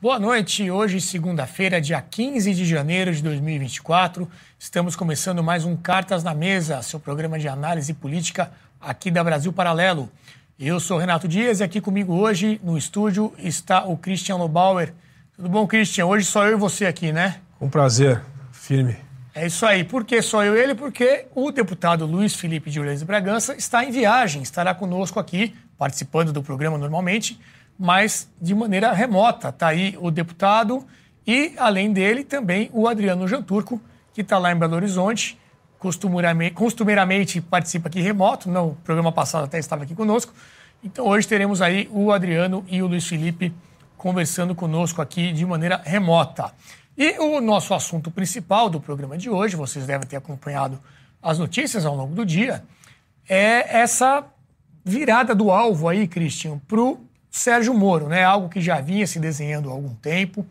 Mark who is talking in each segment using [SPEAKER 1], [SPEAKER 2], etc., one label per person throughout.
[SPEAKER 1] Boa noite. Hoje, segunda-feira, dia 15 de janeiro de 2024, estamos começando mais um Cartas na Mesa, seu programa de análise política aqui da Brasil Paralelo. Eu sou Renato Dias e aqui comigo hoje no estúdio está o Christian Lobauer. Tudo bom, Christian? Hoje só eu e você aqui, né?
[SPEAKER 2] Um prazer, firme.
[SPEAKER 1] É isso aí. Por que só eu e ele? Porque o deputado Luiz Felipe de Orleans Bragança está em viagem, estará conosco aqui, participando do programa normalmente, mas de maneira remota. Está aí o deputado e, além dele, também o Adriano Janturco, que está lá em Belo Horizonte, costumeiramente, costumeiramente participa aqui remoto, no programa passado até estava aqui conosco. Então hoje teremos aí o Adriano e o Luiz Felipe conversando conosco aqui de maneira remota. E o nosso assunto principal do programa de hoje, vocês devem ter acompanhado as notícias ao longo do dia, é essa virada do alvo aí, Christian, para o Sérgio Moro, né? Algo que já vinha se desenhando há algum tempo.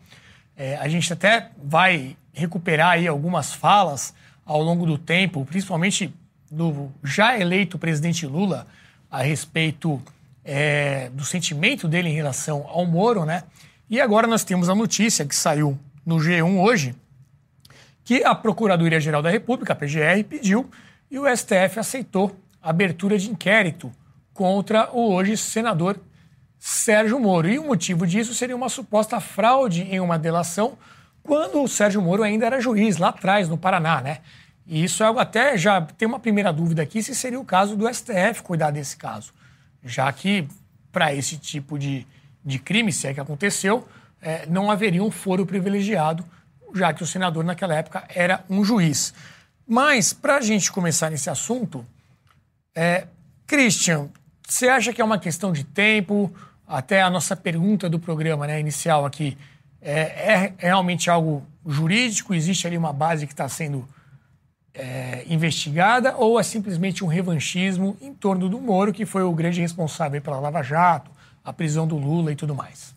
[SPEAKER 1] É, a gente até vai recuperar aí algumas falas ao longo do tempo, principalmente do já eleito presidente Lula, a respeito é, do sentimento dele em relação ao Moro, né? E agora nós temos a notícia que saiu no G1 hoje, que a Procuradoria-Geral da República, a PGR, pediu e o STF aceitou a abertura de inquérito contra o hoje senador Sérgio Moro. E o motivo disso seria uma suposta fraude em uma delação quando o Sérgio Moro ainda era juiz, lá atrás, no Paraná, né? E isso é até já tem uma primeira dúvida aqui se seria o caso do STF cuidar desse caso, já que para esse tipo de, de crime, se é que aconteceu, é, não haveria um foro privilegiado, já que o senador naquela época era um juiz. Mas, para a gente começar nesse assunto, é, Christian, você acha que é uma questão de tempo? até a nossa pergunta do programa né, inicial aqui, é, é, realmente algo jurídico? Existe ali uma base que está sendo é, investigada ou é simplesmente um revanchismo em torno do Moro, que foi o grande responsável pela Lava Jato, a prisão do Lula e tudo mais?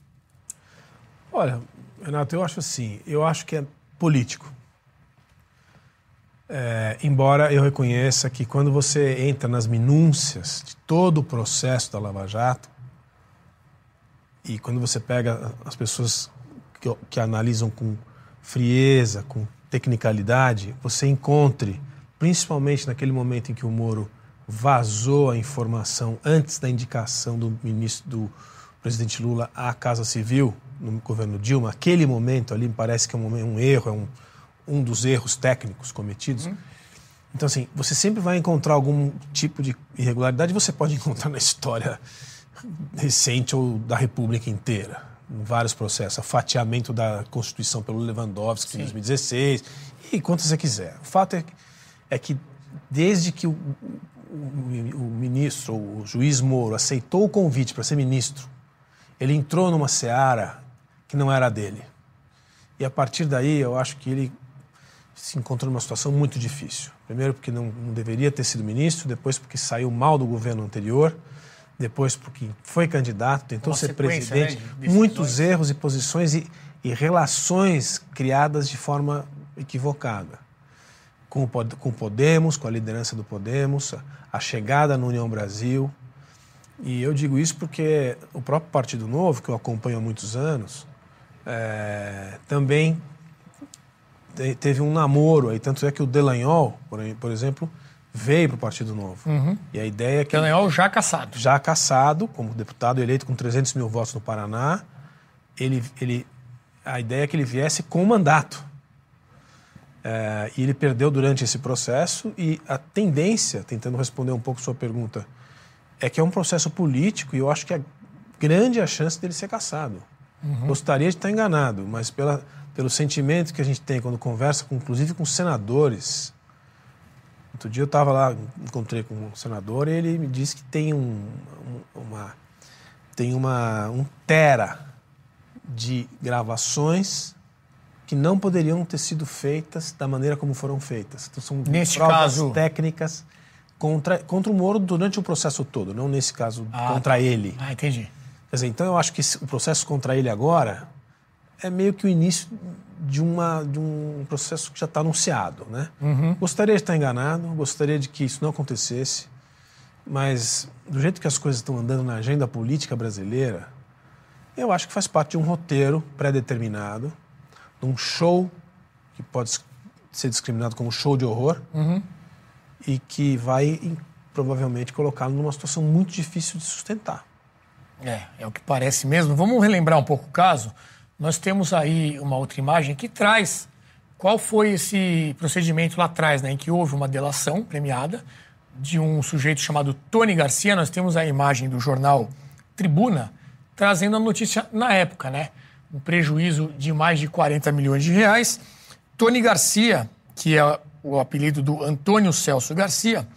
[SPEAKER 2] Olha, Renato, eu acho assim, eu acho que é político. É, embora eu reconheça que quando você entra nas minúcias de todo o processo da Lava Jato, e quando você pega as pessoas que, que analisam com frieza, com tecnicalidade, você encontre, principalmente naquele momento em que o Moro vazou a informação antes da indicação do ministro do presidente Lula à Casa Civil no governo Dilma, aquele momento ali me parece que é um, um erro, é um, um dos erros técnicos cometidos. Uhum. Então, assim, você sempre vai encontrar algum tipo de irregularidade, você pode encontrar na história recente ou da República inteira, vários processos. O fatiamento da Constituição pelo Lewandowski Sim. em 2016, e quanto você quiser. O fato é, é que, desde que o, o, o ministro, o juiz Moro, aceitou o convite para ser ministro, ele entrou numa seara que não era dele. E a partir daí, eu acho que ele se encontrou numa situação muito difícil. Primeiro, porque não, não deveria ter sido ministro, depois, porque saiu mal do governo anterior depois porque foi candidato, tentou ser presidente, né, muitos erros e posições e, e, relações criadas de forma equivocada. Com o, com o Podemos, com a liderança do Podemos, a chegada na União Brasil. E eu digo isso porque o próprio Partido Novo, que eu acompanho há muitos anos, é, também teve um namoro aí, tanto é que o Delanhol, por, por exemplo, veio para o Partido Novo.
[SPEAKER 1] Uhum.
[SPEAKER 2] E a ideia é que.
[SPEAKER 1] Dallagnol já caçado.
[SPEAKER 2] Já caçado, como deputado eleito com 300 mil votos no Paraná. Ele, ele, a ideia é que ele viesse com mandato. É, e ele perdeu durante esse processo. E a tendência, tentando responder um pouco sua pergunta, é que é um processo político e eu acho que é grande a chance dele ser caçado. Uhum. Gostaria de estar enganado, mas pela, pelo sentimento que a gente tem quando conversa, com, inclusive com senadores Outro dia eu estava lá, encontrei com um senador e ele me disse que tem um, uma tem uma um tera de gravações que não poderiam ter sido feitas da maneira como foram feitas. Então são
[SPEAKER 1] Neste
[SPEAKER 2] provas
[SPEAKER 1] caso...
[SPEAKER 2] técnicas contra, contra o Moro durante o processo todo, não nesse caso ah, contra tá. ele.
[SPEAKER 1] Ah, entendi.
[SPEAKER 2] Quer dizer, então eu acho que o processo contra ele agora é meio que o início de, uma, de um processo que já está anunciado. Né? Uhum. Gostaria de estar enganado, gostaria de que isso não acontecesse, mas do jeito que as coisas estão andando na agenda política brasileira, eu acho que faz parte de um roteiro pré-determinado, de um show que pode ser discriminado como show de horror uhum. e que vai provavelmente colocá-lo numa situação muito difícil de sustentar.
[SPEAKER 1] É, é o que parece mesmo. Vamos relembrar um pouco o caso. Nós temos aí uma outra imagem que traz qual foi esse procedimento lá atrás, né, em que houve uma delação premiada de um sujeito chamado Tony Garcia. Nós temos a imagem do jornal Tribuna trazendo a notícia na época, né? Um prejuízo de mais de 40 milhões de reais. Tony Garcia, que é o apelido do Antônio Celso Garcia,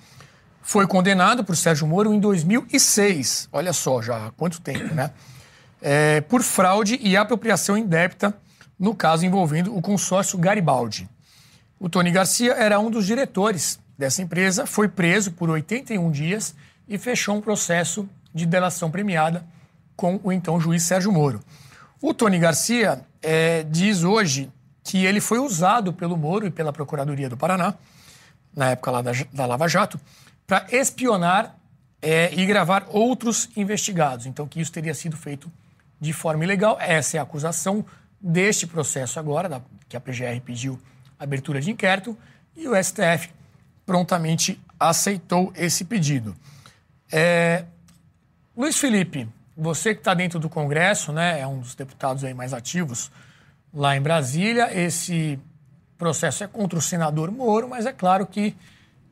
[SPEAKER 1] foi condenado por Sérgio Moro em 2006. Olha só, já há quanto tempo, né? É, por fraude e apropriação indébita, no caso envolvendo o consórcio Garibaldi. O Tony Garcia era um dos diretores dessa empresa, foi preso por 81 dias e fechou um processo de delação premiada com o então juiz Sérgio Moro. O Tony Garcia é, diz hoje que ele foi usado pelo Moro e pela Procuradoria do Paraná, na época lá da, da Lava Jato, para espionar é, e gravar outros investigados. Então, que isso teria sido feito de forma ilegal. Essa é a acusação deste processo agora, da, que a PGR pediu abertura de inquérito, e o STF prontamente aceitou esse pedido. É, Luiz Felipe, você que está dentro do Congresso, né, é um dos deputados aí mais ativos lá em Brasília, esse processo é contra o senador Moro, mas é claro que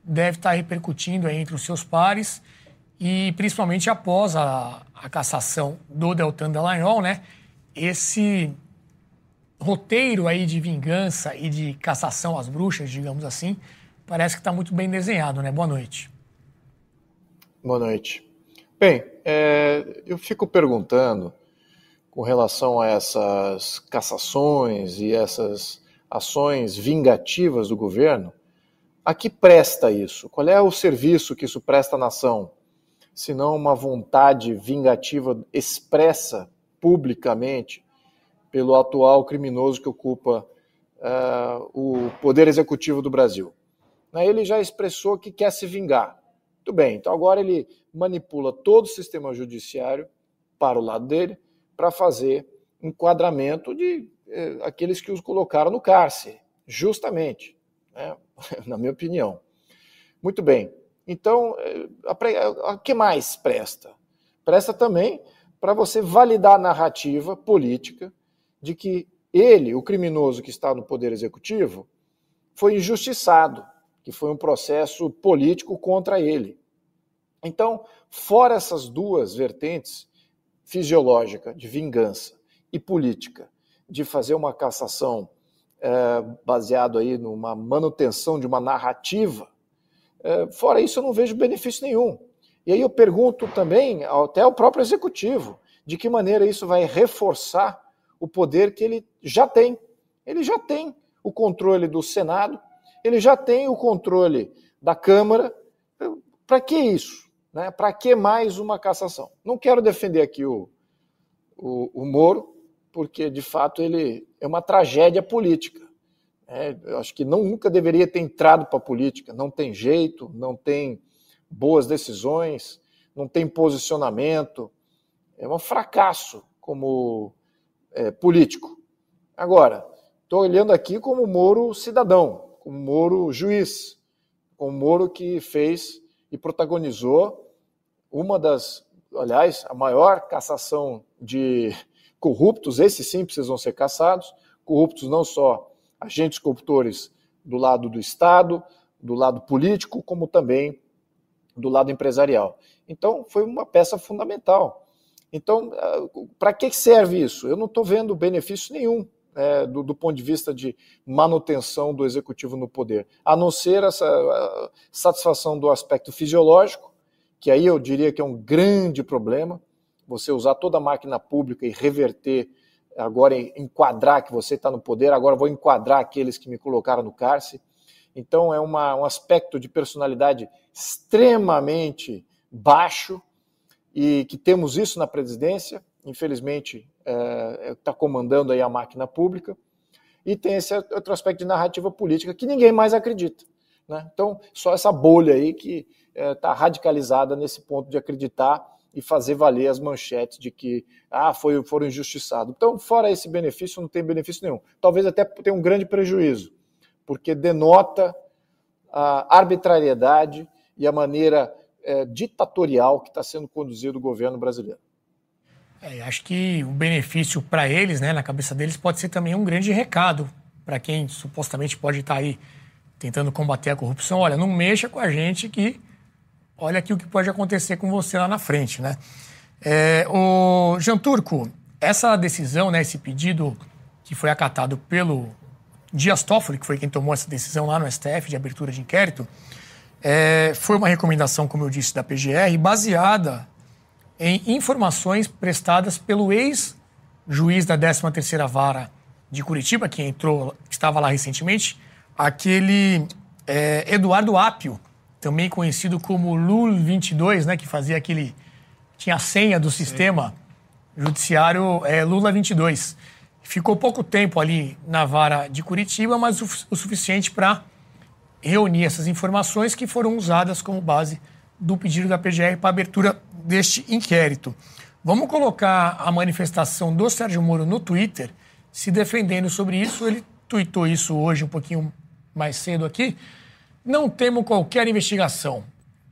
[SPEAKER 1] deve estar tá repercutindo entre os seus pares e principalmente após a, a cassação do Deltan Dallagnol, né? Esse roteiro aí de vingança e de cassação às bruxas, digamos assim, parece que está muito bem desenhado, né? Boa noite.
[SPEAKER 3] Boa noite. Bem, é, eu fico perguntando com relação a essas cassações e essas ações vingativas do governo, a que presta isso? Qual é o serviço que isso presta à nação? Senão uma vontade vingativa expressa publicamente pelo atual criminoso que ocupa uh, o poder executivo do Brasil. Ele já expressou que quer se vingar. Muito bem, então agora ele manipula todo o sistema judiciário para o lado dele para fazer enquadramento de eh, aqueles que os colocaram no cárcere, justamente, né? na minha opinião. Muito bem, então, o que mais presta? Presta também para você validar a narrativa política de que ele, o criminoso que está no Poder Executivo, foi injustiçado, que foi um processo político contra ele. Então, fora essas duas vertentes, fisiológica, de vingança, e política, de fazer uma cassação é, baseado aí numa manutenção de uma narrativa é, fora isso, eu não vejo benefício nenhum. E aí eu pergunto também, até ao próprio executivo, de que maneira isso vai reforçar o poder que ele já tem. Ele já tem o controle do Senado, ele já tem o controle da Câmara. Para que isso? Né? Para que mais uma cassação? Não quero defender aqui o, o, o Moro, porque de fato ele é uma tragédia política. É, eu acho que não, nunca deveria ter entrado para a política. Não tem jeito, não tem boas decisões, não tem posicionamento. É um fracasso como é, político. Agora, estou olhando aqui como Moro cidadão, como Moro juiz, como Moro que fez e protagonizou uma das, aliás, a maior cassação de corruptos, esses sim precisam ser cassados, corruptos não só agentes corruptores do lado do Estado, do lado político, como também do lado empresarial. Então, foi uma peça fundamental. Então, ah, para que serve isso? Eu não estou vendo benefício nenhum é, do, do, ponto de vista de manutenção do executivo no poder, a não ser essa satisfação do aspecto fisiológico, que aí eu diria que é um grande problema, você usar toda a máquina pública e reverter agora enquadrar que você está no poder, agora vou enquadrar aqueles que me colocaram no cárcere. Então é uma, um aspecto de personalidade extremamente baixo e que temos isso na presidência, infelizmente está é, tá comandando aí a máquina pública, e tem esse outro aspecto de narrativa política que ninguém mais acredita. Né? Então, só essa bolha aí que está é, radicalizada nesse ponto de acreditar e fazer valer as manchetes de que ah, foi, foram injustiçados. Então, fora esse benefício, não tem benefício nenhum. Talvez até tenha um grande prejuízo, porque denota a arbitrariedade e a maneira é, ditatorial que está sendo conduzido o governo brasileiro.
[SPEAKER 1] É, acho que o benefício para eles, né, na cabeça deles, pode ser também um grande recado para quem supostamente pode estar tá aí tentando combater a corrupção. Olha, não mexa com a gente que olha aqui o que pode acontecer com você lá na frente, né? É, o Jean Turco, essa decisão, né, esse pedido que foi acatado pelo Dias Toffoli, que foi quem tomou essa decisão lá no STF de abertura de inquérito, é, foi uma recomendação, como eu disse, da PGR, baseada em informações prestadas pelo ex-juiz da 13ª Vara de Curitiba, que entrou, que estava lá recentemente, aquele é, Eduardo Apio, também conhecido como Lul 22, né, que fazia aquele tinha a senha do sistema Sim. judiciário é, Lula 22. Ficou pouco tempo ali na vara de Curitiba, mas o, o suficiente para reunir essas informações que foram usadas como base do pedido da PGR para abertura deste inquérito. Vamos colocar a manifestação do Sérgio Moro no Twitter, se defendendo sobre isso. Ele tweetou isso hoje um pouquinho mais cedo aqui. Não temo qualquer investigação,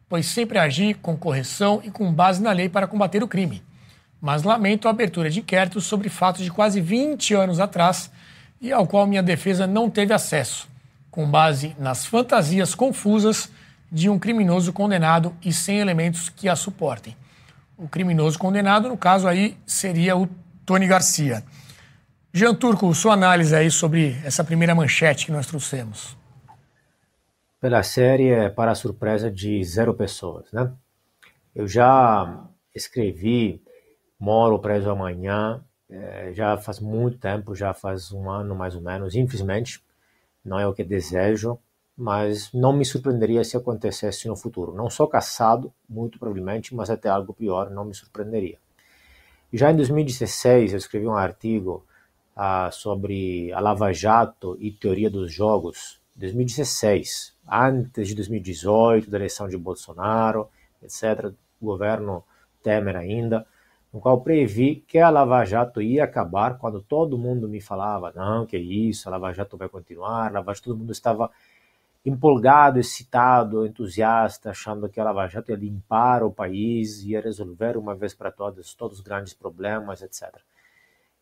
[SPEAKER 1] pois sempre agi com correção e com base na lei para combater o crime. Mas lamento a abertura de inquéritos sobre fatos de quase 20 anos atrás e ao qual minha defesa não teve acesso com base nas fantasias confusas de um criminoso condenado e sem elementos que a suportem. O criminoso condenado, no caso aí, seria o Tony Garcia. Jean Turco, sua análise aí sobre essa primeira manchete que nós trouxemos.
[SPEAKER 4] Pela série, para a surpresa de zero pessoas, né? Eu já escrevi Moro Preso Amanhã, é, já faz muito tempo, já faz um ano mais ou menos, infelizmente, não é o que desejo, mas não me surpreenderia se acontecesse no futuro. Não sou caçado, muito provavelmente, mas até algo pior não me surpreenderia. Já em 2016 eu escrevi um artigo ah, sobre a Lava Jato e teoria dos jogos. 2016, antes de 2018, da eleição de Bolsonaro, etc., governo Temer ainda no qual previ que a Lava Jato ia acabar quando todo mundo me falava, não, que isso, a Lava Jato vai continuar, a Lava Jato, todo mundo estava empolgado, excitado, entusiasta, achando que a Lava Jato ia limpar o país, ia resolver uma vez para todas todos os grandes problemas, etc.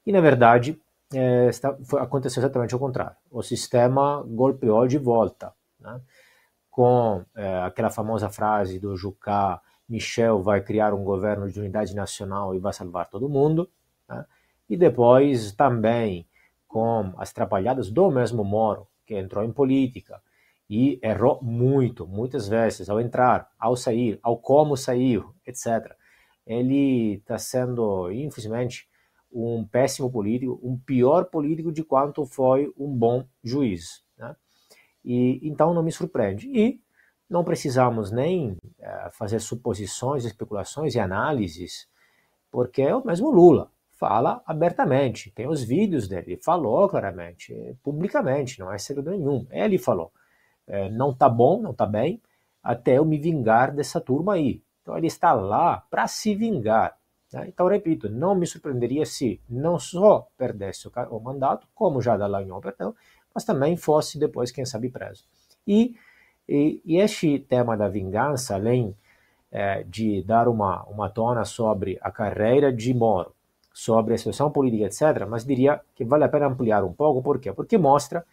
[SPEAKER 4] E, na verdade, é, foi, aconteceu exatamente o contrário. O sistema golpeou de volta, né? com é, aquela famosa frase do Jucá, Michel vai criar um governo de unidade nacional e vai salvar todo mundo. Né? E depois também com as atrapalhadas do mesmo Moro, que entrou em política e errou muito, muitas vezes, ao entrar, ao sair, ao como saiu, etc. Ele está sendo, infelizmente, um péssimo político, um pior político de quanto foi um bom juiz. Né? E então não me surpreende. E não precisamos nem uh, fazer suposições, especulações e análises, porque é o mesmo Lula fala abertamente, tem os vídeos dele, falou claramente, publicamente, não é segredo nenhum. Ele falou, é, não tá bom, não tá bem, até eu me vingar dessa turma aí. Então ele está lá para se vingar. Né? Então, repito, não me surpreenderia se não só perdesse o, mandato, como já Dallagnol perdeu, mas também fosse depois, quem sabe, preso. E e, e este tema da vingança, além é, de dar uma, uma tona sobre a carreira de Moro, sobre a situação política, etc., mas diria que vale a pena ampliar um pouco, por quê? Porque mostra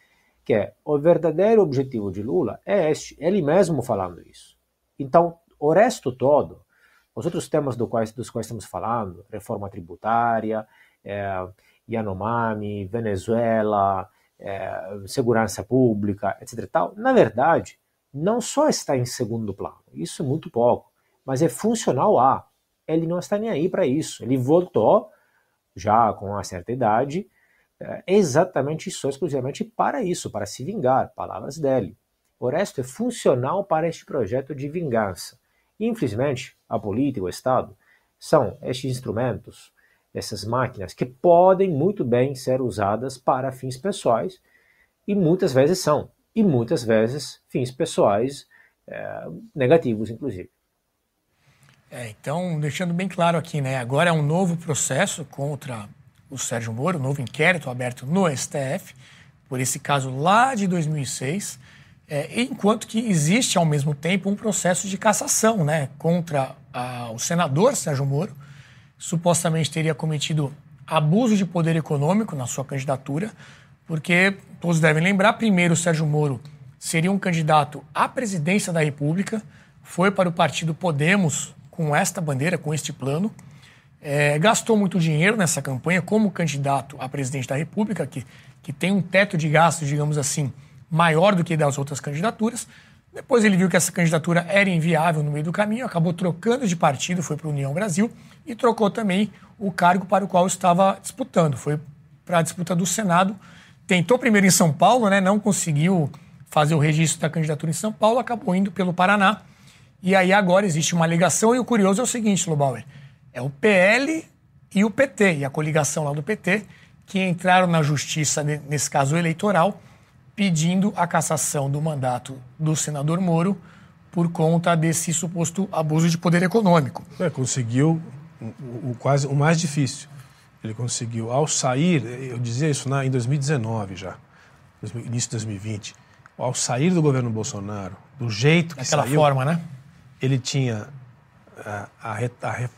[SPEAKER 4] que o verdadeiro objetivo de Lula é este, ele mesmo falando isso. Então, o resto todo, os outros temas do quais, dos quais estamos falando, reforma tributária, é, Yanomami, Venezuela, é, segurança pública, etc. Tal, na verdade, não só está em segundo plano, isso é muito pouco, mas é funcional a. Ele não está nem aí para isso. Ele voltou, já com uma certa idade, é, exatamente só exclusivamente para isso, para se vingar, palavras dele. O resto é funcional para este projeto de vingança. Infelizmente, a política, o Estado, são estes instrumentos, essas máquinas que podem muito bem ser usadas para fins pessoais e muitas vezes são, e muitas vezes fins pessoais é, negativos, inclusive.
[SPEAKER 1] É, então, deixando bem claro aqui, né? Agora é um novo processo contra o Sérgio Moro, um novo inquérito aberto no STF, por esse caso lá de 2006, é, enquanto que existe ao mesmo tempo um processo de cassação, né? Contra a, o senador Sérgio Moro, supostamente teria cometido abuso de poder econômico na sua candidatura, porque todos devem lembrar, primeiro o Sérgio Moro seria um candidato à presidência da República, foi para o partido Podemos com esta bandeira, com este plano. É, gastou muito dinheiro nessa campanha como candidato a presidente da República, que, que tem um teto de gastos, digamos assim, maior do que das outras candidaturas. Depois ele viu que essa candidatura era inviável no meio do caminho, acabou trocando de partido, foi para a União Brasil e trocou também o cargo para o qual estava disputando. Foi para a disputa do Senado. Tentou primeiro em São Paulo, né, não conseguiu fazer o registro da candidatura em São Paulo, acabou indo pelo Paraná e aí agora existe uma ligação e o curioso é o seguinte, Lubauer, é o PL e o PT, e a coligação lá do PT, que entraram na justiça, nesse caso eleitoral, pedindo a cassação do mandato do senador Moro por conta desse suposto abuso de poder econômico.
[SPEAKER 2] É, conseguiu o, o, quase o mais difícil. Ele conseguiu, ao sair, eu dizia isso na, em 2019 já, início de 2020, ao sair do governo Bolsonaro, do jeito que
[SPEAKER 1] Daquela
[SPEAKER 2] saiu,
[SPEAKER 1] forma, né?
[SPEAKER 2] ele tinha a, a,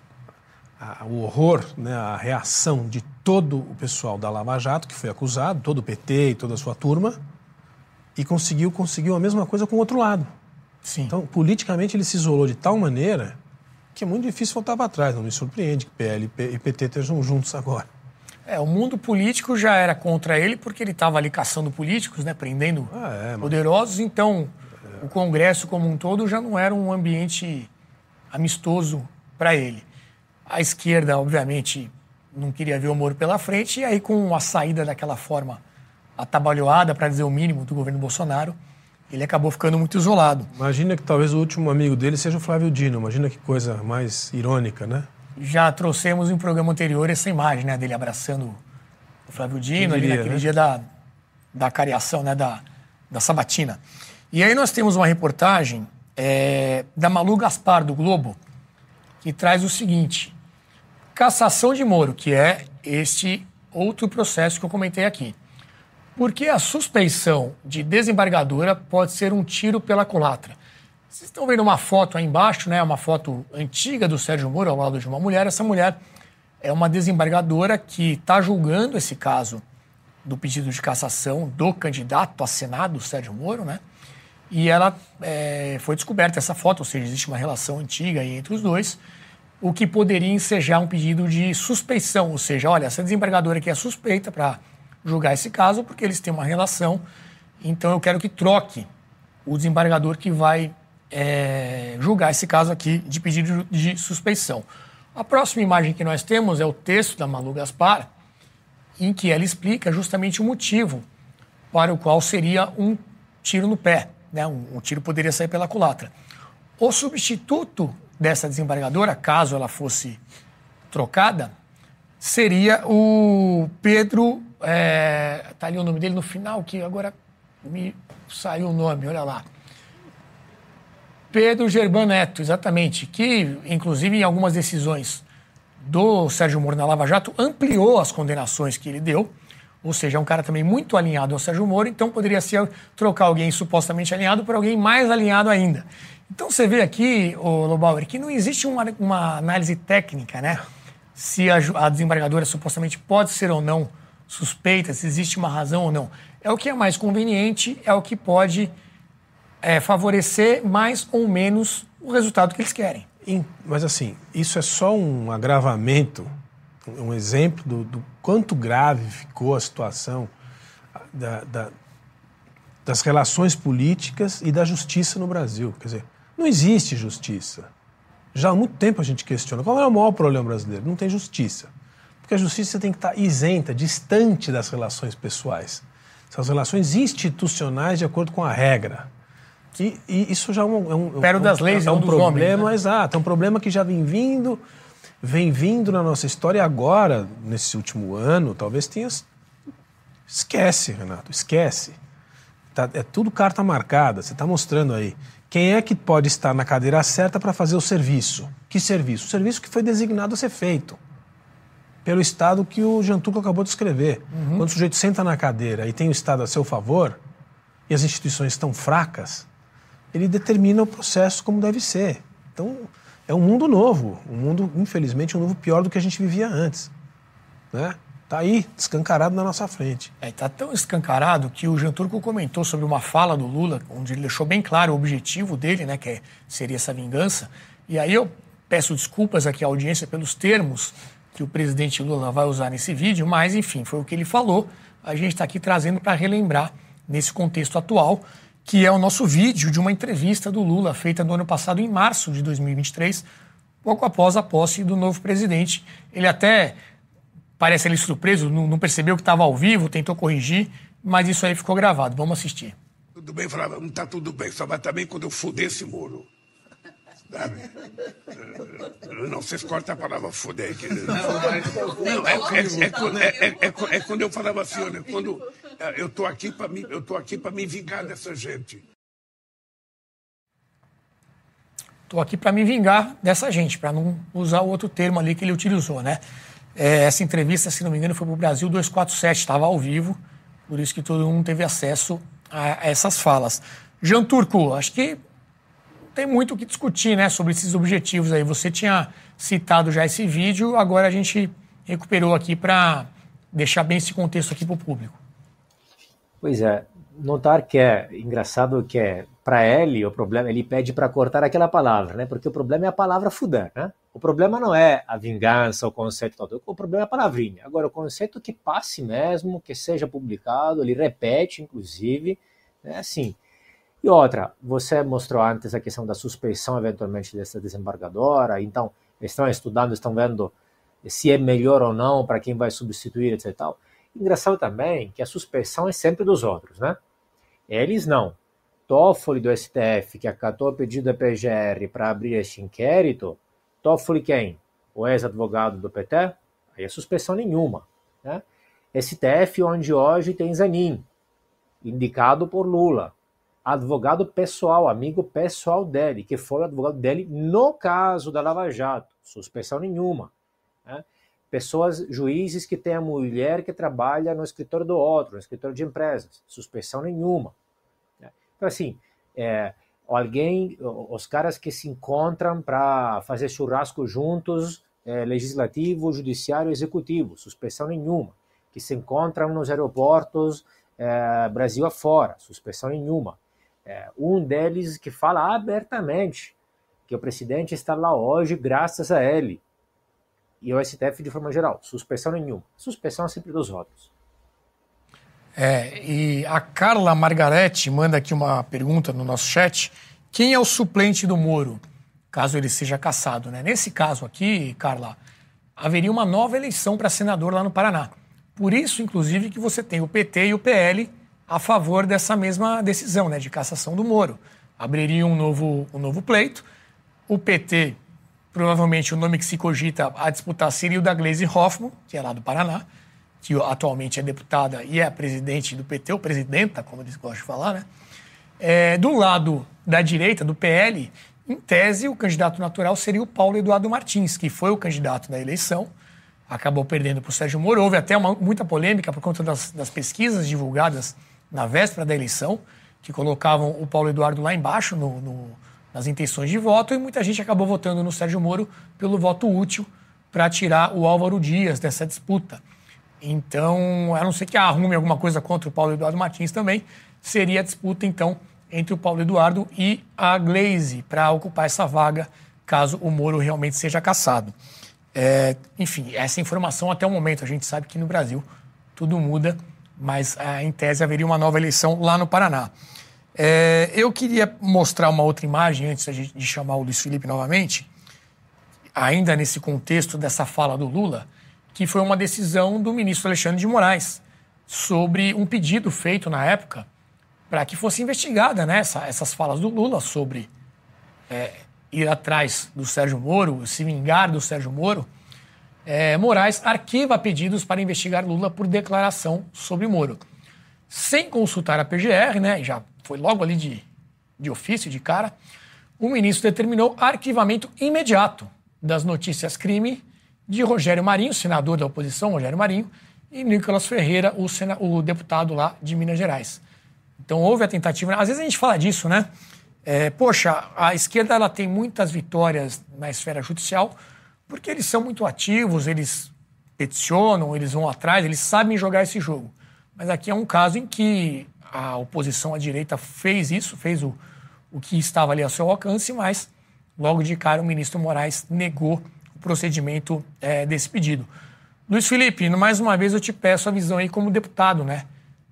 [SPEAKER 2] a, o horror, né, a reação de todo o pessoal da Lava Jato, que foi acusado, todo o PT e toda a sua turma, e conseguiu, conseguiu a mesma coisa com o outro lado.
[SPEAKER 1] Sim.
[SPEAKER 2] Então, politicamente, ele se isolou de tal maneira que é muito difícil voltar para trás. Não me surpreende que PL e PT estejam juntos agora.
[SPEAKER 1] É, o mundo político já era contra ele porque ele estava ali caçando políticos, né, prendendo ah, é, poderosos. Então, o Congresso como um todo já não era um ambiente amistoso para ele. A esquerda, obviamente, não queria ver o Moro pela frente, e aí, com a saída daquela forma atabalhoada, para dizer o mínimo, do governo Bolsonaro, ele acabou ficando muito isolado.
[SPEAKER 2] Imagina que talvez o último amigo dele seja o Flávio Dino. Imagina que coisa mais irônica, né?
[SPEAKER 1] Já trouxemos em um programa anterior essa imagem né, dele abraçando o Flávio Dino, diria, ali naquele né? dia da, da cariação, né, da, da sabatina. E aí nós temos uma reportagem é, da Malu Gaspar, do Globo, que traz o seguinte: cassação de Moro, que é este outro processo que eu comentei aqui. Porque a suspeição de desembargadora pode ser um tiro pela culatra. Vocês estão vendo uma foto aí embaixo, né? Uma foto antiga do Sérgio Moro ao lado de uma mulher. Essa mulher é uma desembargadora que está julgando esse caso do pedido de cassação do candidato a Senado, Sérgio Moro, né? E ela é, foi descoberta essa foto, ou seja, existe uma relação antiga entre os dois, o que poderia ensejar um pedido de suspeição, ou seja, olha, essa desembargadora aqui é suspeita para julgar esse caso porque eles têm uma relação, então eu quero que troque o desembargador que vai é, julgar esse caso aqui de pedido de suspeição. A próxima imagem que nós temos é o texto da Malu Gaspar, em que ela explica justamente o motivo para o qual seria um tiro no pé né, um, um tiro poderia sair pela culatra. O substituto dessa desembargadora, caso ela fosse trocada, seria o Pedro. É, tá ali o nome dele no final, que agora me saiu o nome, olha lá. Pedro Gerban Neto, exatamente, que, inclusive, em algumas decisões do Sérgio Moro na Lava Jato, ampliou as condenações que ele deu ou seja, é um cara também muito alinhado ao Sérgio Moro, então poderia ser trocar alguém supostamente alinhado por alguém mais alinhado ainda. Então você vê aqui, o Lobauer, que não existe uma, uma análise técnica, né? Se a, a, desembargadora supostamente pode ser ou não suspeita, se existe uma razão ou não. É o que é mais conveniente, é o que pode é, favorecer mais ou menos o resultado que eles querem.
[SPEAKER 2] Mas assim, isso é só um agravamento um exemplo do, do quanto grave ficou a situação da, da, das relações políticas e da justiça no Brasil. Quer dizer, não existe justiça. Já há muito tempo a gente questiona qual é o maior problema brasileiro. Não tem justiça. Porque a justiça tem que estar isenta, distante das relações pessoais. São as relações institucionais de acordo com a regra. E, e isso já é um, é um,
[SPEAKER 1] Pero das leis
[SPEAKER 2] é um,
[SPEAKER 1] um
[SPEAKER 2] problema,
[SPEAKER 1] homens,
[SPEAKER 2] né? exato, é um problema que já vem vindo, vem vindo na nossa história agora, nesse último ano, talvez tenha. Esquece, Renato, esquece. Tá, é tudo carta marcada, você está mostrando aí. Quem é que pode estar na cadeira certa para fazer o serviço? Que serviço? O serviço que foi designado a ser feito pelo Estado que o Jantuco acabou de escrever. Uhum. Quando o sujeito senta na cadeira e tem o Estado a seu favor, e as instituições estão fracas, ele determina o processo como deve ser. Então, é um mundo novo, um mundo, infelizmente, um novo pior do que a gente vivia antes. Né? Tá aí, escancarado na nossa frente.
[SPEAKER 1] É, tá tão escancarado que o Jean Turco comentou sobre uma fala do Lula, onde ele deixou bem claro o objetivo dele, né, que é, seria essa vingança. E aí eu peço desculpas aqui à audiência pelos termos que o presidente Lula vai usar nesse vídeo, mas enfim, foi o que ele falou. A gente está aqui trazendo para relembrar nesse contexto atual, que é o nosso vídeo de uma entrevista do Lula feita no ano passado, em março de 2023, pouco após a posse do novo presidente. Ele até parece ele surpreso, não, percebeu que estava ao vivo, tentou corrigir, mas isso aí ficou gravado. Vamos assistir.
[SPEAKER 5] Tudo bem, falava, não está tudo bem, só vai também quando eu fuder esse muro. Sabe? Não, vocês cortam a palavra fuder. Que... Não, é, é, é, é, quando eu falava assim, olha, quando eu estou aqui para me, eu tô aqui para me vingar dessa gente.
[SPEAKER 1] Estou aqui para me vingar dessa gente, para não usar o outro termo ali que ele utilizou, né? É, essa entrevista, se não me engano, foi para o Brasil 247, estava ao vivo, por isso que todo mundo teve acesso a, a essas falas. Jean Turco, acho que tem muito o que discutir né, sobre esses objetivos aí. Você tinha citado já esse vídeo, agora a gente recuperou aqui para deixar bem esse contexto aqui para o público.
[SPEAKER 4] Pois é, notar que é engraçado que é para ele o problema, ele pede para cortar aquela palavra, né? Porque o problema é a palavra fuder, né? O problema não é a vingança, o conceito todo, o problema é a palavrinha. Agora o conceito que passe mesmo, que seja publicado, ele repete inclusive, é assim. E outra, você mostrou antes a questão da suspeição eventualmente dessa desembargadora, então estão estudando, estão vendo se é melhor ou não para quem vai substituir, etc. Tal. Engraçado também que a suspeição é sempre dos outros, né? Eles não. Toffoli do STF, que acatou o pedido da PGR para abrir este inquérito, Toffoli quem? O ex-advogado do PT? Aí é suspeição nenhuma. Né? STF, onde hoje tem Zanin, indicado por Lula. Advogado pessoal, amigo pessoal dele, que foi advogado dele no caso da Lava Jato. Suspeição nenhuma. Né? Pessoas, juízes que têm a mulher que trabalha no escritório do outro, no escritório de empresas. Suspeição nenhuma. Então, assim, é, alguém, os caras que se encontram para fazer churrasco juntos, é, legislativo, judiciário, executivo, suspensão nenhuma. Que se encontram nos aeroportos é, Brasil afora, suspensão nenhuma. É, um deles que fala abertamente que o presidente está lá hoje graças a ele. E o STF de forma geral, suspensão nenhuma. Suspensão sempre dos votos.
[SPEAKER 1] É, e a Carla Margarete manda aqui uma pergunta no nosso chat. Quem é o suplente do Moro, caso ele seja caçado? Né? Nesse caso aqui, Carla, haveria uma nova eleição para senador lá no Paraná. Por isso, inclusive, que você tem o PT e o PL a favor dessa mesma decisão né, de cassação do Moro. Abriria um novo, um novo pleito. O PT, provavelmente o nome que se cogita a disputar seria o da Gleisi Hoffmann, que é lá do Paraná que atualmente é deputada e é presidente do PT, ou presidenta, como eles gostam de falar, né? É, do lado da direita, do PL, em tese, o candidato natural seria o Paulo Eduardo Martins, que foi o candidato da eleição, acabou perdendo para o Sérgio Moro. Houve até uma, muita polêmica por conta das, das, pesquisas divulgadas na véspera da eleição, que colocavam o Paulo Eduardo lá embaixo no, no, nas intenções de voto, e muita gente acabou votando no Sérgio Moro pelo voto útil para tirar o Álvaro Dias dessa disputa. Então, a não ser que arrume alguma coisa contra o Paulo Eduardo Martins também, seria a disputa, então, entre o Paulo Eduardo e a Glaze para ocupar essa vaga, caso o Moro realmente seja caçado. É, enfim, essa informação até o momento. A gente sabe que no Brasil tudo muda, mas é, em tese haveria uma nova eleição lá no Paraná. É, eu queria mostrar uma outra imagem antes de chamar o Luiz Felipe novamente, ainda nesse contexto dessa fala do Lula que foi uma decisão do ministro Alexandre de Moraes sobre um pedido feito na época para que fosse investigada né, essa, essas falas do Lula sobre é, ir atrás do Sérgio Moro, se vingar do Sérgio Moro. É, Moraes arquiva pedidos para investigar Lula por declaração sobre Moro. Sem consultar a PGR, né, já foi logo ali de, de ofício, de cara, o ministro determinou arquivamento imediato das notícias crime de Rogério Marinho, senador da oposição, Rogério Marinho, e Nicolas Ferreira, o, sena, o deputado lá de Minas Gerais. Então houve a tentativa. Às vezes a gente fala disso, né? É, poxa, a esquerda ela tem muitas vitórias na esfera judicial porque eles são muito ativos, eles peticionam, eles vão atrás, eles sabem jogar esse jogo. Mas aqui é um caso em que a oposição à direita fez isso, fez o, o que estava ali ao seu alcance, mas logo de cara o ministro Moraes negou o procedimento é, desse pedido. Luiz Felipe, mais uma vez eu te peço a visão aí como deputado, né?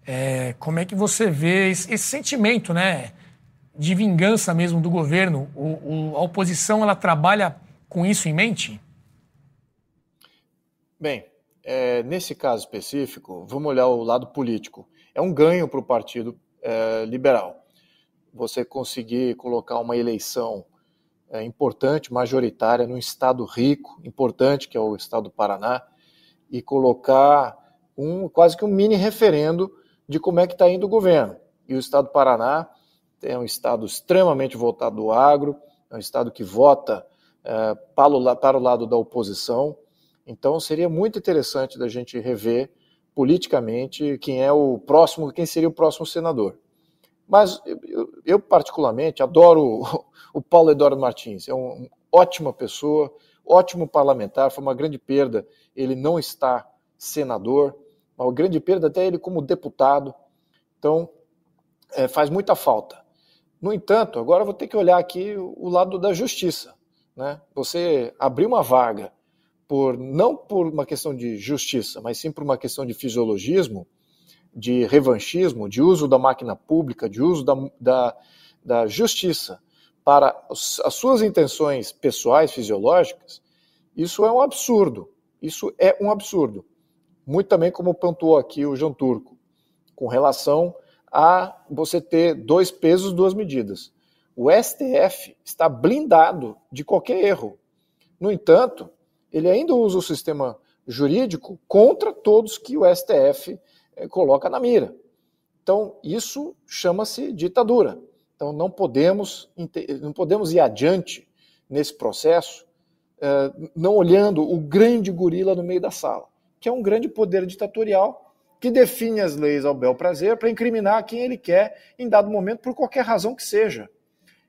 [SPEAKER 1] É, como é que você vê esse, esse, sentimento, né, de vingança mesmo do governo? O, o, a oposição ela trabalha com isso em mente?
[SPEAKER 3] Bem, é, nesse caso específico, vamos olhar o lado político. É um ganho para o Partido é, Liberal. Você conseguir colocar uma eleição é, importante, majoritária, num estado rico, importante, que é o estado do Paraná, e colocar um quase que um mini referendo de como é que está indo o governo. E o estado do Paraná é um estado extremamente votado do agro, é um estado que vota é, para, o, para o lado da oposição. Então seria muito interessante da gente rever politicamente quem é o próximo, quem seria o próximo senador. Mas eu, eu particularmente adoro o, o Paulo Eduardo Martins, é uma um ótima pessoa, ótimo parlamentar, foi uma grande perda ele não está senador, uma grande perda até ele como deputado. Então, é, faz muita falta. No entanto, agora eu vou ter que olhar aqui o lado da justiça. Né? Você abrir uma vaga por não por uma questão de justiça, mas sim por uma questão de fisiologismo, de revanchismo, de uso da máquina pública, de uso da, da, da justiça para as suas intenções pessoais, fisiológicas, isso é um absurdo. Isso é um absurdo muito também como pontuou aqui o João Turco, com relação a você ter dois pesos, duas medidas. O STF está blindado de qualquer erro. No entanto, ele ainda usa o sistema jurídico contra todos que o STF eh, coloca na mira. Então, isso chama-se ditadura. Então, não podemos, não podemos ir adiante nesse processo eh, não olhando o grande gorila no meio da sala que é um grande poder ditatorial que define as leis ao bel prazer para incriminar quem ele quer em dado momento por qualquer razão que seja.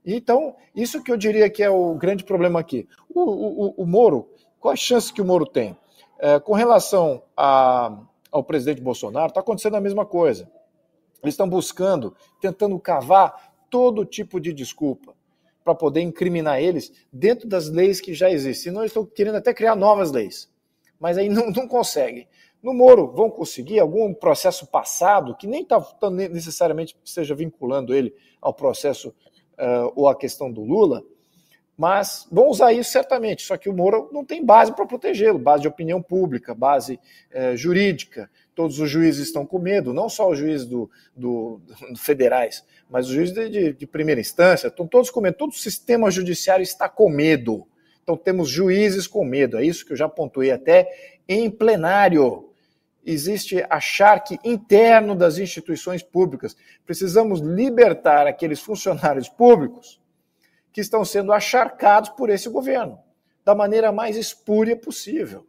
[SPEAKER 3] Então, isso que eu diria que é o grande problema aqui. O, o, o Moro, qual a chance que o Moro tem? É, com relação a, ao presidente Bolsonaro, está acontecendo a mesma coisa. Eles estão buscando, tentando cavar todo tipo de desculpa para poder incriminar eles dentro das leis que já existem. Senão, eles estão querendo até criar novas leis mas aí não, não conseguem. No Moro, vão conseguir algum processo passado, que nem tá, necessariamente esteja vinculando ele ao processo uh, ou à questão do Lula, mas vão usar isso certamente. Só que o Moro não tem base para protegê-lo base de opinião pública, base uh, jurídica. Todos os juízes estão com medo, não só os juízes do, do, do federais, mas os juízes de, de, de primeira instância, estão todos com medo. Todo o sistema judiciário está com medo. Então temos juízes com medo, é isso que eu já pontuei até em plenário. Existe acharque interno das instituições públicas. Precisamos libertar aqueles funcionários públicos que estão sendo acharcados por esse governo, da maneira mais espúria possível.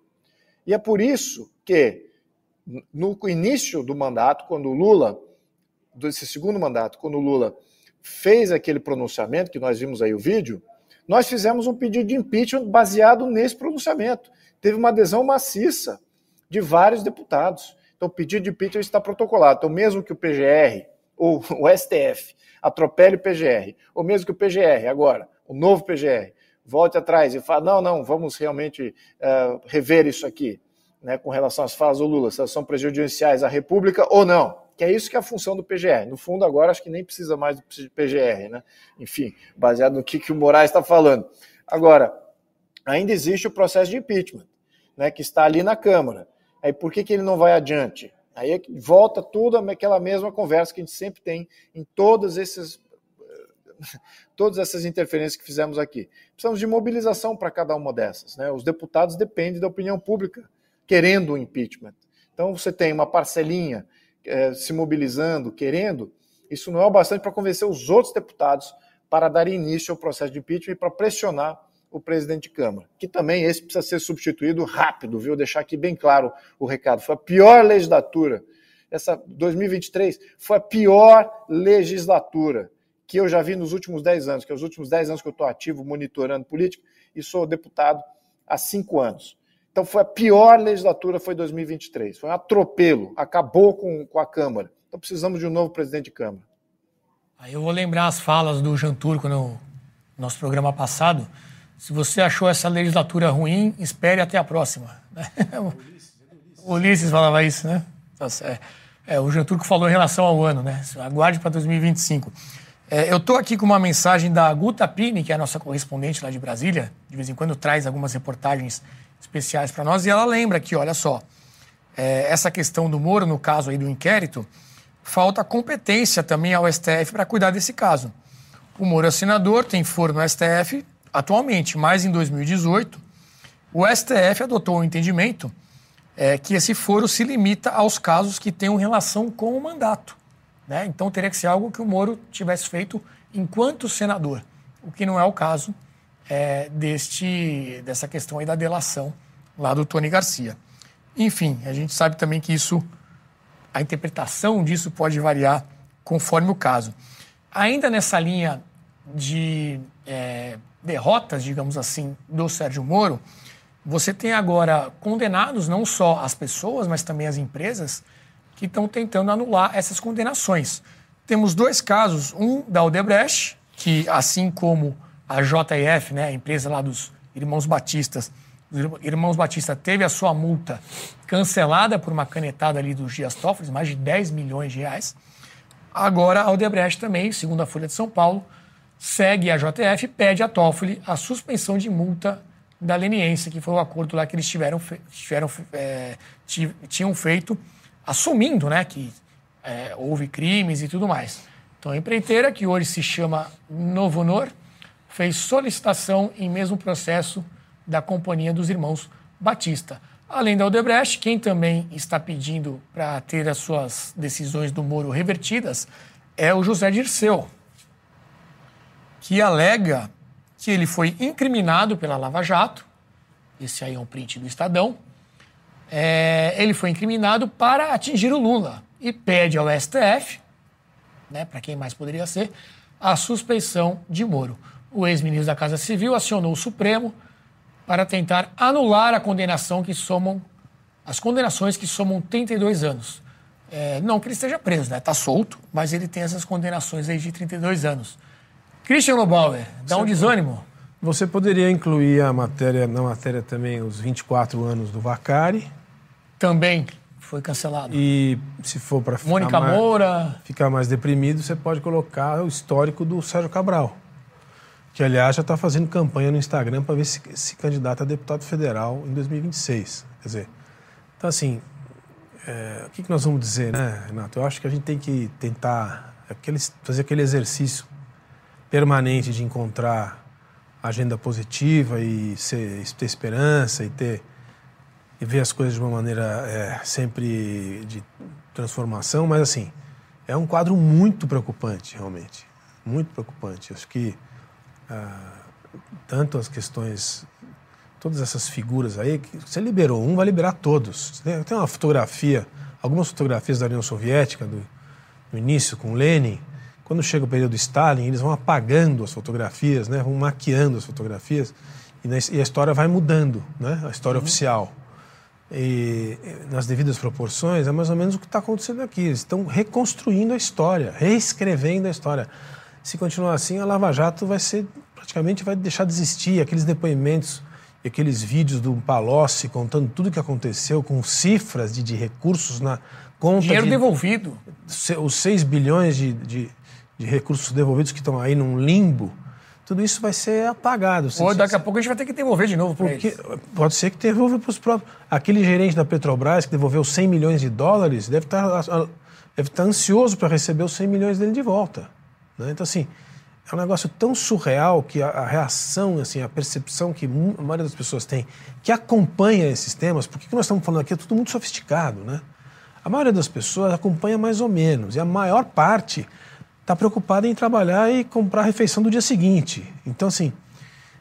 [SPEAKER 3] E é por isso que, no início do mandato, quando o Lula, desse segundo mandato, quando o Lula fez aquele pronunciamento, que nós vimos aí o vídeo, nós fizemos um pedido de impeachment baseado nesse pronunciamento. Teve uma adesão maciça de vários deputados. Então, o pedido de impeachment está protocolado. Então, mesmo que o PGR ou o STF atropele o PGR, ou mesmo que o PGR, agora, o novo PGR, volte atrás e fale: não, não, vamos realmente uh, rever isso aqui, né, com relação às falas do Lula, se elas são prejudiciais à República ou não que é isso que é a função do PGR. No fundo, agora acho que nem precisa mais do PGR, né? Enfim, baseado no que, que o Moraes está falando. Agora, ainda existe o processo de impeachment, né, que está ali na Câmara. Aí por que, que ele não vai adiante? Aí é volta tudo aquela mesma conversa que a gente sempre tem em todas esses todas essas interferências que fizemos aqui. Precisamos de mobilização para cada uma dessas. Né? Os deputados dependem da opinião pública querendo o impeachment. Então você tem uma parcelinha é, se mobilizando, querendo, isso não é o bastante para convencer os outros deputados para dar início ao processo de impeachment e para pressionar o presidente de Câmara, que também esse precisa ser substituído rápido, viu? Deixar aqui bem claro o recado. Foi a pior legislatura. Essa 2023 foi a pior legislatura que eu já vi nos últimos 10 anos, que é os últimos 10 anos que eu estou ativo monitorando política e sou deputado há cinco anos. Então foi a pior legislatura, foi 2023. Foi um atropelo, acabou com, com a Câmara. Então precisamos de um novo presidente de Câmara.
[SPEAKER 1] Aí eu vou lembrar as falas do Jean Turco no nosso programa passado. Se você achou essa legislatura ruim, espere até a próxima. O Ulisses falava isso, né? É, o Jean Turco falou em relação ao ano, né? Aguarde para 2025. É, eu estou aqui com uma mensagem da Guta Pini, que é a nossa correspondente lá de Brasília, de vez em quando traz algumas reportagens especiais para nós, e ela lembra que, olha só, é, essa questão do Moro, no caso aí do inquérito, falta competência também ao STF para cuidar desse caso. O Moro é senador, tem foro no STF atualmente, mas em 2018, o STF adotou um entendimento é, que esse foro se limita aos casos que tenham relação com o mandato. Né? Então teria que ser algo que o Moro tivesse feito enquanto senador, o que não é o caso é, deste, dessa questão aí da delação lá do Tony Garcia. Enfim, a gente sabe também que isso, a interpretação disso pode variar conforme o caso. Ainda nessa linha de é, derrotas, digamos assim, do Sérgio Moro, você tem agora condenados não só as pessoas, mas também as empresas que estão tentando anular essas condenações. Temos dois casos, um da Odebrecht, que assim como a JF, né, a empresa lá dos Irmãos Batistas, os Irmãos Batista teve a sua multa cancelada por uma canetada ali dos Dias Toffoli, mais de 10 milhões de reais. Agora a Odebrecht também, segundo a Folha de São Paulo, segue a JF e pede a Toffoli a suspensão de multa da leniência, que foi o acordo lá que eles tiveram, tiveram é, tinham feito assumindo né, que é, houve crimes e tudo mais. Então, a empreiteira, que hoje se chama Novo Honor, fez solicitação em mesmo processo da Companhia dos Irmãos Batista. Além da Odebrecht, quem também está pedindo para ter as suas decisões do Moro revertidas é o José Dirceu, que alega que ele foi incriminado pela Lava Jato, esse aí é um print do Estadão, é, ele foi incriminado para atingir o Lula e pede ao STF, né, para quem mais poderia ser, a suspeição de Moro. O ex-ministro da Casa Civil acionou o Supremo para tentar anular a condenação que somam as condenações que somam 32 anos. É, não que ele esteja preso, né? Está solto, mas ele tem essas condenações aí de 32 anos. Christian Lobauer, dá um desânimo?
[SPEAKER 2] Você poderia incluir a matéria, na matéria também os 24 anos do Vacari,
[SPEAKER 1] também foi cancelado.
[SPEAKER 2] E se for para ficar,
[SPEAKER 1] Mônica
[SPEAKER 2] mais,
[SPEAKER 1] Moura.
[SPEAKER 2] ficar mais deprimido, você pode colocar o histórico do Sérgio Cabral, que aliás já está fazendo campanha no Instagram para ver se se candidata a deputado federal em 2026. Quer dizer, então assim, é, o que, que nós vamos dizer, né, Renato? Eu acho que a gente tem que tentar aqueles, fazer aquele exercício permanente de encontrar agenda positiva e ser, ter esperança e ter e ver as coisas de uma maneira é, sempre de transformação, mas assim, é um quadro muito preocupante, realmente. Muito preocupante. Acho que ah, tanto as questões, todas essas figuras aí, que você liberou um, vai liberar todos. Tem uma fotografia, algumas fotografias da União Soviética, do, do início, com Lenin. Quando chega o período Stalin, eles vão apagando as fotografias, né? vão maquiando as fotografias, e, e a história vai mudando, né? a história uhum. oficial e, nas devidas proporções, é mais ou menos o que está acontecendo aqui. Eles estão reconstruindo a história, reescrevendo a história. Se continuar assim, a Lava Jato vai ser praticamente vai deixar de existir. Aqueles depoimentos e aqueles vídeos do Palocci contando tudo o que aconteceu, com cifras de, de recursos na conta.
[SPEAKER 1] Dinheiro
[SPEAKER 2] de,
[SPEAKER 1] devolvido.
[SPEAKER 2] Os 6 bilhões de, de, de recursos devolvidos que estão aí num limbo tudo isso vai ser apagado.
[SPEAKER 1] Ou daqui a pouco a gente vai ter que devolver de novo para
[SPEAKER 2] Porque Pode ser que devolva para os próprios. Aquele gerente da Petrobras que devolveu 100 milhões de dólares deve estar, deve estar ansioso para receber os 100 milhões dele de volta. Né? Então, assim, é um negócio tão surreal que a, a, reação, assim, a percepção que a maioria das pessoas tem, que acompanha esses temas, porque o que nós estamos falando aqui é tudo muito sofisticado, né? A maioria das pessoas acompanha mais ou menos, e a maior parte está preocupada em trabalhar e comprar a refeição do dia seguinte. Então, assim,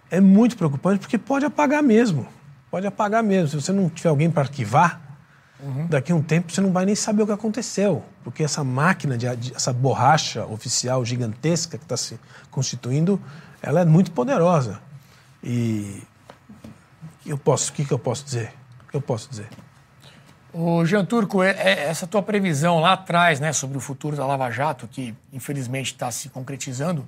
[SPEAKER 2] é muito preocupante porque pode apagar mesmo. Pode apagar mesmo. Se você não tiver alguém para arquivar, uhum. daqui a um tempo você não vai nem saber o que aconteceu. Porque essa máquina, de, essa borracha oficial gigantesca que está se constituindo, ela é muito poderosa. E eu posso, o que, que eu posso dizer? O que eu posso dizer?
[SPEAKER 1] O Jean Turco, é, é, essa tua previsão lá atrás, né, sobre o futuro da Lava Jato, que infelizmente está se concretizando,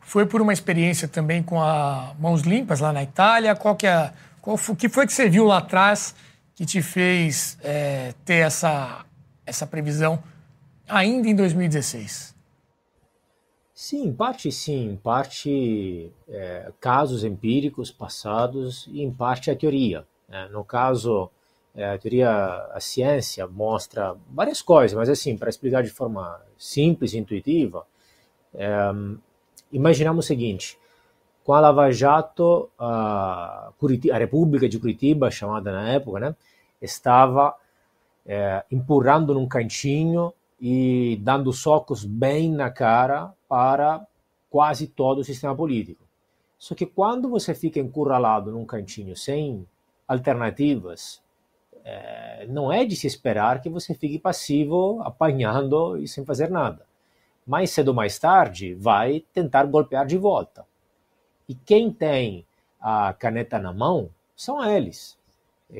[SPEAKER 1] foi por uma experiência também com a Mãos Limpas lá na Itália? Qual que é, qual o que foi que você viu lá atrás que te fez é, ter essa, essa previsão ainda em 2016?
[SPEAKER 4] Sim, em parte sim, em parte é, casos empíricos passados e em parte a teoria. Né? No caso é, a teoria, a ciência mostra várias coisas, mas assim, para explicar de forma simples e intuitiva, é, imaginamos o seguinte: com a Lava Jato, a, Curitiba, a República de Curitiba, chamada na época, né, estava é, empurrando num cantinho e dando socos bem na cara para quase todo o sistema político. Só que quando você fica encurralado num cantinho sem alternativas, é, não é de se esperar que você fique passivo, apanhando e sem fazer nada. Mais cedo ou mais tarde, vai tentar golpear de volta. E quem tem a caneta na mão são eles.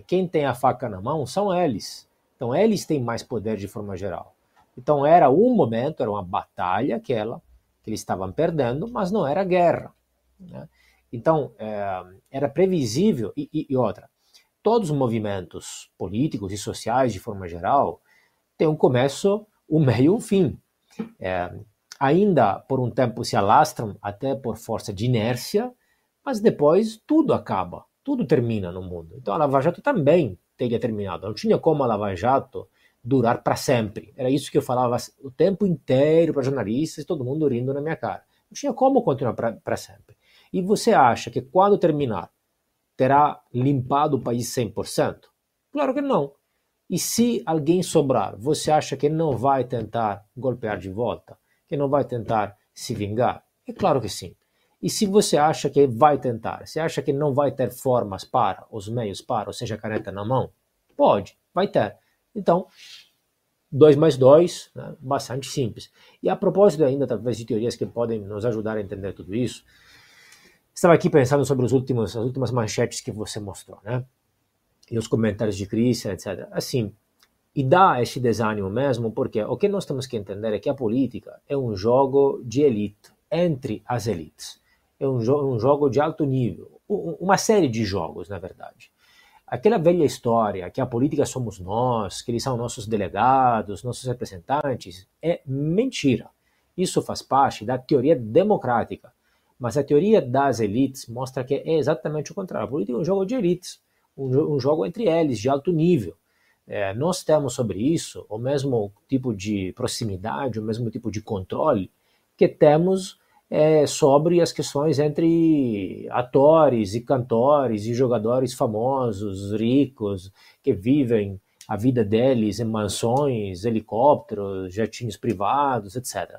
[SPEAKER 4] Quem tem a faca na mão são eles. Então, eles têm mais poder de forma geral. Então, era um momento, era uma batalha aquela, que eles estavam perdendo, mas não era guerra. Né? Então, é, era previsível. E, e, e outra, todos os movimentos políticos e sociais, de forma geral, têm um começo, um meio e um fim. É, ainda por um tempo se alastram, até por força de inércia, mas depois tudo acaba, tudo termina no mundo. Então a Lava Jato também teria terminado. Não tinha como a Lava Jato durar para sempre. Era isso que eu falava o tempo inteiro para jornalistas, todo mundo rindo na minha cara. Não tinha como continuar para sempre. E você acha que quando terminar, terá limpado o país 100%? Claro que não. E se alguém sobrar, você acha que não vai tentar golpear de volta? Que não vai tentar se vingar? É claro que sim. E se você acha que vai tentar, você acha que não vai ter formas para, os meios para, ou seja, caneta na mão? Pode, vai ter. Então, 2 mais 2, né, bastante simples. E a propósito ainda, talvez, de teorias que podem nos ajudar a entender tudo isso, Estava aqui pensando sobre os últimos, as últimas manchetes que você mostrou, né? E os comentários de crise, etc. Assim, e dá este desânimo mesmo, porque o que nós temos que entender é que a política é um jogo de elite, entre as elites. É um, jo um jogo de alto nível, uma série de jogos, na verdade. Aquela velha história que a política somos nós, que eles são nossos delegados, nossos representantes, é mentira. Isso faz parte da teoria democrática mas a teoria das elites mostra que é exatamente o contrário. A política é um jogo de elites, um, um jogo entre eles, de alto nível. É, nós temos sobre isso o mesmo tipo de proximidade, o mesmo tipo de controle que temos é, sobre as questões entre atores e cantores e jogadores famosos, ricos, que vivem a vida deles em mansões, helicópteros, jetinhos privados, etc.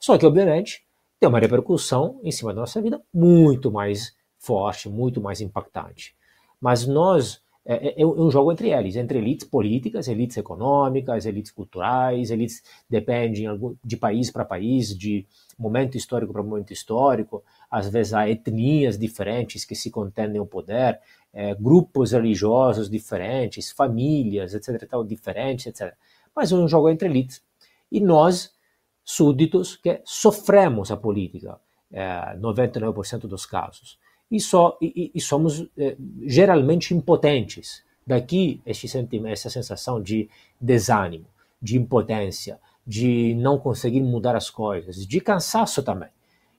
[SPEAKER 4] Só que, obviamente, tem uma repercussão em cima da nossa vida muito mais forte, muito mais impactante. Mas nós, é, é, é um jogo entre eles, entre elites políticas, elites econômicas, elites culturais, elites dependem de país para país, de momento histórico para momento histórico, às vezes há etnias diferentes que se contendem o poder, é, grupos religiosos diferentes, famílias, etc, tal, diferentes, etc. Mas é um jogo entre elites. E nós súditos que sofremos a política, é, 99% dos casos. E, e, e somos é, geralmente impotentes. Daqui essa sensação de desânimo, de impotência, de não conseguir mudar as coisas, de cansaço também.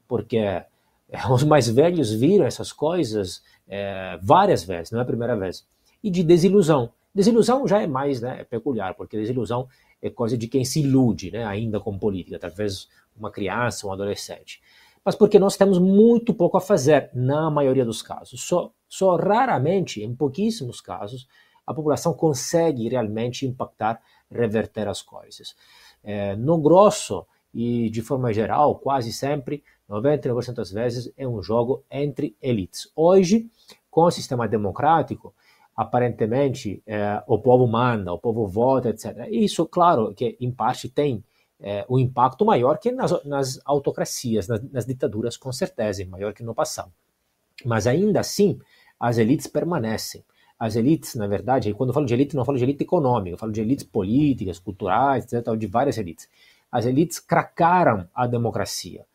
[SPEAKER 4] Porque Os mais velhos viram essas coisas é, várias vezes, não é a primeira vez. E de desilusão. Desilusão já é mais né, peculiar, porque desilusão é coisa de quem se ilude né, ainda com política, talvez uma criança, um adolescente. Mas porque nós temos muito pouco a fazer, na maioria dos casos. Só, só raramente, em pouquíssimos casos, a população consegue realmente impactar, reverter as coisas. É, no grosso e de forma geral, quase sempre, 99% das vezes, é um jogo entre elites. Hoje, com o sistema democrático, aparentemente é, o povo manda, o povo vota, etc. Isso, claro, que em parte tem é, um impacto maior que nas, nas autocracias, nas, nas, ditaduras, com certeza, maior que no passado. Mas ainda assim, as elites permanecem. As elites, na verdade, quando eu falo de elite, não falo de elite econômica, eu falo de elites políticas, culturais, etc., de várias elites. As elites cracaram a democracia,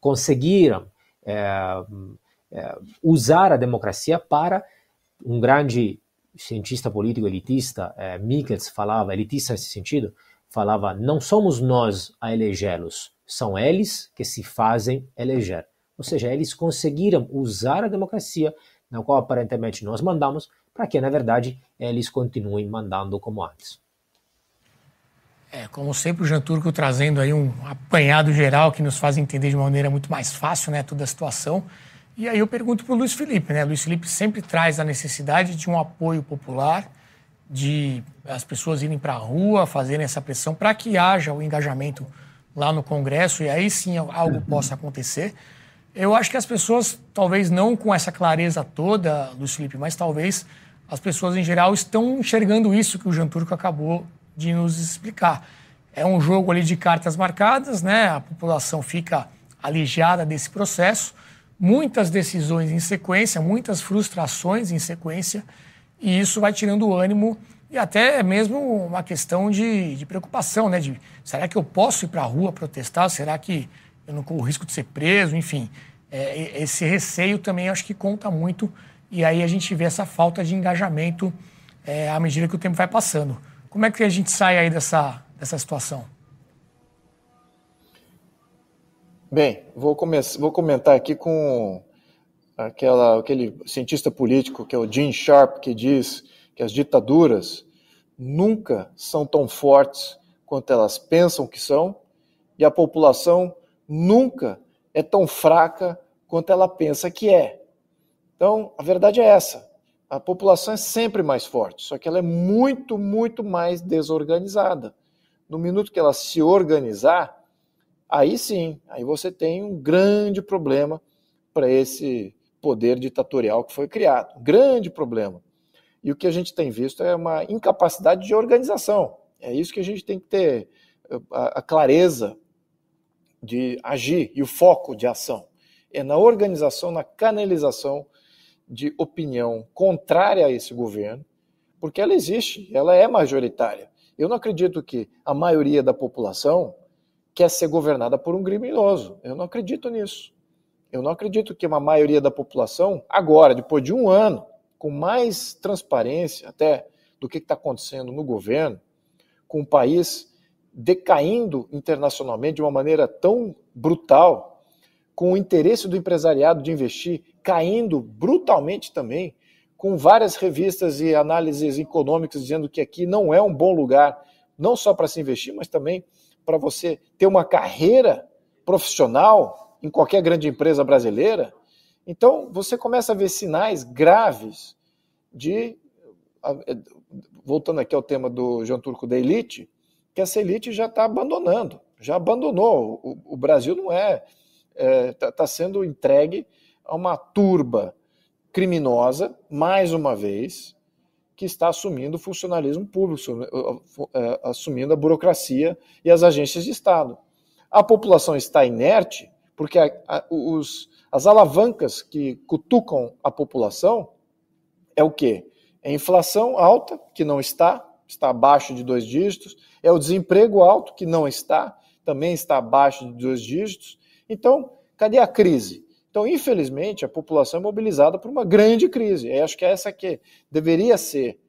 [SPEAKER 4] conseguiram é, é, usar a democracia para um grande cientista político elitista, é, Michels, falava, elitista nesse sentido, falava: não somos nós a elegê-los, são eles que se fazem eleger. Ou seja, eles conseguiram usar a democracia, na qual aparentemente nós mandamos, para que, na verdade, eles continuem mandando como antes.
[SPEAKER 1] É, como sempre, o Jean Turco trazendo aí um apanhado geral que nos faz entender de uma maneira muito mais fácil né, toda a situação. E aí eu pergunto para o Luiz Felipe, né? Luiz Felipe sempre traz a necessidade de um apoio popular, de as pessoas irem para a rua, fazerem essa pressão para que haja o engajamento lá no Congresso e aí sim algo possa acontecer. Eu acho que as pessoas, talvez não com essa clareza toda, Luiz Felipe, mas talvez as pessoas em geral estão enxergando isso que o Jean Turco acabou de nos explicar. É um jogo ali de cartas marcadas, né? A população fica alijada desse processo muitas decisões em sequência, muitas frustrações em sequência, e isso vai tirando o ânimo e até mesmo uma questão de, de preocupação, né? De será que eu posso ir para a rua protestar? Será que eu não corro o risco de ser preso? Enfim, é, esse receio também acho que conta muito e aí a gente vê essa falta de engajamento é, à medida que o tempo vai passando. Como é que a gente sai aí dessa, dessa situação?
[SPEAKER 3] Bem, vou, começar, vou comentar aqui com aquela, aquele cientista político que é o Gene Sharp, que diz que as ditaduras nunca são tão fortes quanto elas pensam que são, e a população nunca é tão fraca quanto ela pensa que é. Então, a verdade é essa. A população é sempre mais forte, só que ela é muito, muito mais desorganizada. No minuto que ela se organizar, aí sim, aí você tem um grande problema para esse poder ditatorial que foi criado. Grande problema. E o que a gente tem visto é uma incapacidade de organização. É isso que a gente tem que ter a, a clareza de agir e o foco de ação. É na organização, na canalização de opinião contrária a esse governo, porque ela existe, ela é majoritária. Eu não acredito que a maioria da população quer ser governada por um criminoso. Eu não acredito nisso. Eu não acredito que uma maioria da população, agora, depois de um ano, com mais transparência até do que está acontecendo no governo, com o país decaindo internacionalmente de uma maneira tão brutal, com o interesse do empresariado de investir caindo brutalmente também, com várias revistas e análises econômicas dizendo que aqui não é um bom lugar, não só para se investir, mas também para você ter uma carreira profissional em qualquer grande empresa brasileira, então você começa a ver sinais graves de. Voltando aqui ao tema do João Turco da elite, que essa elite já está abandonando, já abandonou. O, o Brasil não é. Está é, tá, tá sendo entregue a uma turba criminosa, mais uma vez, que está assumindo o funcionalismo público, é, assumindo a burocracia e as agências de Estado. A população está inerte porque a, a, os, as alavancas que cutucam a população é o quê? É inflação alta, que não está, está abaixo de dois dígitos, é o desemprego alto, que não está, também está abaixo de dois dígitos. Então, cadê a crise? Então, infelizmente, a população é mobilizada por uma grande crise. Eu acho que essa que deveria ser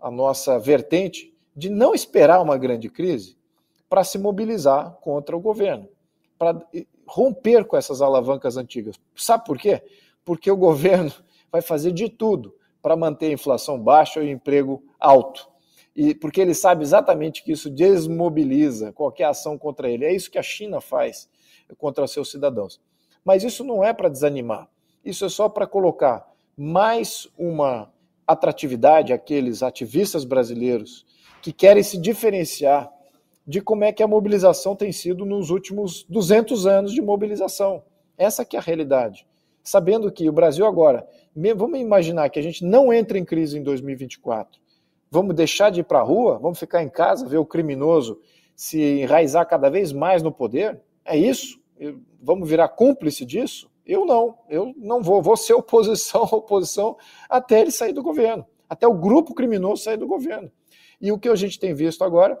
[SPEAKER 3] a nossa vertente de não esperar uma grande crise para se mobilizar contra o governo. para romper com essas alavancas antigas. Sabe por quê? Porque o governo vai fazer de tudo para manter a inflação baixa e o emprego alto. E porque ele sabe exatamente que isso desmobiliza qualquer ação contra ele. É isso que a China faz contra seus cidadãos. Mas isso não é para desanimar. Isso é só para colocar mais uma atratividade àqueles ativistas brasileiros que querem se diferenciar de como é que a mobilização tem sido nos últimos 200 anos de mobilização. Essa que é a realidade. Sabendo que o Brasil agora, vamos imaginar que a gente não entra em crise em 2024. Vamos deixar de ir para a rua? Vamos ficar em casa, ver o criminoso se enraizar cada vez mais no poder? É isso? Vamos virar cúmplice disso? Eu não, eu não vou, vou ser oposição, oposição até ele sair do governo, até o grupo criminoso sair do governo. E o que a gente tem visto agora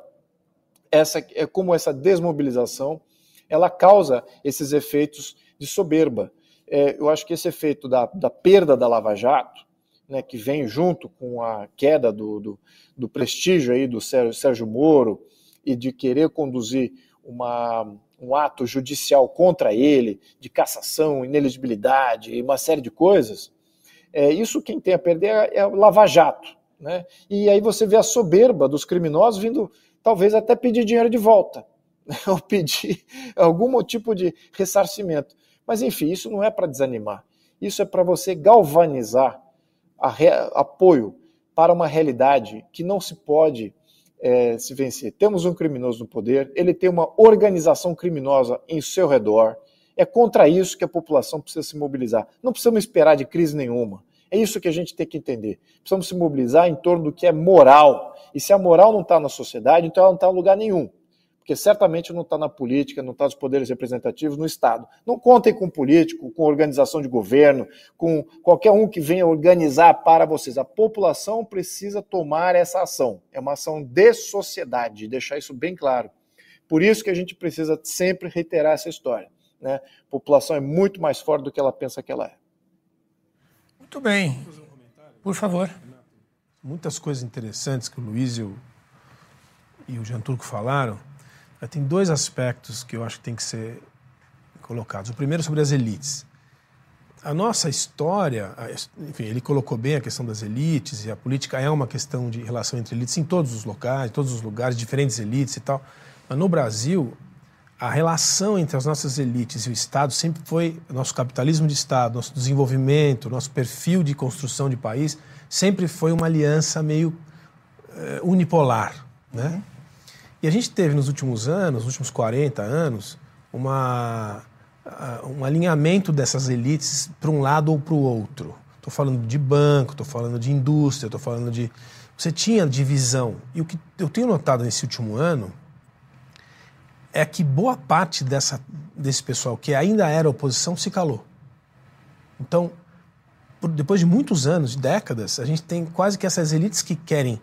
[SPEAKER 3] essa, é como essa desmobilização ela causa esses efeitos de soberba. É, eu acho que esse efeito da, da perda da Lava Jato, né, que vem junto com a queda do, do, do prestígio aí do Sérgio, Sérgio Moro e de querer conduzir uma, um ato judicial contra ele, de cassação, ineligibilidade e uma série de coisas, é, isso quem tem a perder é, é o Lava Jato. Né? E aí você vê a soberba dos criminosos vindo, talvez até pedir dinheiro de volta, ou pedir algum tipo de ressarcimento. Mas enfim, isso não é para desanimar. Isso é para você galvanizar apoio para uma realidade que não se pode é, se vencer. Temos um criminoso no poder, ele tem uma organização criminosa em seu redor. É contra isso que a população precisa se mobilizar. Não precisamos esperar de crise nenhuma. É isso que a gente tem que entender. Precisamos se mobilizar em torno do que é moral. E se a moral não está na sociedade, então ela não está em lugar nenhum porque certamente não está na política, não está nos poderes representativos, no Estado. Não contem com político, com organização de governo, com qualquer um que venha organizar para vocês. A população precisa tomar essa ação. É uma ação de sociedade, deixar isso bem claro. Por isso que a gente precisa sempre reiterar essa história. Né? A população é muito mais forte do que ela pensa que ela é.
[SPEAKER 1] Muito bem. Por favor.
[SPEAKER 2] Muitas coisas interessantes que o Luiz e o, e o Jean Turco falaram. Tem dois aspectos que eu acho que tem que ser colocados. O primeiro sobre as elites. A nossa história, enfim, ele colocou bem a questão das elites e a política é uma questão de relação entre elites em todos os locais, todos os lugares, diferentes elites e tal. Mas no Brasil, a relação entre as nossas elites e o Estado sempre foi nosso capitalismo de Estado, nosso desenvolvimento, nosso perfil de construção de país sempre foi uma aliança meio uh, unipolar, né? Uhum. E a gente teve nos últimos anos, nos últimos 40 anos, uma, um alinhamento dessas elites para um lado ou para o outro. Estou falando de banco, estou falando de indústria, estou falando de. Você tinha divisão. E o que eu tenho notado nesse último ano é que boa parte dessa, desse pessoal que ainda era oposição se calou. Então, por, depois de muitos anos, décadas, a gente tem quase que essas elites que querem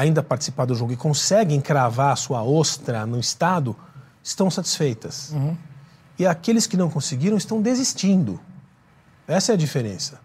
[SPEAKER 2] ainda participar do jogo e conseguem cravar a sua ostra no Estado, estão satisfeitas. Uhum. E aqueles que não conseguiram estão desistindo. Essa é a diferença.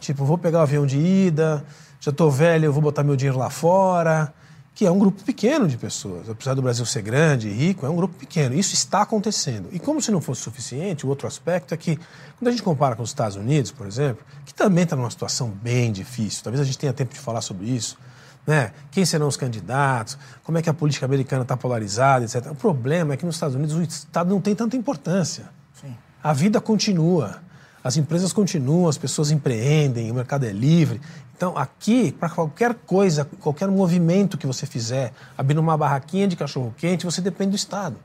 [SPEAKER 2] Tipo, vou pegar o avião de ida, já estou velho, eu vou botar meu dinheiro lá fora, que é um grupo pequeno de pessoas. Apesar do Brasil ser grande e rico, é um grupo pequeno. Isso está acontecendo. E como se não fosse suficiente, o outro aspecto é que, quando a gente compara com os Estados Unidos, por exemplo, que também está numa situação bem difícil, talvez a gente tenha tempo de falar sobre isso, né? Quem serão os candidatos? Como é que a política americana está polarizada, etc. O problema é que nos Estados Unidos o Estado não tem tanta importância. Sim. A vida continua, as empresas continuam, as pessoas empreendem, o mercado é livre. Então, aqui, para qualquer coisa, qualquer movimento que você fizer, abrindo uma barraquinha de cachorro-quente, você depende do Estado.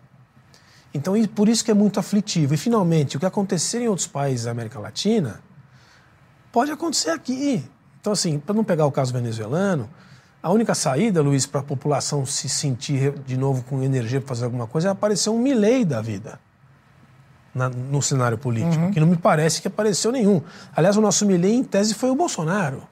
[SPEAKER 2] Então, por isso que é muito aflitivo. E, finalmente, o que acontecer em outros países da América Latina pode acontecer aqui. Então, assim, para não pegar o caso venezuelano, a única saída, Luiz, para a população se sentir de novo com energia para fazer alguma coisa é aparecer um Milley da vida na, no cenário político, uhum. que não me parece que apareceu nenhum. Aliás, o nosso Milley, em tese, foi o Bolsonaro.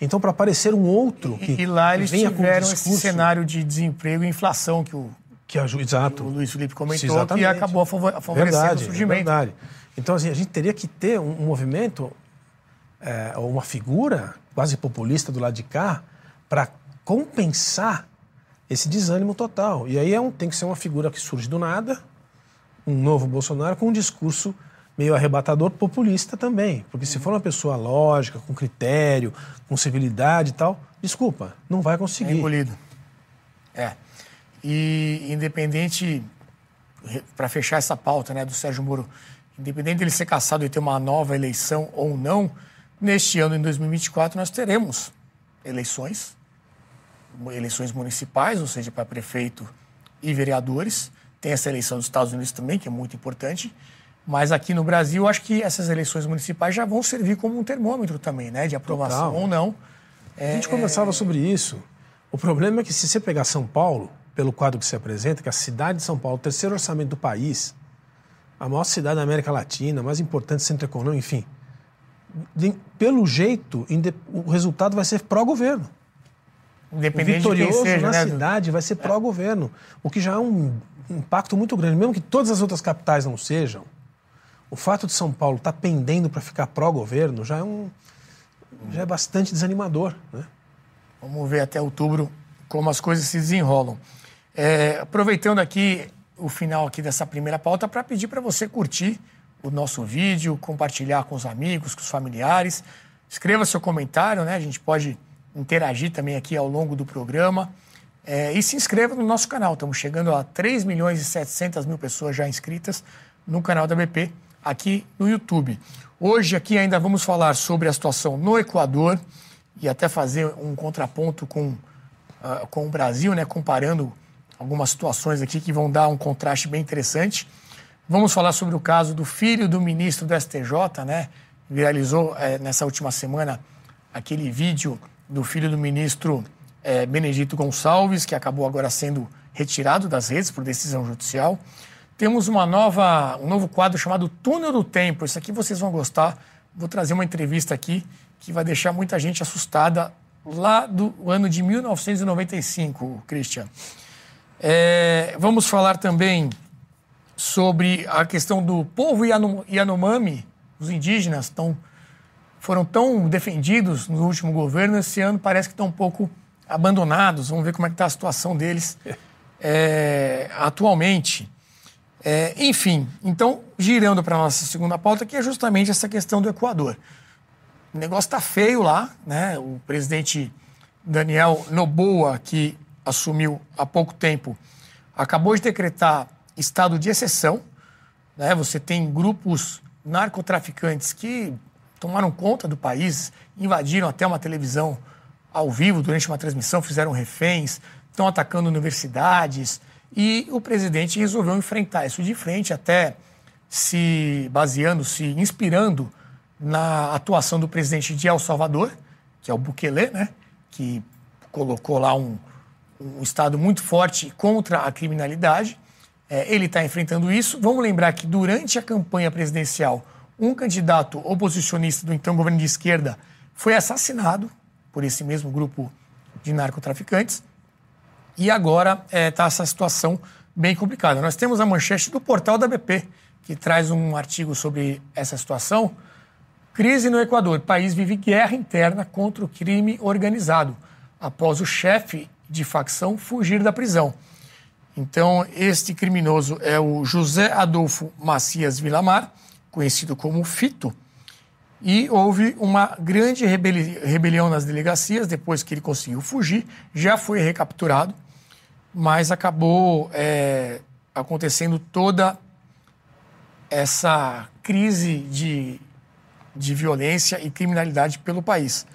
[SPEAKER 2] Então, para aparecer um outro que.
[SPEAKER 1] E, e lá eles venha tiveram esse cenário de desemprego e inflação que o,
[SPEAKER 2] que a, exato.
[SPEAKER 1] o Luiz Felipe comentou, Exatamente. que acabou favorecendo verdade, o surgimento.
[SPEAKER 2] Verdade. Então, assim, a gente teria que ter um, um movimento, é, uma figura quase populista do lado de cá, para compensar esse desânimo total. E aí é um, tem que ser uma figura que surge do nada, um novo Bolsonaro com um discurso meio arrebatador populista também. Porque se for uma pessoa lógica, com critério, com civilidade e tal, desculpa, não vai conseguir. É
[SPEAKER 1] engolido. É. E independente, para fechar essa pauta né, do Sérgio Moro, independente dele ser caçado e ter uma nova eleição ou não, neste ano, em 2024, nós teremos eleições, eleições municipais, ou seja, para prefeito e vereadores. Tem essa eleição dos Estados Unidos também, que é muito importante. Mas aqui no Brasil, acho que essas eleições municipais já vão servir como um termômetro também, né? De aprovação Total. ou não.
[SPEAKER 2] É, a gente conversava é... sobre isso. O problema é que se você pegar São Paulo, pelo quadro que se apresenta, que é a cidade de São Paulo, o terceiro orçamento do país, a maior cidade da América Latina, mais importante centro econômico, enfim. De, pelo jeito, o resultado vai ser pró-governo. Independente o vitorioso seja, na né? cidade vai ser pró-governo, o que já é um impacto muito grande. Mesmo que todas as outras capitais não sejam, o fato de São Paulo estar tá pendendo para ficar pró-governo já é um já é bastante desanimador, né?
[SPEAKER 1] Vamos ver até outubro como as coisas se desenrolam. É, aproveitando aqui o final aqui dessa primeira pauta para pedir para você curtir o nosso vídeo, compartilhar com os amigos, com os familiares, escreva seu comentário, né? A gente pode interagir também aqui ao longo do programa. É, e se inscreva no nosso canal. Estamos chegando a 3 milhões e 700 mil pessoas já inscritas no canal da BP aqui no YouTube. Hoje aqui ainda vamos falar sobre a situação no Equador e até fazer um contraponto com, uh, com o Brasil, né, comparando algumas situações aqui que vão dar um contraste bem interessante. Vamos falar sobre o caso do filho do ministro do STJ, né? Viralizou é, nessa última semana aquele vídeo do filho do ministro é, Benedito Gonçalves, que acabou agora sendo retirado das redes por decisão judicial. Temos uma nova, um novo quadro chamado Túnel do Tempo. Isso aqui vocês vão gostar. Vou trazer uma entrevista aqui que vai deixar muita gente assustada lá do ano de 1995, Christian. É, vamos falar também sobre a questão do povo Yanomami, os indígenas tão, foram tão defendidos no último governo, esse ano parece que estão um pouco abandonados. Vamos ver como é que está a situação deles é, atualmente. É, enfim, então, girando para a nossa segunda pauta, que é justamente essa questão do Equador. O negócio está feio lá, né? O presidente Daniel Noboa, que assumiu há pouco tempo, acabou de decretar estado de exceção. Né? Você tem grupos narcotraficantes que tomaram conta do país, invadiram até uma televisão ao vivo durante uma transmissão, fizeram reféns, estão atacando universidades. E o presidente resolveu enfrentar isso de frente, até se baseando, se inspirando na atuação do presidente de El Salvador, que é o Bukele, né? que colocou lá um, um Estado muito forte contra a criminalidade. É, ele está enfrentando isso. Vamos lembrar que durante a campanha presidencial, um candidato oposicionista do então governo de esquerda foi assassinado por esse mesmo grupo de narcotraficantes. E agora está é, tá essa situação bem complicada. Nós temos a manchete do portal da BP, que traz um artigo sobre essa situação. Crise no Equador. País vive guerra interna contra o crime organizado, após o chefe de facção fugir da prisão. Então, este criminoso é o José Adolfo Macias Vilamar, conhecido como Fito, e houve uma grande rebeli rebelião nas delegacias depois que ele conseguiu fugir, já foi recapturado, mas acabou é, acontecendo toda essa crise de, de violência e criminalidade pelo país.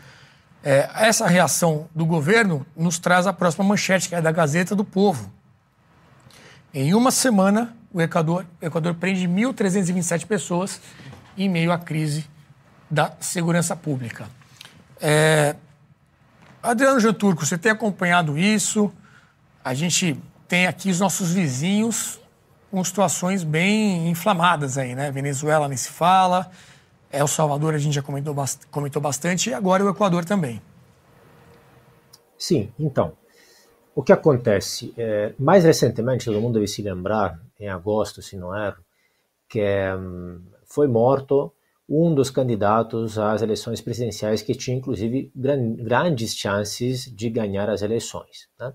[SPEAKER 1] É, essa reação do governo nos traz a próxima manchete, que é da Gazeta do Povo. Em uma semana, o Equador, o Equador prende 1.327 pessoas em meio à crise da segurança pública. É, Adriano Geturco, você tem acompanhado isso? A gente tem aqui os nossos vizinhos com situações bem inflamadas aí, né? Venezuela nem se fala, El Salvador a gente já comentou, comentou bastante e agora o Equador também.
[SPEAKER 4] Sim, então, o que acontece? É, mais recentemente, todo mundo deve se lembrar, em agosto, se não erro, que hum, foi morto um dos candidatos às eleições presidenciais que tinha, inclusive, gran, grandes chances de ganhar as eleições. Né?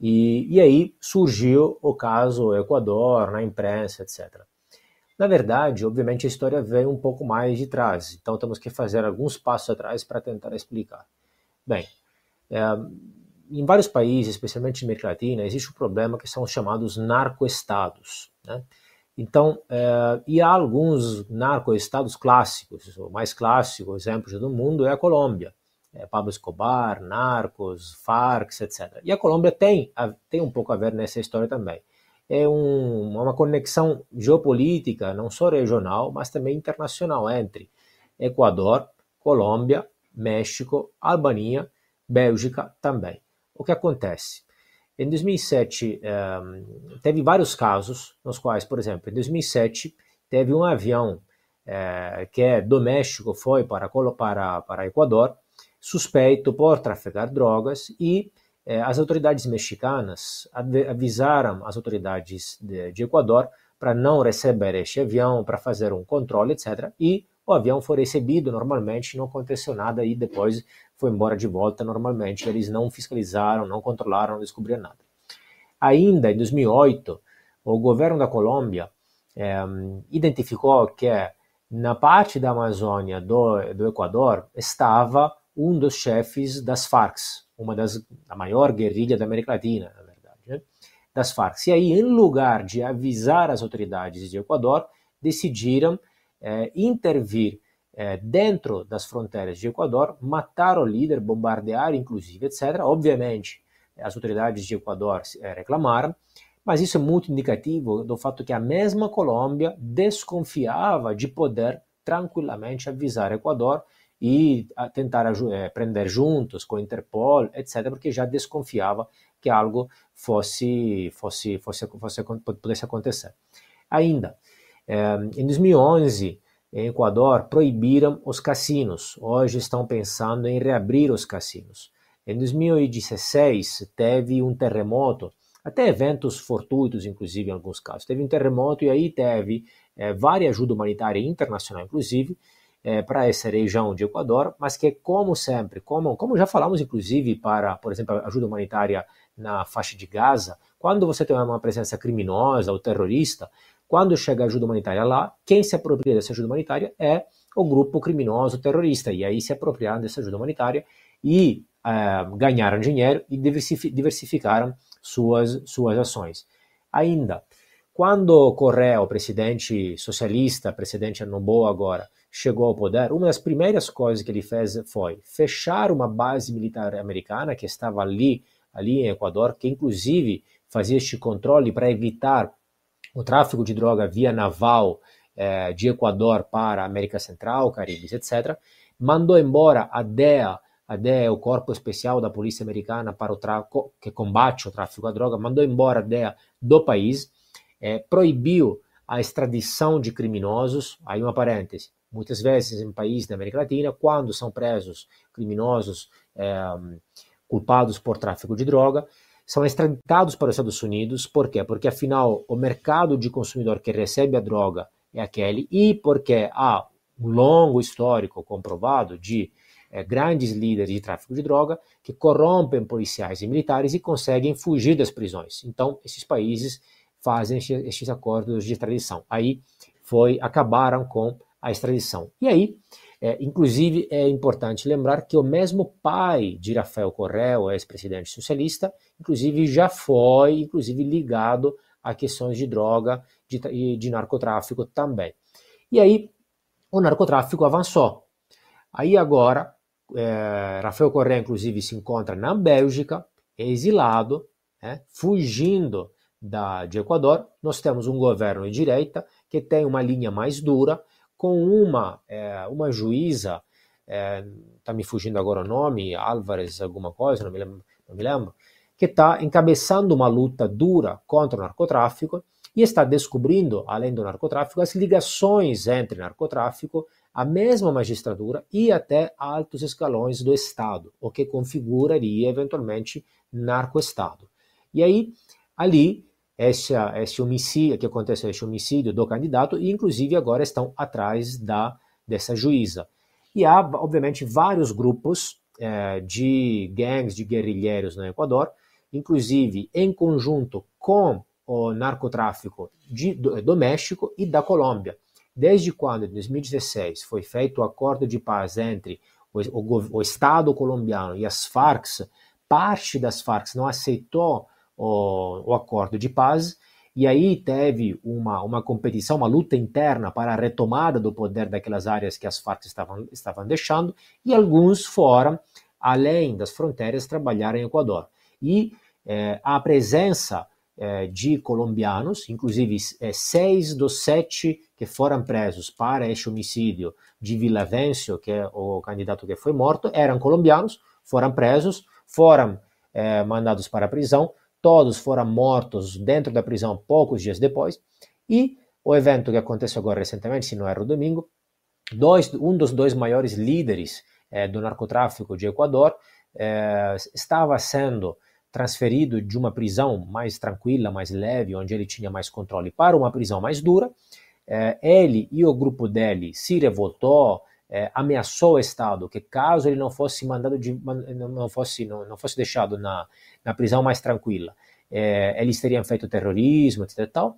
[SPEAKER 4] E, e aí surgiu o caso Equador, na imprensa, etc. Na verdade, obviamente, a história vem um pouco mais de trás, então temos que fazer alguns passos atrás para tentar explicar. Bem, é, em vários países, especialmente na América Latina, existe um problema que são os chamados narcoestados. Né? Então, é, e há alguns narcoestados clássicos, o mais clássico exemplo do mundo é a Colômbia. É Pablo Escobar, Narcos, Farc, etc. E a Colômbia tem, tem um pouco a ver nessa história também. É um, uma conexão geopolítica, não só regional, mas também internacional entre Equador, Colômbia, México, Albânia, Bélgica também. O que acontece? Em 2007, um, teve vários casos, nos quais, por exemplo, em 2007, teve um avião é, que é doméstico, foi para, para, para Equador, suspeito por traficar drogas e é, as autoridades mexicanas avisaram as autoridades de, de Equador para não receber este avião, para fazer um controle, etc. E o avião foi recebido normalmente, não aconteceu nada e depois foi embora de volta normalmente. Eles não fiscalizaram, não controlaram, não descobriram nada. Ainda em 2008, o governo da Colômbia é, identificou que na parte da Amazônia do, do Equador estava um dos chefes das Farc, uma das a maior guerrilha da América Latina, na verdade, né? das Farc. E aí, em lugar de avisar as autoridades de Equador, decidiram é, intervir é, dentro das fronteiras de Equador, matar o líder, bombardear, inclusive, etc. Obviamente, as autoridades de Equador é, reclamaram, mas isso é muito indicativo do fato que a mesma Colômbia desconfiava de poder tranquilamente avisar Equador e tentar é, prender juntos com a Interpol, etc., porque já desconfiava que algo fosse, fosse, fosse, fosse pudesse acontecer. Ainda, é, em 2011, em Equador, proibiram os cassinos. Hoje estão pensando em reabrir os cassinos. Em 2016, teve um terremoto, até eventos fortuitos, inclusive, em alguns casos. Teve um terremoto e aí teve é, várias ajuda humanitária internacional, inclusive, é, para essa região de Equador, mas que, como sempre, como, como já falamos, inclusive, para, por exemplo, ajuda humanitária na faixa de Gaza, quando você tem uma presença criminosa ou terrorista, quando chega a ajuda humanitária lá, quem se apropria dessa ajuda humanitária é o grupo criminoso terrorista, e aí se apropriaram dessa ajuda humanitária e é, ganharam dinheiro e diversificaram suas, suas ações. Ainda, quando Correa, o presidente socialista, presidente Noboa agora, chegou ao poder, uma das primeiras coisas que ele fez foi fechar uma base militar americana que estava ali, ali em Equador, que inclusive fazia este controle para evitar o tráfico de droga via naval eh, de Equador para América Central, Caribe, etc. Mandou embora a DEA, a DEA é o Corpo Especial da Polícia Americana para o tráfico, que combate o tráfico de droga, mandou embora a DEA do país, eh, proibiu a extradição de criminosos, aí uma parêntese, muitas vezes em países da América Latina, quando são presos criminosos é, culpados por tráfico de droga, são extraditados para os Estados Unidos. Por quê? Porque afinal o mercado de consumidor que recebe a droga é aquele e porque há um longo histórico comprovado de é, grandes líderes de tráfico de droga que corrompem policiais e militares e conseguem fugir das prisões. Então, esses países fazem esses acordos de extradição. Aí foi acabaram com a extradição. E aí, é, inclusive, é importante lembrar que o mesmo pai de Rafael Correa, ex-presidente socialista, inclusive já foi, inclusive, ligado a questões de droga e de, de narcotráfico também. E aí, o narcotráfico avançou. Aí agora, é, Rafael Correa, inclusive, se encontra na Bélgica, exilado, é, fugindo da, de Equador. Nós temos um governo de direita que tem uma linha mais dura, com uma, é, uma juíza, está é, tá me fugindo agora o nome, Álvares alguma coisa, não me lembro, não me lembro que está encabeçando uma luta dura contra o narcotráfico e está descobrindo, além do narcotráfico, as ligações entre narcotráfico, a mesma magistratura e até altos escalões do Estado, o que configuraria eventualmente narcoestado. E aí, ali, esse, esse homicídio, que aconteceu esse homicídio do candidato, e inclusive agora estão atrás da, dessa juíza. E há, obviamente, vários grupos é, de gangues, de guerrilheiros no Equador, inclusive em conjunto com o narcotráfico de, do, doméstico e da Colômbia. Desde quando, em 2016, foi feito o acordo de paz entre o, o, o Estado colombiano e as Farc, parte das Farc não aceitou o, o acordo de paz, e aí teve uma, uma competição, uma luta interna para a retomada do poder daquelas áreas que as Farc estavam, estavam deixando, e alguns foram, além das fronteiras, trabalhar em Equador. E eh, a presença eh, de colombianos, inclusive eh, seis dos sete que foram presos para este homicídio de Villavencio, que é o candidato que foi morto, eram colombianos, foram presos, foram mandados para a prisão, todos foram mortos dentro da prisão poucos dias depois, e o evento que aconteceu agora recentemente, se não erro, domingo, dois, um dos dois maiores líderes eh, do narcotráfico de Equador eh, estava sendo transferido de uma prisão mais tranquila, mais leve, onde ele tinha mais controle, para uma prisão mais dura. Eh, ele e o grupo dele se revoltou, eh, ameaçou o Estado que caso ele não fosse mandado de, não fosse não, não fosse deixado na, na prisão mais tranquila, eh, eles teriam feito terrorismo, etc. Tal.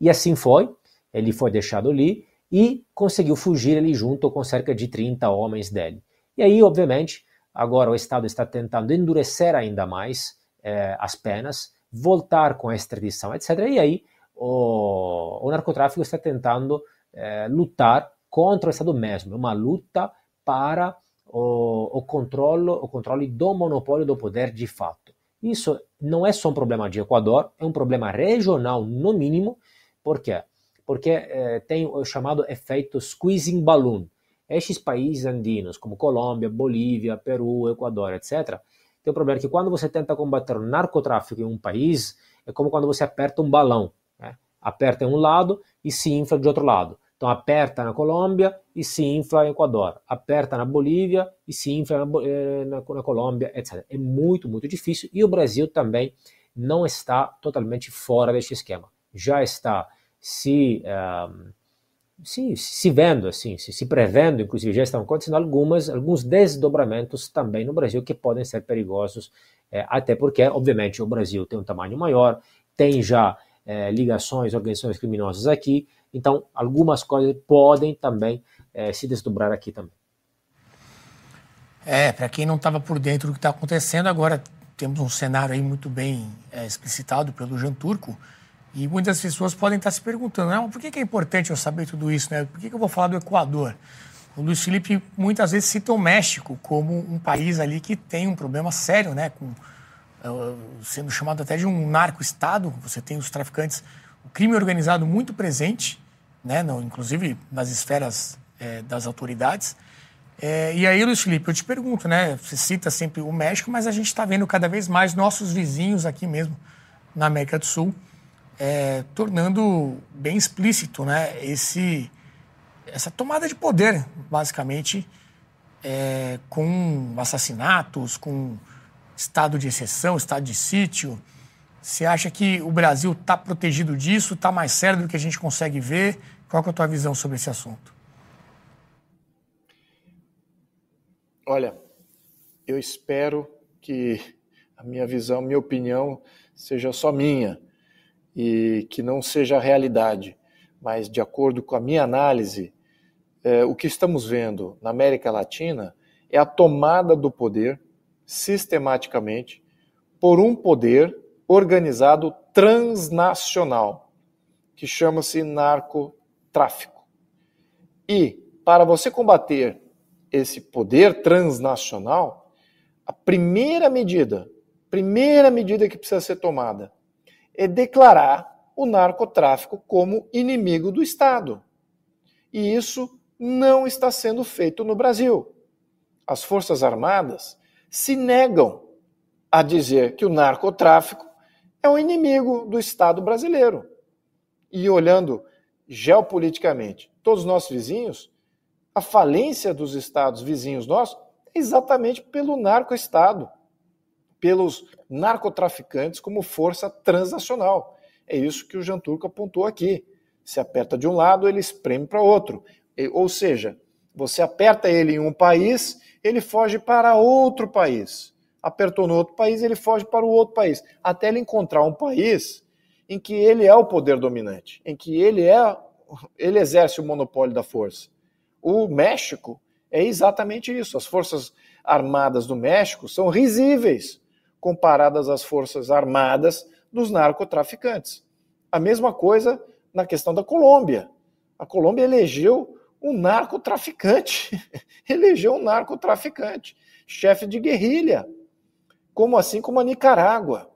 [SPEAKER 4] E assim foi. Ele foi deixado ali e conseguiu fugir ali junto com cerca de 30 homens dele. E aí, obviamente, agora o Estado está tentando endurecer ainda mais eh, as penas, voltar com a extradição, etc. E aí o, o narcotráfico está tentando eh, lutar contra o Estado mesmo, uma luta para o, o, controle, o controle do monopólio do poder de fato. Isso não é só um problema de Equador, é um problema regional no mínimo, por quê? Porque eh, tem o chamado efeito squeezing balloon. Estes países andinos, como Colômbia, Bolívia, Peru, Equador, etc., tem o problema que quando você tenta combater o narcotráfico em um país, é como quando você aperta um balão. Né? Aperta em um lado e se infla de outro lado. Então aperta na Colômbia e se infla em Equador. Aperta na Bolívia e se infla na, eh, na, na Colômbia, etc. É muito, muito difícil. E o Brasil também não está totalmente fora deste esquema. Já está se... Uh, se, se vendo, assim, se, se prevendo, inclusive já estão acontecendo algumas, alguns desdobramentos também no Brasil que podem ser perigosos, é, até porque, obviamente, o Brasil tem um tamanho maior, tem já é, ligações, organizações criminosas aqui, então algumas coisas podem também é, se desdobrar aqui também.
[SPEAKER 1] É, para quem não estava por dentro do que está acontecendo, agora temos um cenário aí muito bem é, explicitado pelo Jean Turco, e muitas pessoas podem estar se perguntando, não, por que é importante eu saber tudo isso? Né? Por que eu vou falar do Equador? O Luiz Felipe muitas vezes cita o México como um país ali que tem um problema sério, né? Com, sendo chamado até de um narco-estado. Você tem os traficantes, o crime organizado muito presente, né? Inclusive nas esferas é, das autoridades. É, e aí, Luiz Felipe, eu te pergunto, né? Você cita sempre o México, mas a gente está vendo cada vez mais nossos vizinhos aqui mesmo, na América do Sul, é, tornando bem explícito né, esse, essa tomada de poder, basicamente, com assassinatos, com estado de exceção, estado de sítio. Você acha que o Brasil está protegido disso? Está mais sério do que a gente consegue ver? Qual é a tua visão sobre esse assunto?
[SPEAKER 3] Olha, eu espero que a minha visão, minha opinião, seja só minha e que não seja a realidade, mas de acordo com a minha análise, é, o que estamos vendo na América Latina é a tomada do poder sistematicamente por um poder organizado transnacional, que chama-se narcotráfico. E para você combater esse poder transnacional, a primeira medida, primeira medida que precisa ser tomada é declarar o narcotráfico como inimigo do Estado. E isso não está sendo feito no Brasil. As Forças Armadas se negam a dizer que o narcotráfico é o inimigo do Estado brasileiro. E olhando geopoliticamente todos os nossos vizinhos, a falência dos estados vizinhos nossos é exatamente pelo narco-estado pelos narcotraficantes como força transnacional. É isso que o Jean Turco apontou aqui. Se aperta de um lado, ele espreme para outro. Ou seja, você aperta ele em um país, ele foge para outro país. apertou no outro país, ele foge para o outro país, até ele encontrar um país em que ele é o poder dominante, em que ele é ele exerce o monopólio da força. O México é exatamente isso. As forças armadas do México são risíveis comparadas às forças armadas dos narcotraficantes. A mesma coisa na questão da Colômbia. A Colômbia elegeu um narcotraficante, elegeu um narcotraficante, chefe de guerrilha, como assim como a Nicarágua.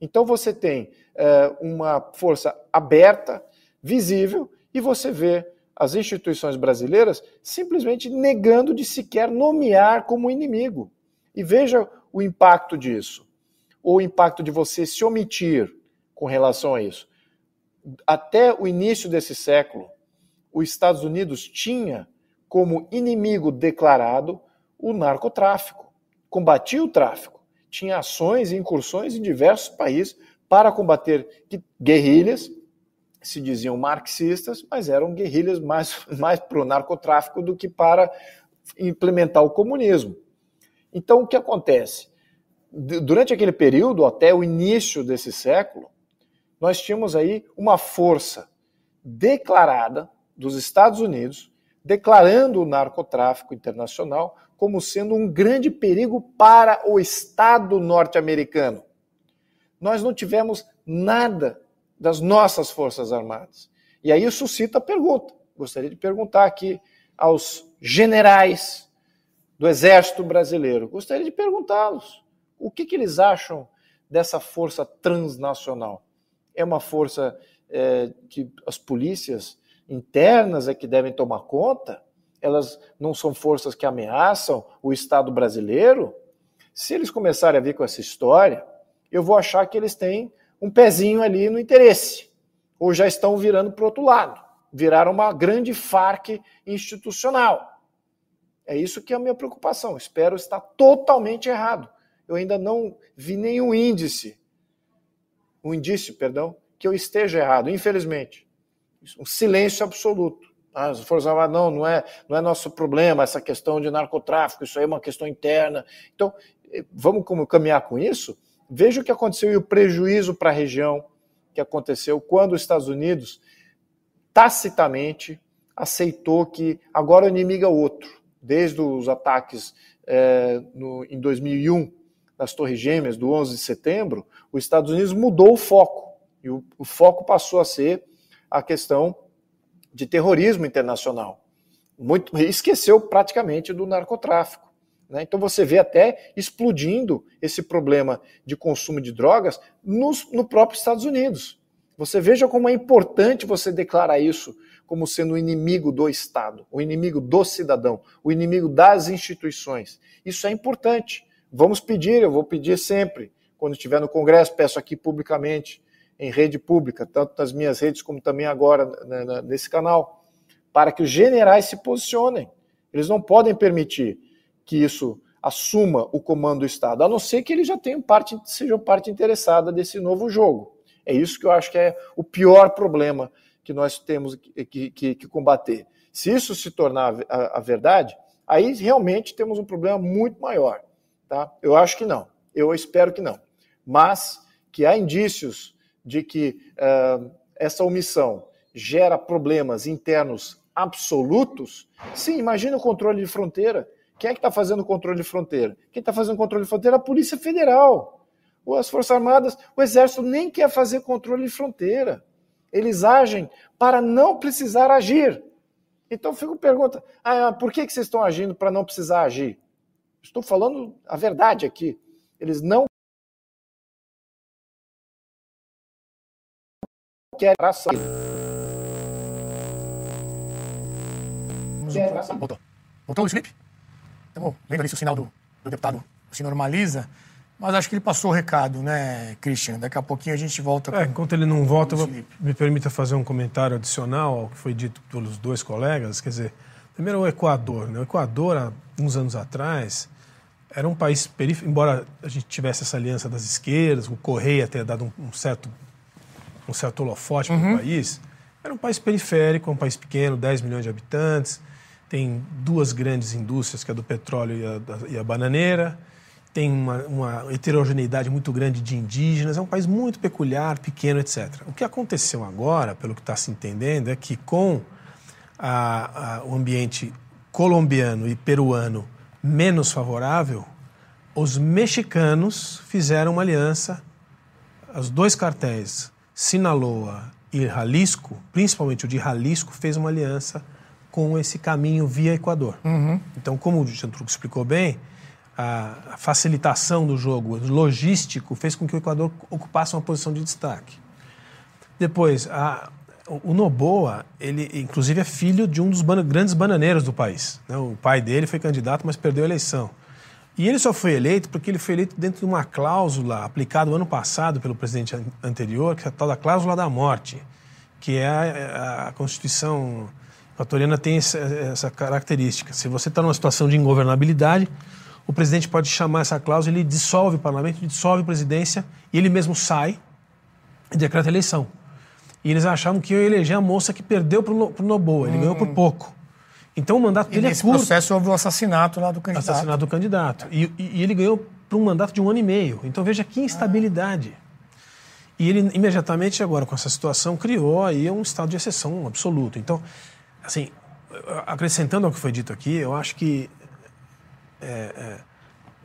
[SPEAKER 3] Então você tem é, uma força aberta, visível, e você vê as instituições brasileiras simplesmente negando de sequer nomear como inimigo. E veja o impacto disso, ou o impacto de você se omitir com relação a isso. Até o início desse século, os Estados Unidos tinha como inimigo declarado o narcotráfico, combatia o tráfico, tinha ações e incursões em diversos países para combater guerrilhas, se diziam marxistas, mas eram guerrilhas mais, mais para o narcotráfico do que para implementar o comunismo. Então, o que acontece? Durante aquele período, até o início desse século, nós tínhamos aí uma força declarada dos Estados Unidos declarando o narcotráfico internacional como sendo um grande perigo para o Estado norte-americano. Nós não tivemos nada das nossas Forças Armadas. E aí suscita a pergunta. Gostaria de perguntar aqui aos generais do Exército Brasileiro. Gostaria de perguntá-los o que, que, eles acham dessa força transnacional. É uma força é, que as polícias internas é que devem tomar conta, elas não são forças que ameaçam o Estado brasileiro. Se eles começarem a vir com essa história, eu vou achar que eles têm um pezinho ali no interesse, ou já estão virando para o outro lado, viraram uma grande Farc institucional. É isso que é a minha preocupação. Espero estar totalmente errado. Eu ainda não vi nenhum índice, um indício, perdão, que eu esteja errado, infelizmente um silêncio absoluto. As Forças Armadas, não, não é, não é nosso problema essa questão de narcotráfico, isso aí é uma questão interna. Então, eh, vamos caminhar com isso? Veja o que aconteceu e o prejuízo para a região que aconteceu quando os Estados Unidos tacitamente aceitou que agora o inimigo é outro. Desde os ataques é, no, em 2001, das Torres Gêmeas, do 11 de setembro, os Estados Unidos mudou o foco. E o, o foco passou a ser a questão de terrorismo internacional. Muito, esqueceu praticamente do narcotráfico. Né? Então você vê até explodindo esse problema de consumo de drogas nos, no próprio Estados Unidos. Você veja como é importante você declarar isso como sendo o inimigo do Estado, o inimigo do cidadão, o inimigo das instituições. Isso é importante. Vamos pedir, eu vou pedir sempre, quando estiver no Congresso, peço aqui publicamente, em rede pública, tanto nas minhas redes como também agora né, nesse canal, para que os generais se posicionem. Eles não podem permitir que isso assuma o comando do Estado, a não ser que eles já tenham parte, sejam parte interessada desse novo jogo. É isso que eu acho que é o pior problema que nós temos que, que, que combater. Se isso se tornar a, a, verdade, aí realmente temos um problema muito maior. Tá? Eu acho que não. Eu espero que não. Mas que há indícios de que uh, essa omissão gera problemas internos absolutos, sim, imagina o controle de fronteira. Quem é que está fazendo o controle de fronteira? Quem está fazendo o controle de fronteira é a Polícia Federal. Ou as Forças Armadas, o Exército nem quer fazer controle de fronteira. Eles agem para não precisar agir. Então fica a pergunta: ah, por que, que vocês estão agindo para não precisar agir? Estou falando a verdade aqui. Eles não quer ação.
[SPEAKER 1] Voltou. Voltou, Luiz Felipe? Estamos vendo ali se o sinal do, do deputado se normaliza. Mas acho que ele passou o recado, né, Christian? Daqui a pouquinho a gente volta.
[SPEAKER 2] É, enquanto ele não volta, me permita fazer um comentário adicional ao que foi dito pelos dois colegas. Quer dizer, primeiro o Equador. Né? O Equador, há uns anos atrás, era um país periférico, embora a gente tivesse essa aliança das esquerdas, o Correia ter dado um, um certo um certo holofote uhum. para o país, era um país periférico, um país pequeno, 10 milhões de habitantes, tem duas grandes indústrias, que é a do petróleo e a, da, e a bananeira, tem uma, uma, heterogeneidade muito grande de indígenas, é um país muito peculiar, pequeno, etc. O que aconteceu agora, pelo que está se entendendo, é que com a, a, o ambiente colombiano e peruano menos favorável, os mexicanos fizeram uma aliança, os dois cartéis, Sinaloa e Jalisco, principalmente o de Jalisco, fez uma aliança com esse caminho via Equador. Uhum. Então, como o Jean Truc explicou bem, a facilitação do jogo logístico fez com que o Equador ocupasse uma posição de destaque. Depois, a, o Noboa, ele inclusive é filho de um dos grandes bananeiros do país. Né? O pai dele foi candidato, mas perdeu a eleição. E ele só foi eleito porque ele foi eleito dentro de uma cláusula aplicada no ano passado pelo presidente anterior, que é a tal da cláusula da morte, que é a, a Constituição equatoriana tem essa, essa característica. Se você está numa situação de ingovernabilidade, o presidente pode chamar essa cláusula, ele dissolve o parlamento, ele dissolve a presidência e ele mesmo sai e decreta a eleição. E eles achavam que ia eleger a moça que perdeu para o Noboa, ele hum. ganhou por hum. pouco. Então o mandato e dele é curto.
[SPEAKER 1] processo houve o assassinato lá do candidato.
[SPEAKER 2] Assassinato do candidato. E, e, ele ganhou por um mandato de um ano e meio. Então veja que instabilidade. Ah. E ele imediatamente agora com essa situação criou aí um estado de exceção absoluto. Então, assim, acrescentando ao que foi dito aqui, eu acho que é, é,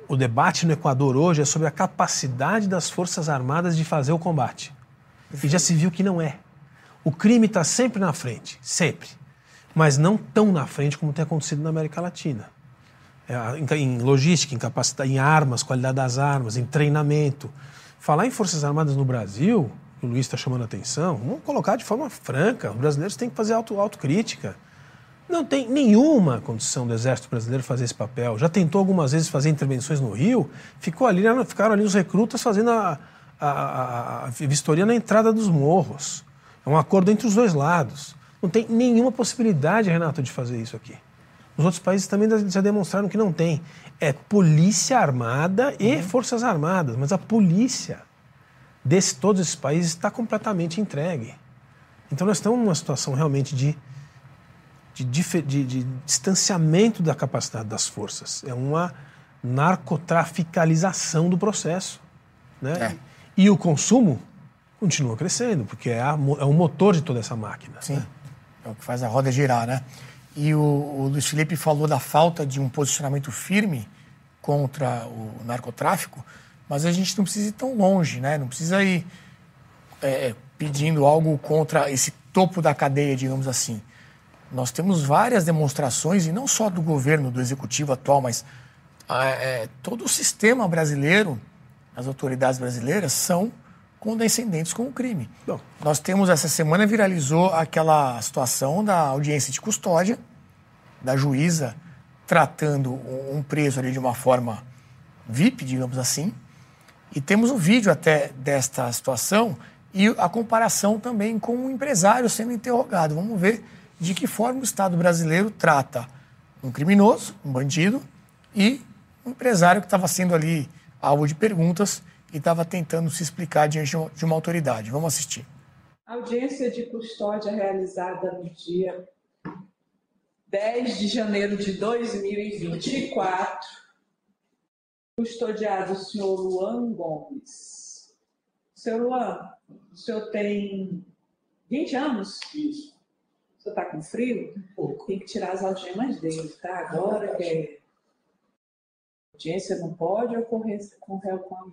[SPEAKER 2] o debate no Equador hoje é sobre a capacidade das Forças Armadas de fazer o combate. E já se viu que não é. O crime está sempre na frente, sempre. Mas não tão na frente como tem acontecido na América Latina. É, em logística, em capacidade, em armas, qualidade das armas, em treinamento. Falar em Forças Armadas no Brasil, o Luiz está chamando a atenção, vamos colocar de forma franca. Os brasileiros têm que fazer auto, autocrítica. Não tem nenhuma condição do Exército Brasileiro fazer esse papel. Já tentou algumas vezes fazer intervenções no Rio, ficou ali, ficaram ali os recrutas fazendo a, a, a, a vistoria na entrada dos morros. É um acordo entre os dois lados. Não tem nenhuma possibilidade, Renato, de fazer isso aqui. Os outros países também já demonstraram que não tem. É polícia armada e uhum. forças armadas, mas a polícia de todos esses países está completamente entregue. Então nós estamos numa situação realmente de de, de, de distanciamento da capacidade das forças. É uma narcotraficalização do processo. Né? É. E o consumo continua crescendo, porque é, a, é o motor de toda essa máquina.
[SPEAKER 1] Sim, né? É o que faz a roda girar, né? E o, o Luiz Felipe falou da falta de um posicionamento firme contra o narcotráfico, mas a gente não precisa ir tão longe, né? Não precisa ir é, pedindo algo contra esse topo da cadeia, digamos assim. Nós temos várias demonstrações, e não só do governo, do executivo atual, mas ah, é, todo o sistema brasileiro, as autoridades brasileiras, são condescendentes com o crime. Bom. Nós temos, essa semana, viralizou aquela situação da audiência de custódia, da juíza tratando um preso ali de uma forma VIP, digamos assim. E temos o um vídeo até desta situação e a comparação também com o um empresário sendo interrogado. Vamos ver de que forma o Estado brasileiro trata um criminoso, um bandido, e um empresário que estava sendo ali alvo de perguntas e estava tentando se explicar diante de uma autoridade. Vamos assistir.
[SPEAKER 6] Audiência de custódia realizada no dia 10 de janeiro de 2024. Custodiado o senhor Luan Gomes. Senhor Luan, o senhor tem 20 anos?
[SPEAKER 7] Isso.
[SPEAKER 6] Você está com frio? Pouco. Tem que tirar as algemas dele, tá? Agora que é... audiência não pode ocorrer com réu com.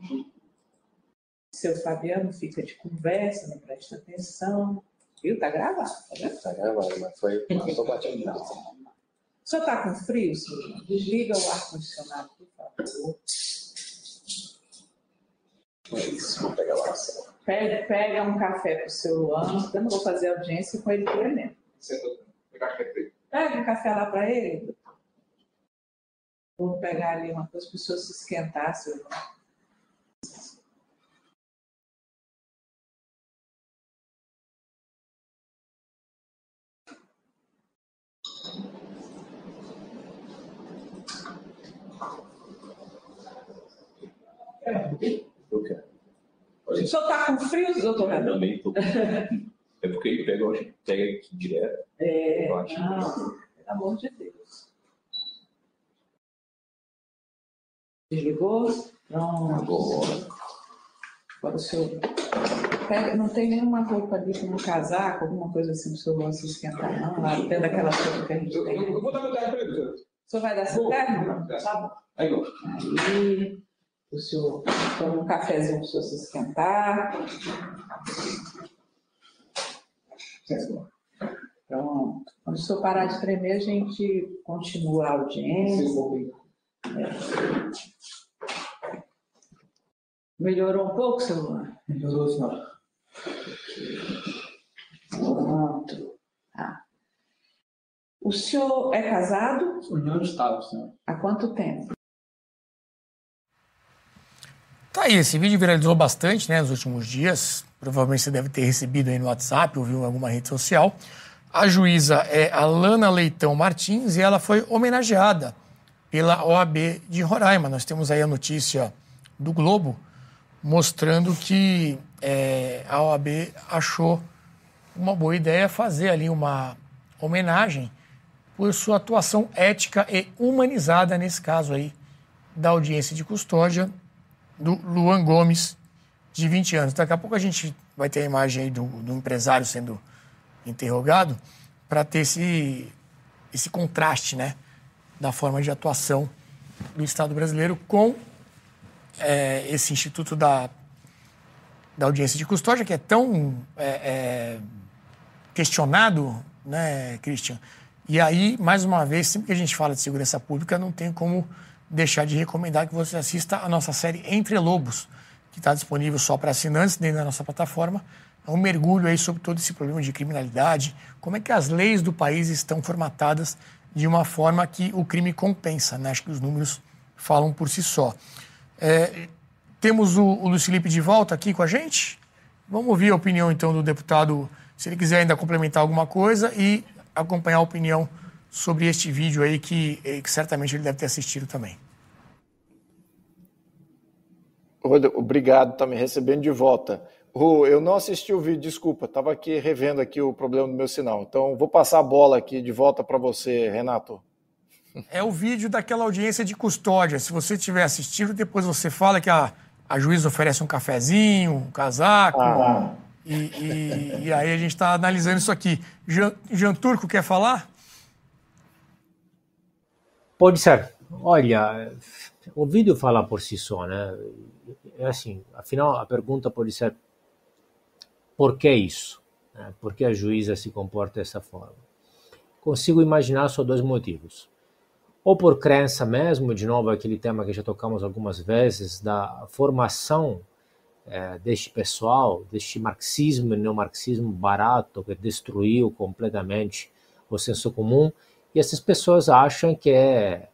[SPEAKER 6] Seu Fabiano fica de conversa, não presta atenção. Viu? Tá gravado, tá
[SPEAKER 7] vendo? Tá gravado, mas foi. Passou batido. Não.
[SPEAKER 6] O senhor está com frio, senhor? Desliga o ar-condicionado, por favor.
[SPEAKER 7] É isso, vou pegar lá.
[SPEAKER 6] Pega, pega um café pro seu Luan. Eu não vou fazer audiência com ele por mesmo. Pega um café lá para ele. Vou pegar ali uma coisa para as pessoas se esquentar, seu
[SPEAKER 7] Eu quero.
[SPEAKER 6] O senhor está com frio, doutor
[SPEAKER 7] Renan? Também estou. É porque ele pega, pega aqui direto.
[SPEAKER 6] É, eu não, que... pelo amor de Deus. Desligou? Pronto. Agora o senhor pega, não tem nenhuma roupa ali com um casaco, alguma coisa assim para o senhor não se esquentar, não? Lá dentro daquela roupa que a gente tem. Eu, vou dar meu terno para ele, O senhor vai dar seu terno? Tá Aí, Aí, o senhor toma um cafezinho para o senhor se esquentar. Pronto. Quando o senhor parar de tremer, a gente continua a audiência. É. Melhorou um pouco, seu Luan?
[SPEAKER 7] Melhorou, senhor.
[SPEAKER 6] Pronto. Tá. O senhor é casado?
[SPEAKER 7] União Estado, senhor.
[SPEAKER 6] Há quanto tempo?
[SPEAKER 1] Tá aí, esse vídeo viralizou bastante né, nos últimos dias. Provavelmente você deve ter recebido aí no WhatsApp ou viu em alguma rede social. A juíza é Alana Leitão Martins e ela foi homenageada pela OAB de Roraima. Nós temos aí a notícia do Globo mostrando que é, a OAB achou uma boa ideia fazer ali uma homenagem por sua atuação ética e humanizada nesse caso aí da audiência de custódia do Luan Gomes, de 20 anos. Daqui a pouco a gente vai ter a imagem aí do, do empresário sendo interrogado para ter esse, esse contraste né, da forma de atuação do Estado brasileiro com é, esse Instituto da, da Audiência de Custódia, que é tão é, é, questionado, né, Christian? E aí, mais uma vez, sempre que a gente fala de segurança pública, não tem como deixar de recomendar que você assista a nossa série Entre Lobos, que está disponível só para assinantes dentro da nossa plataforma. É um mergulho aí sobre todo esse problema de criminalidade, como é que as leis do país estão formatadas de uma forma que o crime compensa. Né? Acho que os números falam por si só. É, temos o, o Luiz Felipe de volta aqui com a gente. Vamos ouvir a opinião, então, do deputado, se ele quiser ainda complementar alguma coisa e acompanhar a opinião sobre este vídeo aí, que, eh, que certamente ele deve ter assistido também.
[SPEAKER 3] Obrigado, está me recebendo de volta. eu não assisti o vídeo, desculpa, estava aqui revendo aqui o problema do meu sinal. Então, vou passar a bola aqui de volta para você, Renato.
[SPEAKER 1] É o vídeo daquela audiência de custódia. Se você tiver assistido, depois você fala que a, a juíza oferece um cafezinho, um casaco. Ah. E, e, e, aí a gente está analisando isso aqui. Jean, Jean Turco quer falar?
[SPEAKER 4] Pode ser. Olha, o vídeo fala por si só, né? É assim, afinal, a pergunta pode ser por que isso? Por que a juíza se comporta dessa forma? Consigo imaginar só dois motivos ou por crença mesmo, de novo aquele tema que já tocamos algumas vezes, da formação é, deste pessoal, deste marxismo neomarxismo barato que destruiu completamente o senso comum, e essas pessoas acham que, é,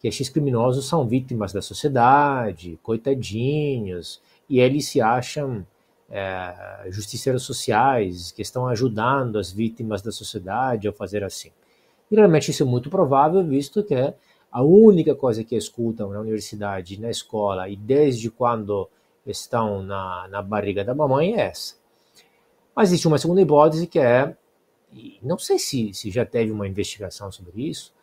[SPEAKER 4] que estes criminosos são vítimas da sociedade, coitadinhos, e eles se acham é, justiceiros sociais que estão ajudando as vítimas da sociedade a fazer assim. E realmente isso é muito provável, visto que a única coisa que escutam na universidade, na escola e desde quando estão na, na barriga da mamãe é essa. Mas existe uma segunda hipótese que é, não sei se, se já teve uma investigação sobre isso,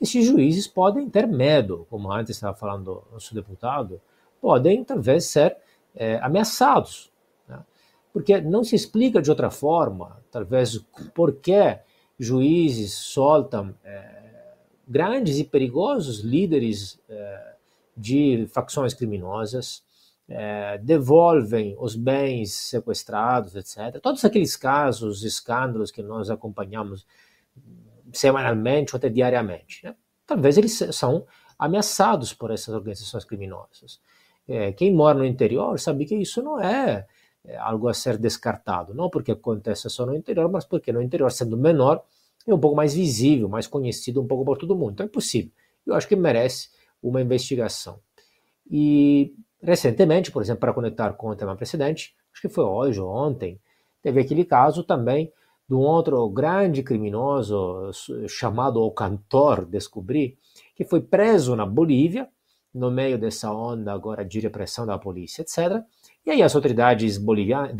[SPEAKER 4] esses juízes podem ter medo, como antes estava falando o nosso deputado, podem talvez ser é, ameaçados. Né? Porque não se explica de outra forma, talvez, por que juízes soltam é, grandes e perigosos líderes é, de facções criminosas, é, devolvem os bens sequestrados, etc. Todos aqueles casos, escândalos que nós acompanhamos semanalmente ou até diariamente. Né? Talvez eles são ameaçados por essas organizações criminosas. É, quem mora no interior sabe que isso não é, é algo a ser descartado, não porque acontece só no interior, mas porque no interior, sendo menor, é um pouco mais visível, mais conhecido um pouco por todo mundo. Então é possível. Eu acho que merece uma investigação. E recentemente, por exemplo, para conectar com o tema precedente, acho que foi hoje ou ontem, teve aquele caso também de um outro grande criminoso chamado O Cantor, descobri, que foi preso na Bolívia, no meio dessa onda agora de repressão da polícia, etc. E aí as autoridades bolivianas,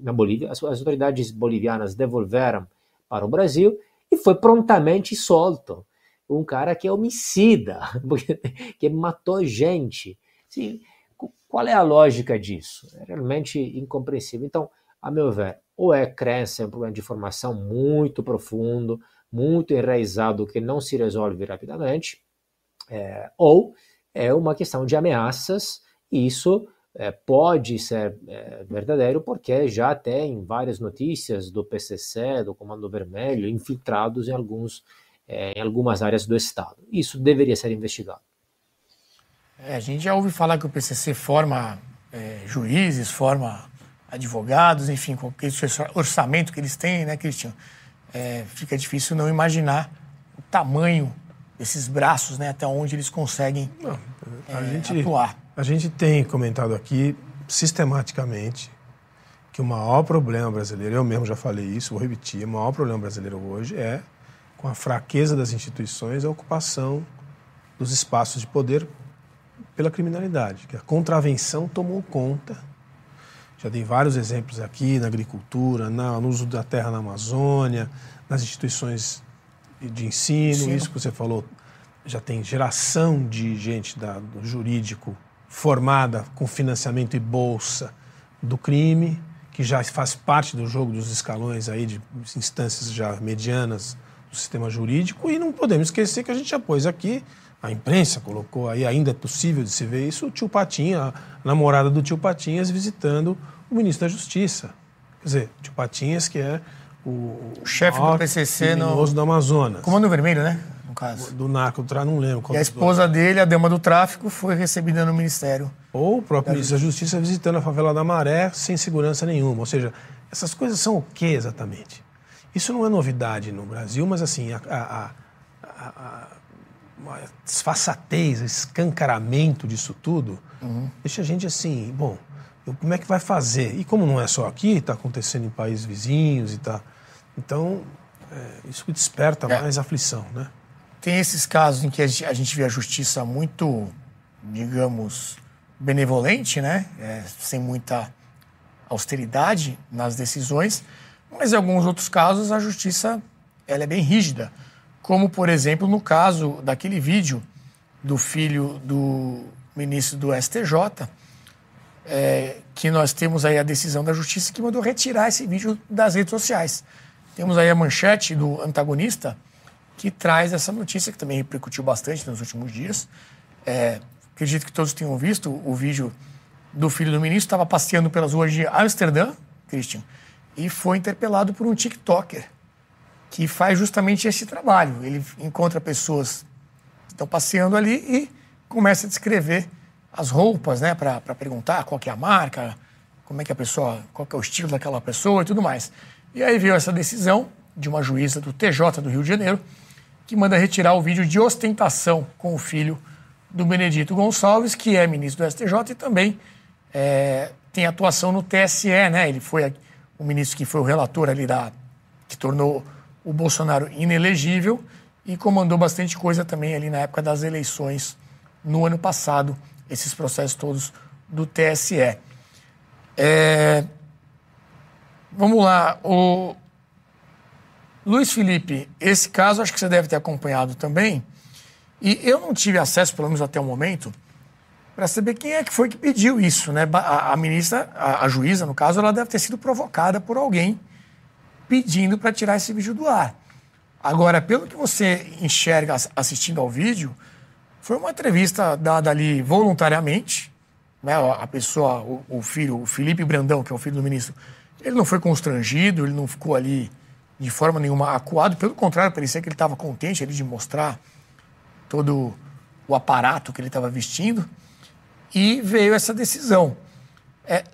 [SPEAKER 4] na Bolívia, as, autoridades bolivianas devolveram para o Brasil e foi prontamente solto. um cara que é homicida, que matou gente. Sim, qual é a lógica disso? É realmente incompreensível. Então, a meu ver, ou é crença, é um problema de formação muito profundo, muito enraizado, que não se resolve rapidamente, é, ou é uma questão de ameaças, e isso é, pode ser é, verdadeiro porque já tem várias notícias do PCC, do Comando Vermelho, infiltrados em, alguns, é, em algumas áreas do Estado. Isso deveria ser investigado.
[SPEAKER 1] É, a gente já ouve falar que o PCC forma é, juízes, forma advogados, enfim, com esse orçamento que eles têm, né, Cristian? É, fica difícil não imaginar o tamanho desses braços, né, até onde eles conseguem não, a é, gente, atuar.
[SPEAKER 2] A gente tem comentado aqui sistematicamente que o maior problema brasileiro, eu mesmo já falei isso, vou repetir, o maior problema brasileiro hoje é com a fraqueza das instituições, a ocupação dos espaços de poder pela criminalidade, que a contravenção tomou conta. Já dei vários exemplos aqui na agricultura, na, no uso da terra na Amazônia, nas instituições de ensino, Sim. isso que você falou. Já tem geração de gente da, do jurídico formada com financiamento e bolsa do crime, que já faz parte do jogo dos escalões aí de instâncias já medianas do sistema jurídico. E não podemos esquecer que a gente já pôs aqui a imprensa colocou aí, ainda é possível de se ver isso, o tio Patinha, a namorada do tio Patinhas visitando o ministro da Justiça. Quer dizer, tio Patinhas, que é o,
[SPEAKER 1] o chefe do PCC no
[SPEAKER 2] do Amazonas.
[SPEAKER 1] Comando Vermelho, né? No caso.
[SPEAKER 2] Do narco, não lembro.
[SPEAKER 1] E a esposa dele, a dama do tráfico, foi recebida no ministério.
[SPEAKER 2] Ou o próprio ministro da Justiça visitando a favela da Maré sem segurança nenhuma. Ou seja, essas coisas são o que exatamente? Isso não é novidade no Brasil, mas assim, a, a, a, uma desfaçatez, escancaramento disso tudo, uhum. deixa a gente assim, bom, como é que vai fazer? E como não é só aqui, está acontecendo em países vizinhos e tá. Então, é, isso desperta é. mais aflição, né?
[SPEAKER 1] Tem esses casos em que a gente vê a justiça muito, digamos, benevolente, né? É, sem muita austeridade nas decisões, mas em alguns outros casos a justiça ela é bem rígida como, por exemplo, no caso daquele vídeo do filho do ministro do STJ, é, que nós temos aí a decisão da justiça que mandou retirar esse vídeo das redes sociais. Temos aí a manchete do antagonista que traz essa notícia que também repercutiu bastante nos últimos dias. É, acredito que todos tenham visto o vídeo do filho do ministro, estava passeando pelas ruas de Amsterdã, Christian, e foi interpelado por um TikToker que faz justamente esse trabalho. Ele encontra pessoas que estão passeando ali e começa a descrever as roupas, né, para perguntar qual é a marca, como é que a pessoa, qual é o estilo daquela pessoa e tudo mais. E aí veio essa decisão de uma juíza do TJ do Rio de Janeiro que manda retirar o vídeo de ostentação com o filho do Benedito Gonçalves, que é ministro do STJ e também é, tem atuação no TSE, né? Ele foi o ministro que foi o relator ali da que tornou o Bolsonaro inelegível e comandou bastante coisa também ali na época das eleições no ano passado, esses processos todos do TSE. É... Vamos lá, o Luiz Felipe, esse caso acho que você deve ter acompanhado também, e eu não tive acesso, pelo menos até o momento, para saber quem é que foi que pediu isso, né? A, a ministra, a, a juíza, no caso, ela deve ter sido provocada por alguém pedindo para tirar esse vídeo do ar. Agora, pelo que você enxerga assistindo ao vídeo, foi uma entrevista dada ali voluntariamente. Né? A pessoa, o, o filho, o Felipe Brandão, que é o filho do ministro, ele não foi constrangido, ele não ficou ali de forma nenhuma acuado, pelo contrário, parecia que ele estava contente ali de mostrar todo o aparato que ele estava vestindo. E veio essa decisão. É,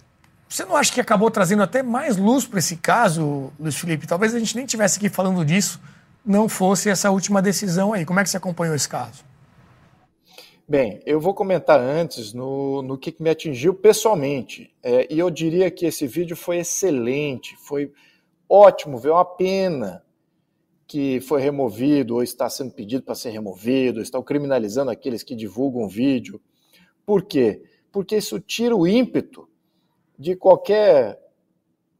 [SPEAKER 1] você não acha que acabou trazendo até mais luz para esse caso, Luiz Felipe? Talvez a gente nem tivesse aqui falando disso, não fosse essa última decisão aí. Como é que você acompanhou esse caso?
[SPEAKER 3] Bem, eu vou comentar antes no, no que me atingiu pessoalmente. É, e eu diria que esse vídeo foi excelente, foi ótimo, veio uma pena que foi removido ou está sendo pedido para ser removido, estão criminalizando aqueles que divulgam vídeo. Por quê? Porque isso tira o ímpeto de qualquer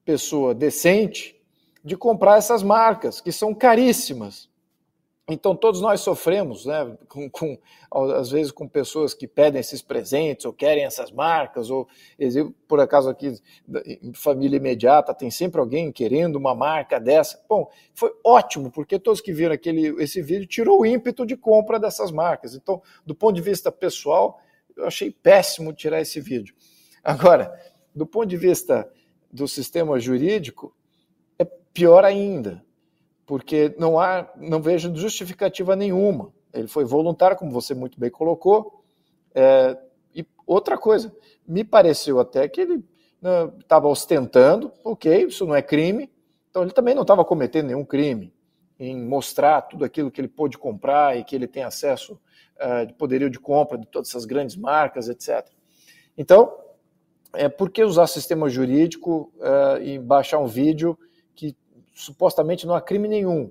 [SPEAKER 3] pessoa decente de comprar essas marcas, que são caríssimas. Então, todos nós sofremos, né, com, com, às vezes com pessoas que pedem esses presentes ou querem essas marcas, ou por acaso aqui família imediata tem sempre alguém querendo uma marca dessa. Bom, foi ótimo, porque todos que viram aquele, esse vídeo tirou o ímpeto de compra dessas marcas. Então, do ponto de vista pessoal, eu achei péssimo tirar esse vídeo. Agora, do ponto de vista do sistema jurídico, é pior ainda porque não há, não vejo justificativa nenhuma. Ele foi voluntário, como você muito bem colocou. É, e outra coisa, me pareceu até que ele estava né, ostentando, ok, isso não é crime, então ele também não estava cometendo nenhum crime em mostrar tudo aquilo que ele pôde comprar e que ele tem acesso uh, de poderio de compra de todas essas grandes marcas, etc. Então, é, por que usar sistema jurídico uh, e baixar um vídeo que supostamente não há crime nenhum,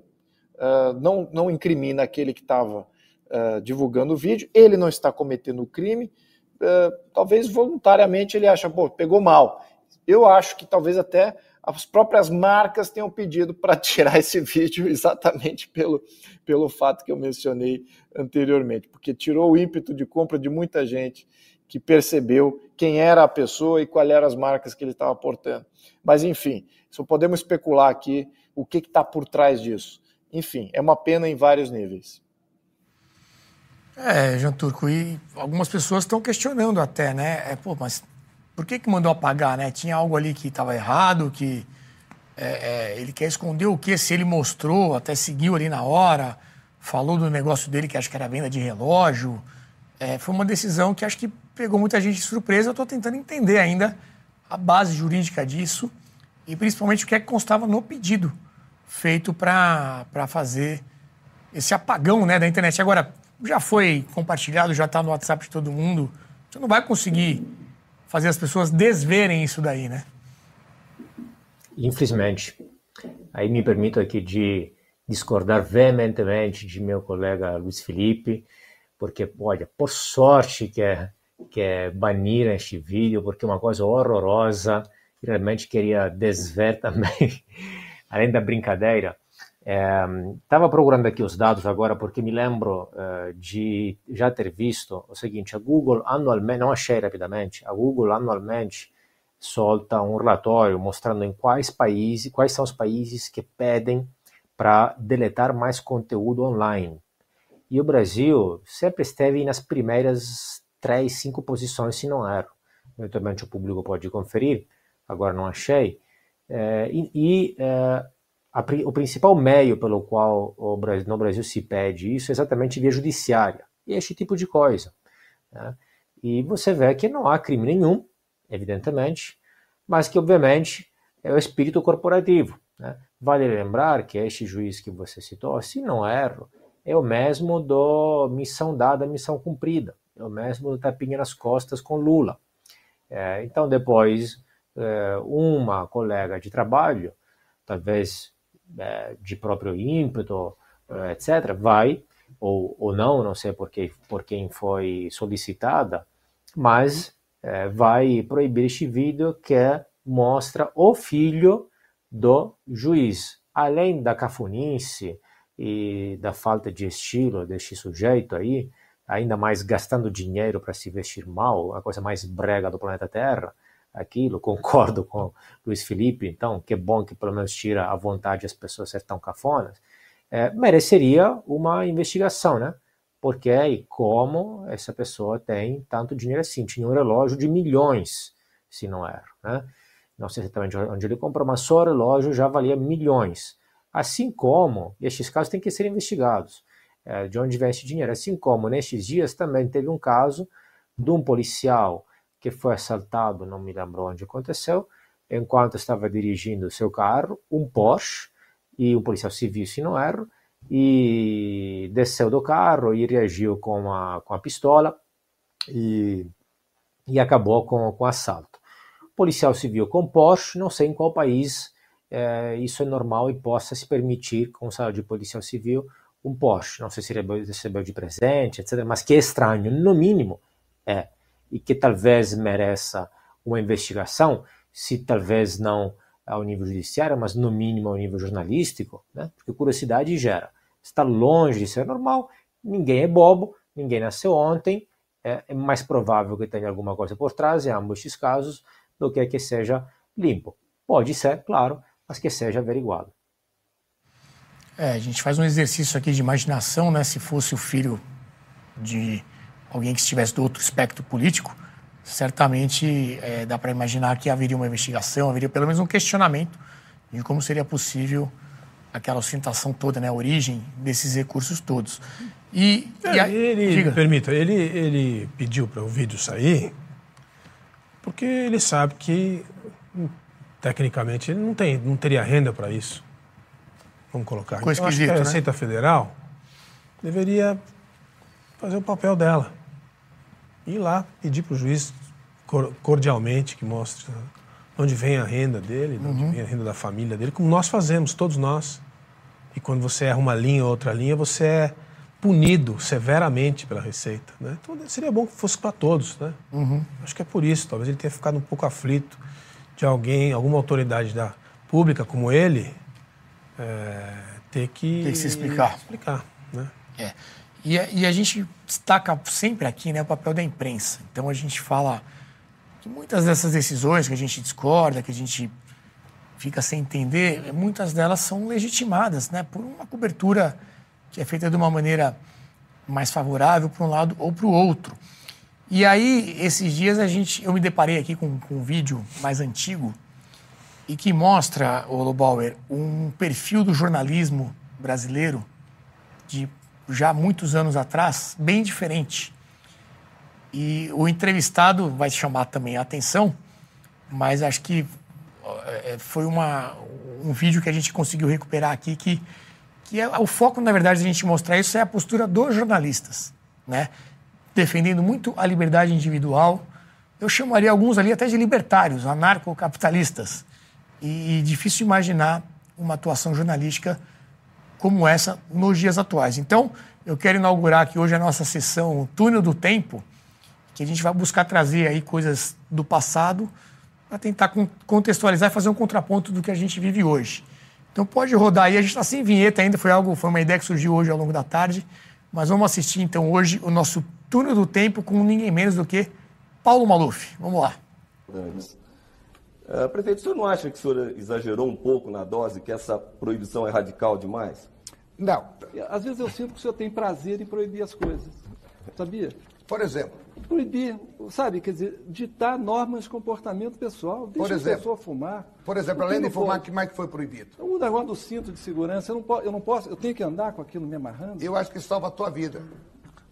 [SPEAKER 3] uh, não, não incrimina aquele que estava uh, divulgando o vídeo, ele não está cometendo o crime, talvez voluntariamente ele acha, pô, pegou mal. Eu acho que talvez até as próprias marcas tenham pedido para tirar esse vídeo exatamente pelo, pelo fato que eu mencionei anteriormente, porque tirou o ímpeto de compra de muita gente que percebeu quem era a pessoa e quais eram as marcas que ele estava portando. Mas, enfim, só podemos especular aqui o que está por trás disso. Enfim, é uma pena em vários níveis.
[SPEAKER 1] É, Jean Turco, e algumas pessoas estão questionando até, né? É, pô, mas por que, que mandou apagar, né? Tinha algo ali que estava errado, que é, é, ele quer esconder o que se ele mostrou, até seguiu ali na hora, falou do negócio dele que acho que era venda de relógio. É, foi uma decisão que acho que pegou muita gente de surpresa. Eu estou tentando entender ainda a base jurídica disso e principalmente o que é que constava no pedido feito para fazer esse apagão né, da internet. Agora, já foi compartilhado, já está no WhatsApp de todo mundo. Você não vai conseguir fazer as pessoas desverem isso daí, né?
[SPEAKER 4] Infelizmente. Aí me permito aqui de discordar veementemente de meu colega Luiz Felipe, porque, olha, por sorte que é, que é banir este vídeo, porque é uma coisa horrorosa, realmente queria desver também, além da brincadeira. Estava é, procurando aqui os dados agora porque me lembro é, de já ter visto o seguinte: a Google anualmente, não achei rapidamente, a Google anualmente solta um relatório mostrando em quais países, quais são os países que pedem para deletar mais conteúdo online. E o Brasil sempre esteve nas primeiras três, cinco posições, se não erro. Eventualmente o público pode conferir agora não achei. É, e, e é, a, o principal meio pelo qual o Brasil, no Brasil se pede isso é exatamente via judiciária. E este tipo de coisa. Né? E você vê que não há crime nenhum, evidentemente, mas que, obviamente, é o espírito corporativo. Né? Vale lembrar que este juiz que você citou, se não erro, é o mesmo do missão dada, missão cumprida. É o mesmo do tapinha nas costas com Lula. É, então, depois, é, uma colega de trabalho, talvez é, de próprio ímpeto, é, etc., vai, ou, ou não, não sei por, que, por quem foi solicitada, mas é, vai proibir este vídeo que mostra o filho do juiz. Além da cafunice e da falta de estilo deste sujeito aí, ainda mais gastando dinheiro para se vestir mal, a coisa mais brega do planeta Terra, aquilo, concordo com Luiz Felipe, então, que bom que pelo menos tira a vontade as pessoas ser tão cafonas, é, mereceria uma investigação, né? Porque e como essa pessoa tem tanto dinheiro assim, tinha um relógio de milhões, se não era, né? Não sei exatamente onde ele comprou, mas só o relógio já valia milhões. Assim como estes casos têm que ser investigados, é, de onde vem esse dinheiro. Assim como nestes dias também teve um caso de um policial que foi assaltado, não me lembro onde aconteceu, enquanto estava dirigindo seu carro, um Porsche, e um policial civil, se não erro, e desceu do carro e reagiu com a, com a pistola e, e acabou com, com o assalto. Policial civil com Porsche, não sei em qual país é, isso é normal e possa se permitir, com o salário de policial civil, um Porsche. Não sei se recebeu de presente, etc., mas que é estranho, no mínimo, é e que talvez mereça uma investigação, se talvez não ao nível judiciário, mas no mínimo ao nível jornalístico, né? porque curiosidade gera. está longe de ser normal. Ninguém é bobo, ninguém nasceu ontem. É, é mais provável que tenha alguma coisa por trás, em ambos esses casos, do que que seja limpo. Pode ser, claro, mas que seja averiguado.
[SPEAKER 1] É, a gente faz um exercício aqui de imaginação, né? Se fosse o filho de alguém que estivesse do outro espectro político, certamente é, dá para imaginar que haveria uma investigação, haveria pelo menos um questionamento de como seria possível aquela ostentação toda, né, a origem desses recursos todos.
[SPEAKER 2] E, é, e a, ele, diga. permita, ele, ele pediu para o vídeo sair porque ele sabe que tecnicamente ele não tem, não teria renda para isso. Vamos colocar.
[SPEAKER 1] Coisa
[SPEAKER 2] então, acho que a né? Receita né? Federal deveria fazer o papel dela. Ir lá pedir para o juiz cordialmente que mostre onde vem a renda dele, de onde uhum. vem a renda da família dele, como nós fazemos, todos nós. E quando você erra uma linha ou outra linha, você é punido severamente pela Receita. Né? Então seria bom que fosse para todos. Né? Uhum. Acho que é por isso. Talvez ele tenha ficado um pouco aflito de alguém, alguma autoridade da pública como ele, é, ter que,
[SPEAKER 1] Tem que se explicar.
[SPEAKER 2] explicar né?
[SPEAKER 1] É. E, e, a gente destaca sempre aqui né, o papel da imprensa. Então a gente fala que muitas dessas decisões que a gente discorda, que a gente fica sem entender, muitas delas são legitimadas né, por uma cobertura que é feita de uma maneira mais favorável para um lado ou para o outro. E aí, esses dias, a gente, eu me deparei aqui com, com um vídeo mais antigo e que mostra, o Lobauer, um perfil do jornalismo brasileiro de já muitos anos atrás, bem diferente. E o entrevistado vai chamar também a atenção, mas acho que é, foi uma, um vídeo que a gente conseguiu recuperar aqui que, que é, o foco, na verdade, de a gente mostrar isso é a postura dos jornalistas, né? Defendendo muito a liberdade individual. Eu chamaria alguns ali até de libertários, anarcocapitalistas. E, e difícil imaginar uma atuação jornalística como essa nos dias atuais. Então, eu quero inaugurar aqui hoje a nossa sessão Túnel do Tempo, que a gente vai buscar trazer aí coisas do passado para tentar contextualizar e fazer um contraponto do que a gente vive hoje. Então pode rodar aí, a gente está sem vinheta ainda, foi algo, foi uma ideia que surgiu hoje ao longo da tarde, mas vamos assistir então hoje o nosso Túnel do Tempo com ninguém menos do que Paulo Maluf. Vamos lá.
[SPEAKER 8] Uh, prefeito, o senhor não acha que o senhor exagerou um pouco na dose, que essa proibição é radical demais?
[SPEAKER 9] Não. Às vezes eu sinto que o senhor tem prazer em proibir as coisas. Sabia?
[SPEAKER 10] Por exemplo?
[SPEAKER 9] Proibir, sabe, quer dizer, ditar normas de comportamento pessoal. Deixa Por exemplo, a pessoa fumar.
[SPEAKER 10] Por exemplo, além de fumar, o que mais que foi proibido?
[SPEAKER 9] O negócio do cinto de segurança, eu não, posso, eu não posso, eu tenho que andar com aquilo me amarrando.
[SPEAKER 10] Eu acho que salva a tua vida.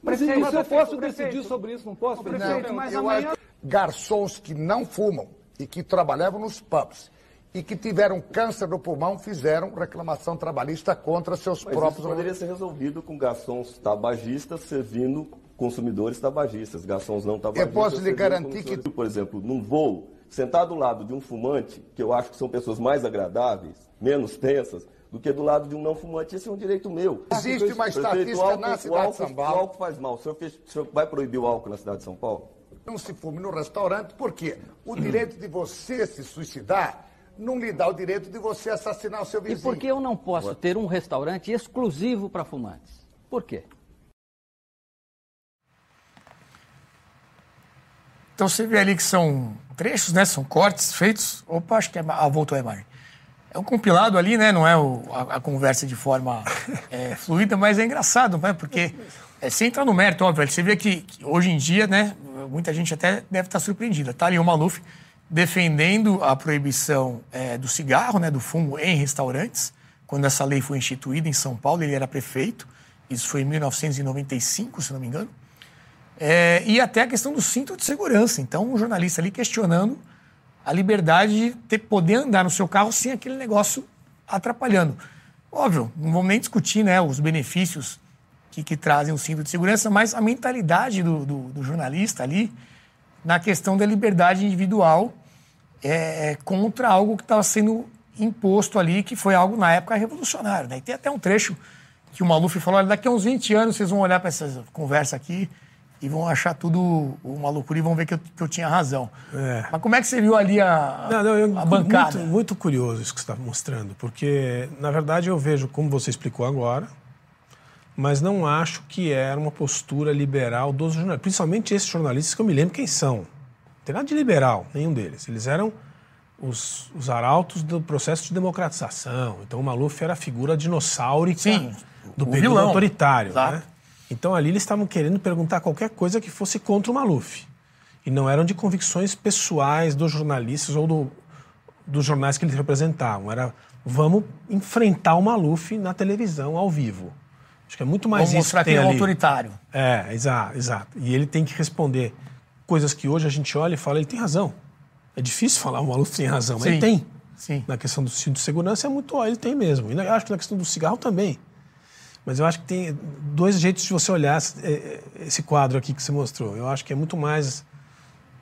[SPEAKER 9] Mas, prefeito, mas eu posso decidir sobre isso, não posso?
[SPEAKER 10] Prefeito, não, mas eu amanhã... acho garçons que não fumam e que trabalhavam nos pubs e que tiveram câncer no pulmão fizeram reclamação trabalhista contra seus
[SPEAKER 8] Mas
[SPEAKER 10] próprios...
[SPEAKER 8] Isso poderia ser resolvido com garçons tabagistas servindo consumidores tabagistas, garçons não tabagistas.
[SPEAKER 10] Eu posso lhe garantir que...
[SPEAKER 8] Por exemplo, num voo, sentar do lado de um fumante, que eu acho que são pessoas mais agradáveis, menos tensas, do que do lado de um não fumante. Esse é um direito meu.
[SPEAKER 10] Existe uma estatística álcool, na cidade álcool, de São Paulo.
[SPEAKER 8] O álcool faz mal. O senhor, fez, o senhor vai proibir o álcool na cidade de São Paulo?
[SPEAKER 10] Não se fume no restaurante, por quê? O direito de você se suicidar não lhe dá o direito de você assassinar o seu vizinho.
[SPEAKER 11] E por que eu não posso ter um restaurante exclusivo para fumantes? Por quê?
[SPEAKER 1] Então você vê ali que são trechos, né? São cortes feitos. Opa, acho que é. Ah, voltou a imagem. É um compilado ali, né? Não é o, a, a, conversa de forma é, fluida, mas é engraçado, né? Porque é, sem entrar no mérito, óbvio, você vê que, que, hoje em dia, né? Muita gente até deve estar surpreendida. Tá ali o Maluf defendendo a proibição é, do cigarro, né, do fumo em restaurantes. Quando essa lei foi instituída em São Paulo, ele era prefeito. Isso foi em 1995, se não me engano. É, e até a questão do cinto de segurança. Então, um jornalista ali questionando a liberdade de ter, poder andar no seu carro sem aquele negócio atrapalhando. Óbvio, não vamos nem discutir né, os benefícios que, que trazem o cinto de segurança, mas a mentalidade do, do, do jornalista ali na questão da liberdade individual é, é, contra algo que estava sendo imposto ali, que foi algo na época revolucionário. Né? E tem até um trecho que o Maluf falou: daqui a uns 20 anos vocês vão olhar para essa conversa aqui e vão achar tudo uma loucura e vão ver que eu, que eu tinha razão. É. Mas como é que você viu ali a, não, não, eu, a bancada?
[SPEAKER 2] Muito, muito curioso isso que você está mostrando, porque, na verdade, eu vejo, como você explicou agora, mas não acho que era uma postura liberal dos jornalistas, principalmente esses jornalistas que eu me lembro quem são. Não tem nada de liberal, nenhum deles. Eles eram os, os arautos do processo de democratização. Então o Maluf era a figura dinossáurica
[SPEAKER 1] Sim,
[SPEAKER 2] do
[SPEAKER 1] o
[SPEAKER 2] período
[SPEAKER 1] vilão.
[SPEAKER 2] autoritário.
[SPEAKER 1] Exato.
[SPEAKER 2] Né? Então ali eles estavam querendo perguntar qualquer coisa que fosse contra o Maluf. E não eram de convicções pessoais dos jornalistas ou do, dos jornais que eles representavam. Era vamos enfrentar o Maluf na televisão, ao vivo. Acho que é muito mais
[SPEAKER 1] Vamos
[SPEAKER 2] isso
[SPEAKER 1] mostrar
[SPEAKER 2] que
[SPEAKER 1] quem é autoritário.
[SPEAKER 2] É, exato, exato. E ele tem que responder coisas que hoje a gente olha e fala, ele tem razão. É difícil falar o Maluf tem razão, mas
[SPEAKER 1] Sim,
[SPEAKER 2] ele tem.
[SPEAKER 1] Sim.
[SPEAKER 2] Na questão do cinto de segurança é muito, ó, ele tem mesmo. E eu acho que na questão do cigarro também. Mas eu acho que tem dois jeitos de você olhar esse- eh, esse quadro aqui que você mostrou. Eu acho que é muito mais.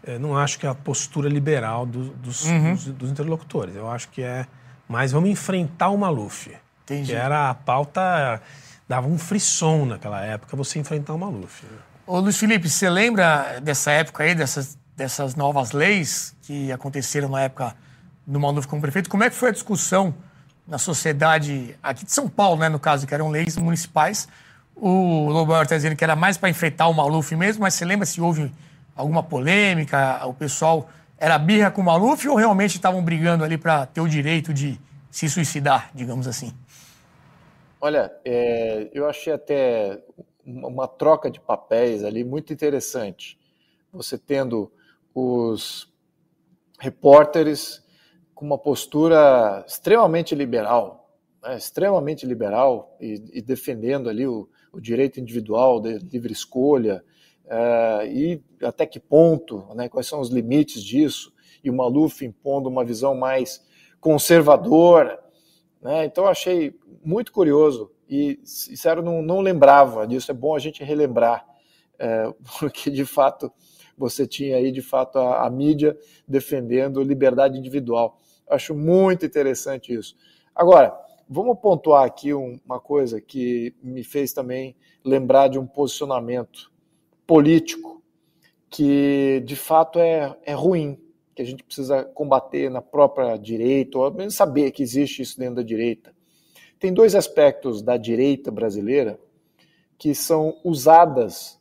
[SPEAKER 2] eh, Não acho que é a postura liberal do- dos,
[SPEAKER 1] Uhum.
[SPEAKER 2] dos- dos interlocutores. Eu acho que é mais vamos enfrentar o Maluf.
[SPEAKER 1] Entendi.
[SPEAKER 2] Que era a pauta. Dava um frisson naquela época você enfrentar o Maluf.
[SPEAKER 1] Ô Luiz Felipe, você lembra dessa época aí, dessas, dessas novas leis que aconteceram na época do Maluf como prefeito? Como é que foi a discussão na sociedade aqui de São Paulo, né, no caso, que eram leis municipais? O Lobauer está dizendo que era mais para enfrentar o Maluf mesmo, mas você lembra se houve alguma polêmica? O pessoal era birra com o Maluf ou realmente estavam brigando ali para ter o direito de se suicidar, digamos assim?
[SPEAKER 3] Olha, é, eu achei até uma troca de papéis ali muito interessante. Você tendo os repórteres com uma postura extremamente liberal, né, extremamente liberal e, e defendendo ali o, o direito individual de livre escolha eh, e até que ponto, né, quais são os limites disso, e o Maluf impondo uma visão mais conservadora. Né? Então achei muito curioso e, sincero, não, não lembrava disso. É bom a gente relembrar, é, porque de fato você tinha aí de fato a, a mídia defendendo liberdade individual. Acho muito interessante isso. Agora, vamos pontuar aqui um- uma coisa que me fez também lembrar de um posicionamento político que de fato é, é ruim, que a gente precisa combater na própria direita, ou menos saber que existe isso dentro da direita. Tem dois aspectos da direita brasileira que são usadas,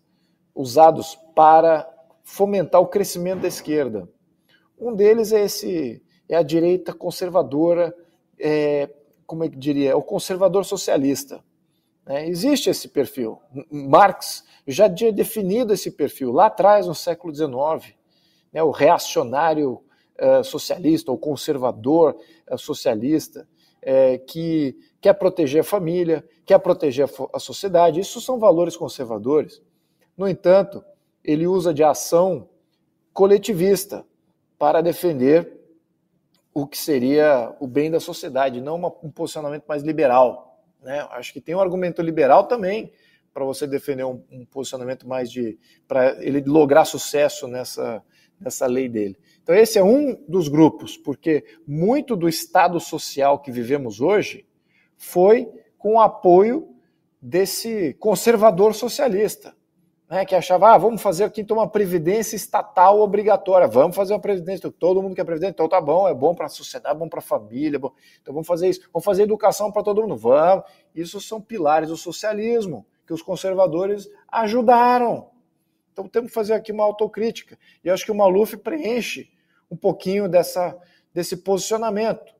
[SPEAKER 3] usados para fomentar o crescimento da esquerda. Um deles é esse é a direita conservadora, é, como é que diria, é o conservador socialista. né? Existe esse perfil. Marx já tinha definido esse perfil lá atrás, no século XIX. né? O reacionário eh, socialista, ou conservador eh, socialista, eh, que quer proteger a família, quer proteger a, a sociedade. Isso são valores conservadores. No entanto, ele usa de ação coletivista para defender o que seria o bem da sociedade, não uma- um posicionamento mais liberal. Né? Acho que tem um argumento liberal também para você defender um, um posicionamento mais de. para ele lograr sucesso nessa, nessa lei dele. Então, esse é um dos grupos, porque muito do estado social que vivemos hoje foi com o apoio desse conservador socialista né, que achava, ah, vamos fazer aqui então uma previdência estatal obrigatória, vamos fazer uma previdência, todo mundo quer previdência, então tá bom, é bom para a sociedade, bom para a família, bom. então vamos fazer isso, vamos fazer educação para todo mundo, vamos. Isso são pilares do socialismo, que os conservadores ajudaram. Então temos que fazer aqui uma autocrítica. E acho que o Maluf preenche um pouquinho dessa, desse posicionamento.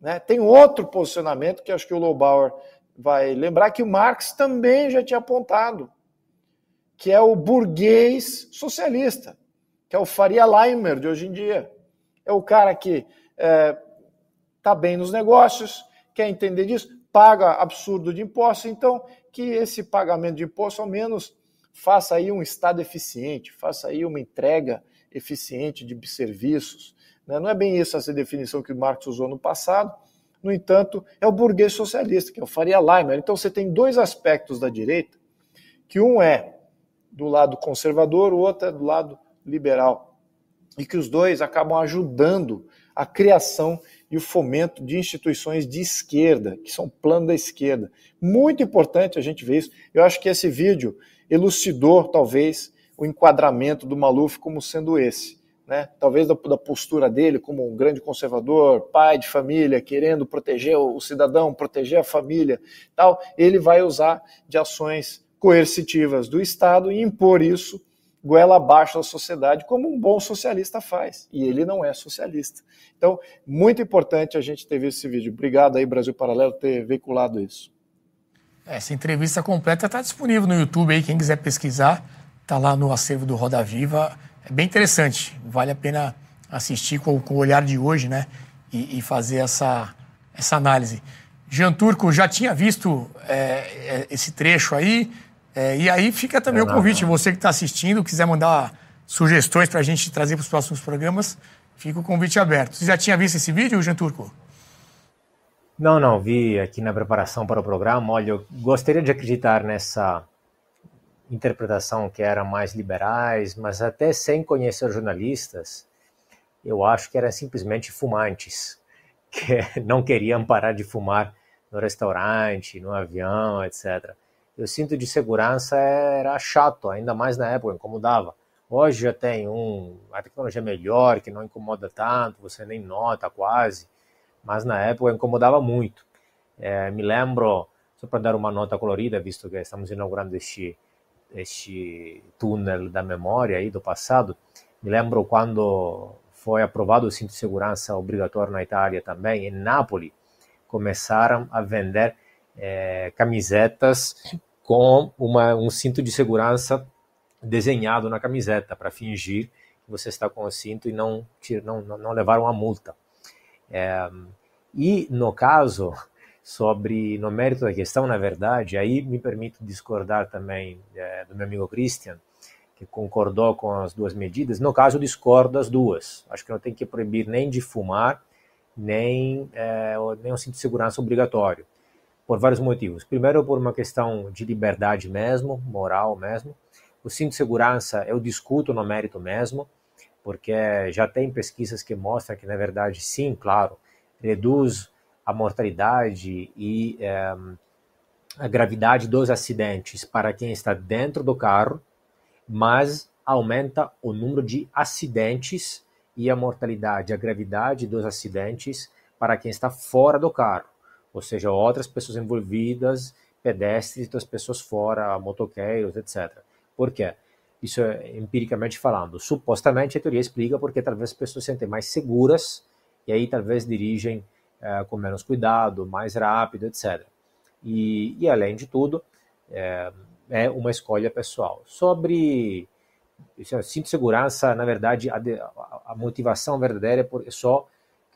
[SPEAKER 3] Né? Tem outro posicionamento que acho que o Lobauer vai lembrar que o Marx também já tinha apontado que é o burguês socialista, que é o Faria Leimer de hoje em dia. É o cara que está bem nos negócios, quer entender disso, paga absurdo de impostos, então que esse pagamento de imposto ao menos faça aí um Estado eficiente, faça aí uma entrega eficiente de serviços. né? Não é bem isso essa definição que Marx usou no passado, no entanto, é o burguês socialista, que é o Faria Leimer. Então você tem dois aspectos da direita, que um é do lado conservador, o outro é do lado liberal. E que os dois acabam ajudando a criação e o fomento de instituições de esquerda, que são plano da esquerda. Muito importante a gente ver isso. Eu acho que esse vídeo elucidou, talvez, o enquadramento do Maluf como sendo esse. né, talvez da, da, postura dele como um grande conservador, pai de família, querendo proteger o, o cidadão, proteger a família, tal, ele vai usar de ações coercitivas do Estado e impor isso goela abaixo da sociedade, como um bom socialista faz. E ele não é socialista. Então, muito importante a gente ter visto esse vídeo. Obrigado aí, Brasil Paralelo, ter veiculado isso.
[SPEAKER 1] Essa entrevista completa está disponível no YouTube aí, quem quiser pesquisar, está lá no acervo do Roda Viva. É bem interessante, vale a pena assistir com, com o olhar de hoje, né? E, e, fazer essa, essa análise. Jean Turco já tinha visto é, é esse trecho aí, é, e aí fica também é, o convite, não. você que está assistindo, quiser mandar sugestões para a gente trazer para os próximos programas, fica o convite aberto. Você já tinha visto esse vídeo, Jean Turco?
[SPEAKER 4] Não, não, vi aqui na preparação para o programa. Olha, eu gostaria de acreditar nessa interpretação que era mais liberais, mas até sem conhecer jornalistas, eu acho que eram simplesmente fumantes, que não queriam parar de fumar no restaurante, no avião, etc. O cinto de segurança era chato, ainda mais na época, incomodava. Hoje já tem um, a tecnologia melhor, que não incomoda tanto, você nem nota quase, mas na época incomodava muito. É, me lembro, só para dar uma nota colorida, visto que estamos inaugurando este, este túnel da memória aí do passado, me lembro quando foi aprovado o cinto de segurança obrigatório na Itália também, em Nápoles, começaram a vender é, camisetas com uma, um cinto de segurança desenhado na camiseta para fingir que você está com o cinto e não, não, não levar uma multa. É, e no caso, sobre no mérito da questão, na verdade, aí me permito discordar também é, do meu amigo Christian, que concordou com as duas medidas. No caso, discordo das duas. Acho que não tem que proibir nem de fumar, nem, é, nem um cinto de segurança obrigatório por vários motivos. Primeiro, por uma questão de liberdade mesmo, moral mesmo. O cinto de segurança eu discuto no mérito mesmo, porque já tem pesquisas que mostram que, na verdade, sim, claro, reduz a mortalidade e é, a gravidade dos acidentes para quem está dentro do carro, mas aumenta o número de acidentes e a mortalidade, a gravidade dos acidentes para quem está fora do carro ou seja, outras pessoas envolvidas, pedestres, outras pessoas fora, motoqueiros, etc. Por quê? Isso é empiricamente falando. Supostamente a teoria explica porque talvez as pessoas se sentem mais seguras e aí talvez dirigem é, com menos cuidado, mais rápido, etc. E, e além de tudo, é, é, uma escolha pessoal. Sobre cinto de segurança, na verdade, a, a, motivação verdadeira é só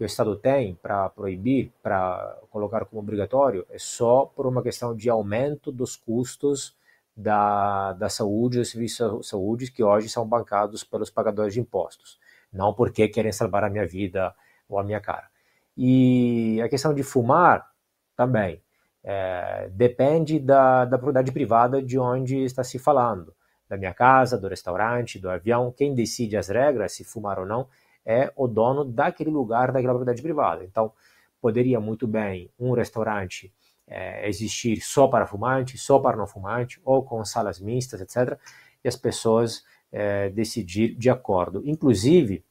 [SPEAKER 4] que o Estado tem para proibir, para colocar como obrigatório, é só por uma questão de aumento dos custos da, da saúde, dos serviços de saúde, que hoje são bancados pelos pagadores de impostos, não porque querem salvar a minha vida ou a minha cara. E a questão de fumar também é, depende da, da propriedade privada de onde está se falando, da minha casa, do restaurante, do avião. Quem decide as regras, se fumar ou não, é o dono daquele lugar, daquela propriedade privada. Então, poderia muito bem um restaurante é, existir só para fumante, só para não fumante, ou com salas mistas, etc., e as pessoas é, decidir de acordo. Inclusive,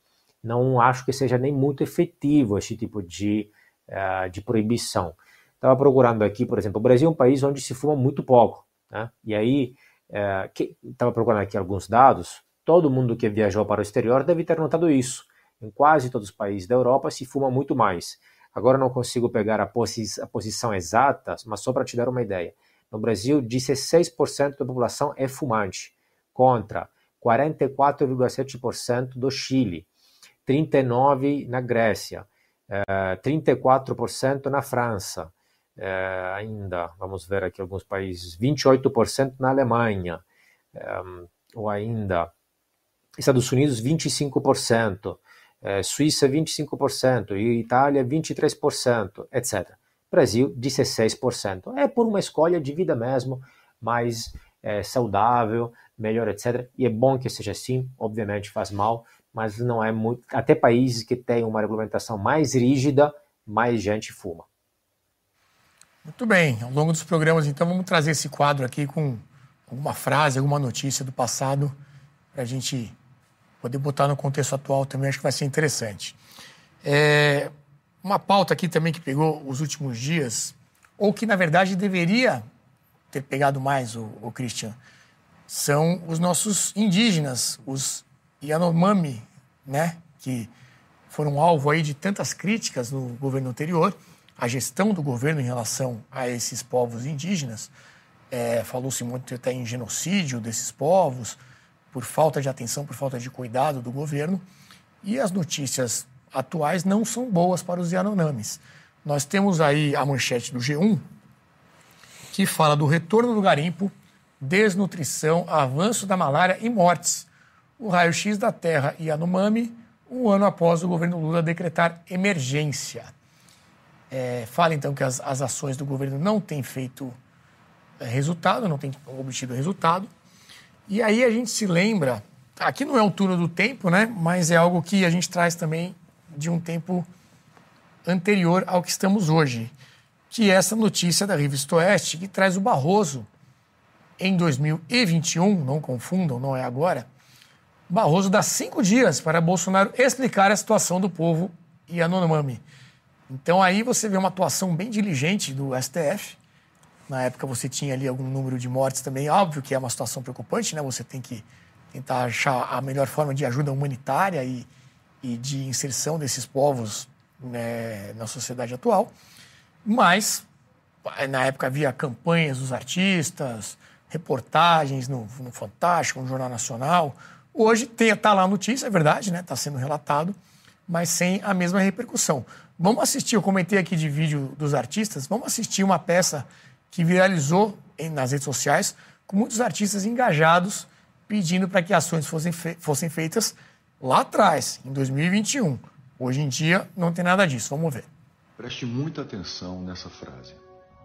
[SPEAKER 4] não acho que seja nem muito efetivo esse tipo de, uh, de proibição. Estava procurando aqui, por exemplo, o Brasil é um país onde se fuma muito pouco, né? e aí estava uh, procurando aqui alguns dados, todo mundo que viajou para o exterior deve ter notado isso. Em quase todos os países da Europa se fuma muito mais. Agora não consigo pegar a, posi a posição exata, mas só para te dar uma ideia. No Brasil, 16% da população é fumante, contra 44,7% do Chile, 39% na Grécia, 34% eh, na França, eh, ainda, vamos ver aqui alguns países, 28% na Alemanha, eh, ou ainda Estados Unidos, 25%, é, Suíça 25%, e Itália 23%, etc. Brasil 16%. É por uma escolha de vida mesmo, mais é, saudável, melhor, etc. E é bom que seja assim, obviamente faz mal, mas não é muito. Até países que têm uma regulamentação mais rígida, mais gente fuma.
[SPEAKER 1] Muito bem, ao longo dos programas, então, vamos trazer esse quadro aqui com alguma frase, alguma notícia do passado para a gente poder botar no contexto atual também acho que vai ser interessante. É, uma pauta aqui também que pegou os últimos dias, ou que na verdade deveria ter pegado mais o, o Christian, são os nossos indígenas, os Yanomami, né, que foram alvo aí de tantas críticas no governo anterior, a gestão do governo em relação a esses povos indígenas. É, Falou-se muito até em genocídio desses povos, por falta de atenção, por falta de cuidado do governo. E as notícias atuais não são boas para os Yanomamis. Nós temos aí a manchete do G1, que fala do retorno do garimpo, desnutrição, avanço da malária e mortes. O raio-x da terra Yanomami, um ano após o governo Lula decretar emergência. É, fala então que as, as ações do governo não têm feito é, resultado, não têm obtido resultado. E aí a gente se lembra, aqui não é o turno do tempo, né? Mas é algo que a gente traz também de um tempo anterior ao que estamos hoje, que é essa notícia da Revista Oeste, que traz o Barroso em 2021, não confundam, não é agora. Barroso dá cinco dias para Bolsonaro explicar a situação do povo Yanomami. Então aí você vê uma atuação bem diligente do STF. Na época você tinha ali algum número de mortes também. Óbvio que é uma situação preocupante, né? Você tem que tentar achar a melhor forma de ajuda humanitária e, e de inserção desses povos né, na sociedade atual. Mas na época havia campanhas dos artistas, reportagens no, no Fantástico, no Jornal Nacional. Hoje está lá a notícia, é verdade, né? Está sendo relatado, mas sem a mesma repercussão. Vamos assistir, eu comentei aqui de vídeo dos artistas, vamos assistir uma peça que viralizou em, nas redes sociais, com muitos artistas engajados pedindo para que ações fossem, fe fossem feitas lá atrás, em 2021. Hoje em dia não tem nada disso. Vamos ver.
[SPEAKER 12] Preste muita atenção nessa frase.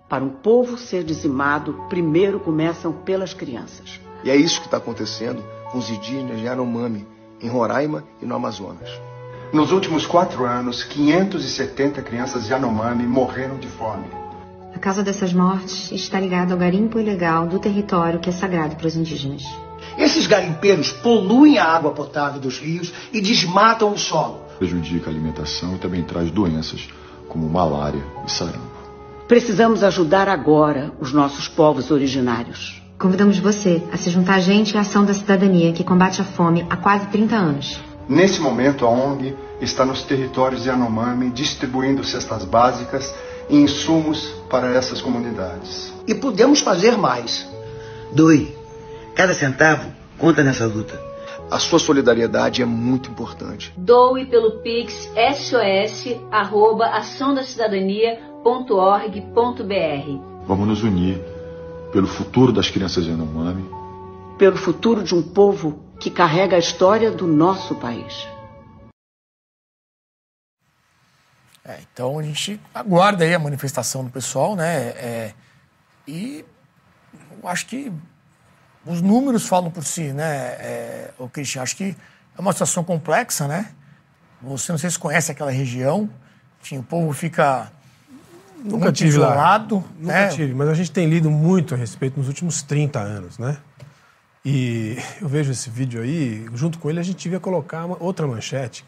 [SPEAKER 13] Para um povo ser dizimado, primeiro começam pelas crianças.
[SPEAKER 14] E é isso que está acontecendo com os indígenas de Yanomami, em Roraima e no Amazonas.
[SPEAKER 15] Nos últimos quatro anos, 570 crianças Yanomami morreram de fome.
[SPEAKER 16] A causa dessas mortes está ligada ao garimpo ilegal do território que é sagrado para os indígenas.
[SPEAKER 17] Esses garimpeiros poluem a água potável dos rios e desmatam o solo.
[SPEAKER 12] Prejudica a alimentação e também traz doenças como malária e sarampo.
[SPEAKER 13] Precisamos ajudar agora os nossos povos originários.
[SPEAKER 16] Convidamos você a se juntar a gente à ação da cidadania que combate a fome há quase 30 anos.
[SPEAKER 15] Nesse momento, a ONG está nos territórios Yanomami distribuindo cestas básicas e insumos para essas comunidades.
[SPEAKER 17] E podemos fazer mais.
[SPEAKER 18] Doe. Cada centavo conta nessa luta.
[SPEAKER 14] A sua solidariedade é muito importante.
[SPEAKER 19] Doe pelo Pix SOS arroba açãodacidadania.org.br.
[SPEAKER 12] Vamos nos unir pelo futuro das crianças Yanomami.
[SPEAKER 13] Pelo futuro de um povo que carrega a história do nosso país.
[SPEAKER 1] É, então a gente aguarda aí a manifestação do pessoal, né? É, e eu acho que os números falam por si, né, é, o Cristian? Acho que é uma situação complexa, né? Você não sei se conhece aquela região, enfim, o povo fica
[SPEAKER 2] Nunca tive isolado. Lá. Nunca né? tive, mas a gente tem lido muito a respeito nos últimos 30 anos, né? E eu vejo esse vídeo aí, junto com ele a gente devia colocar uma, outra manchete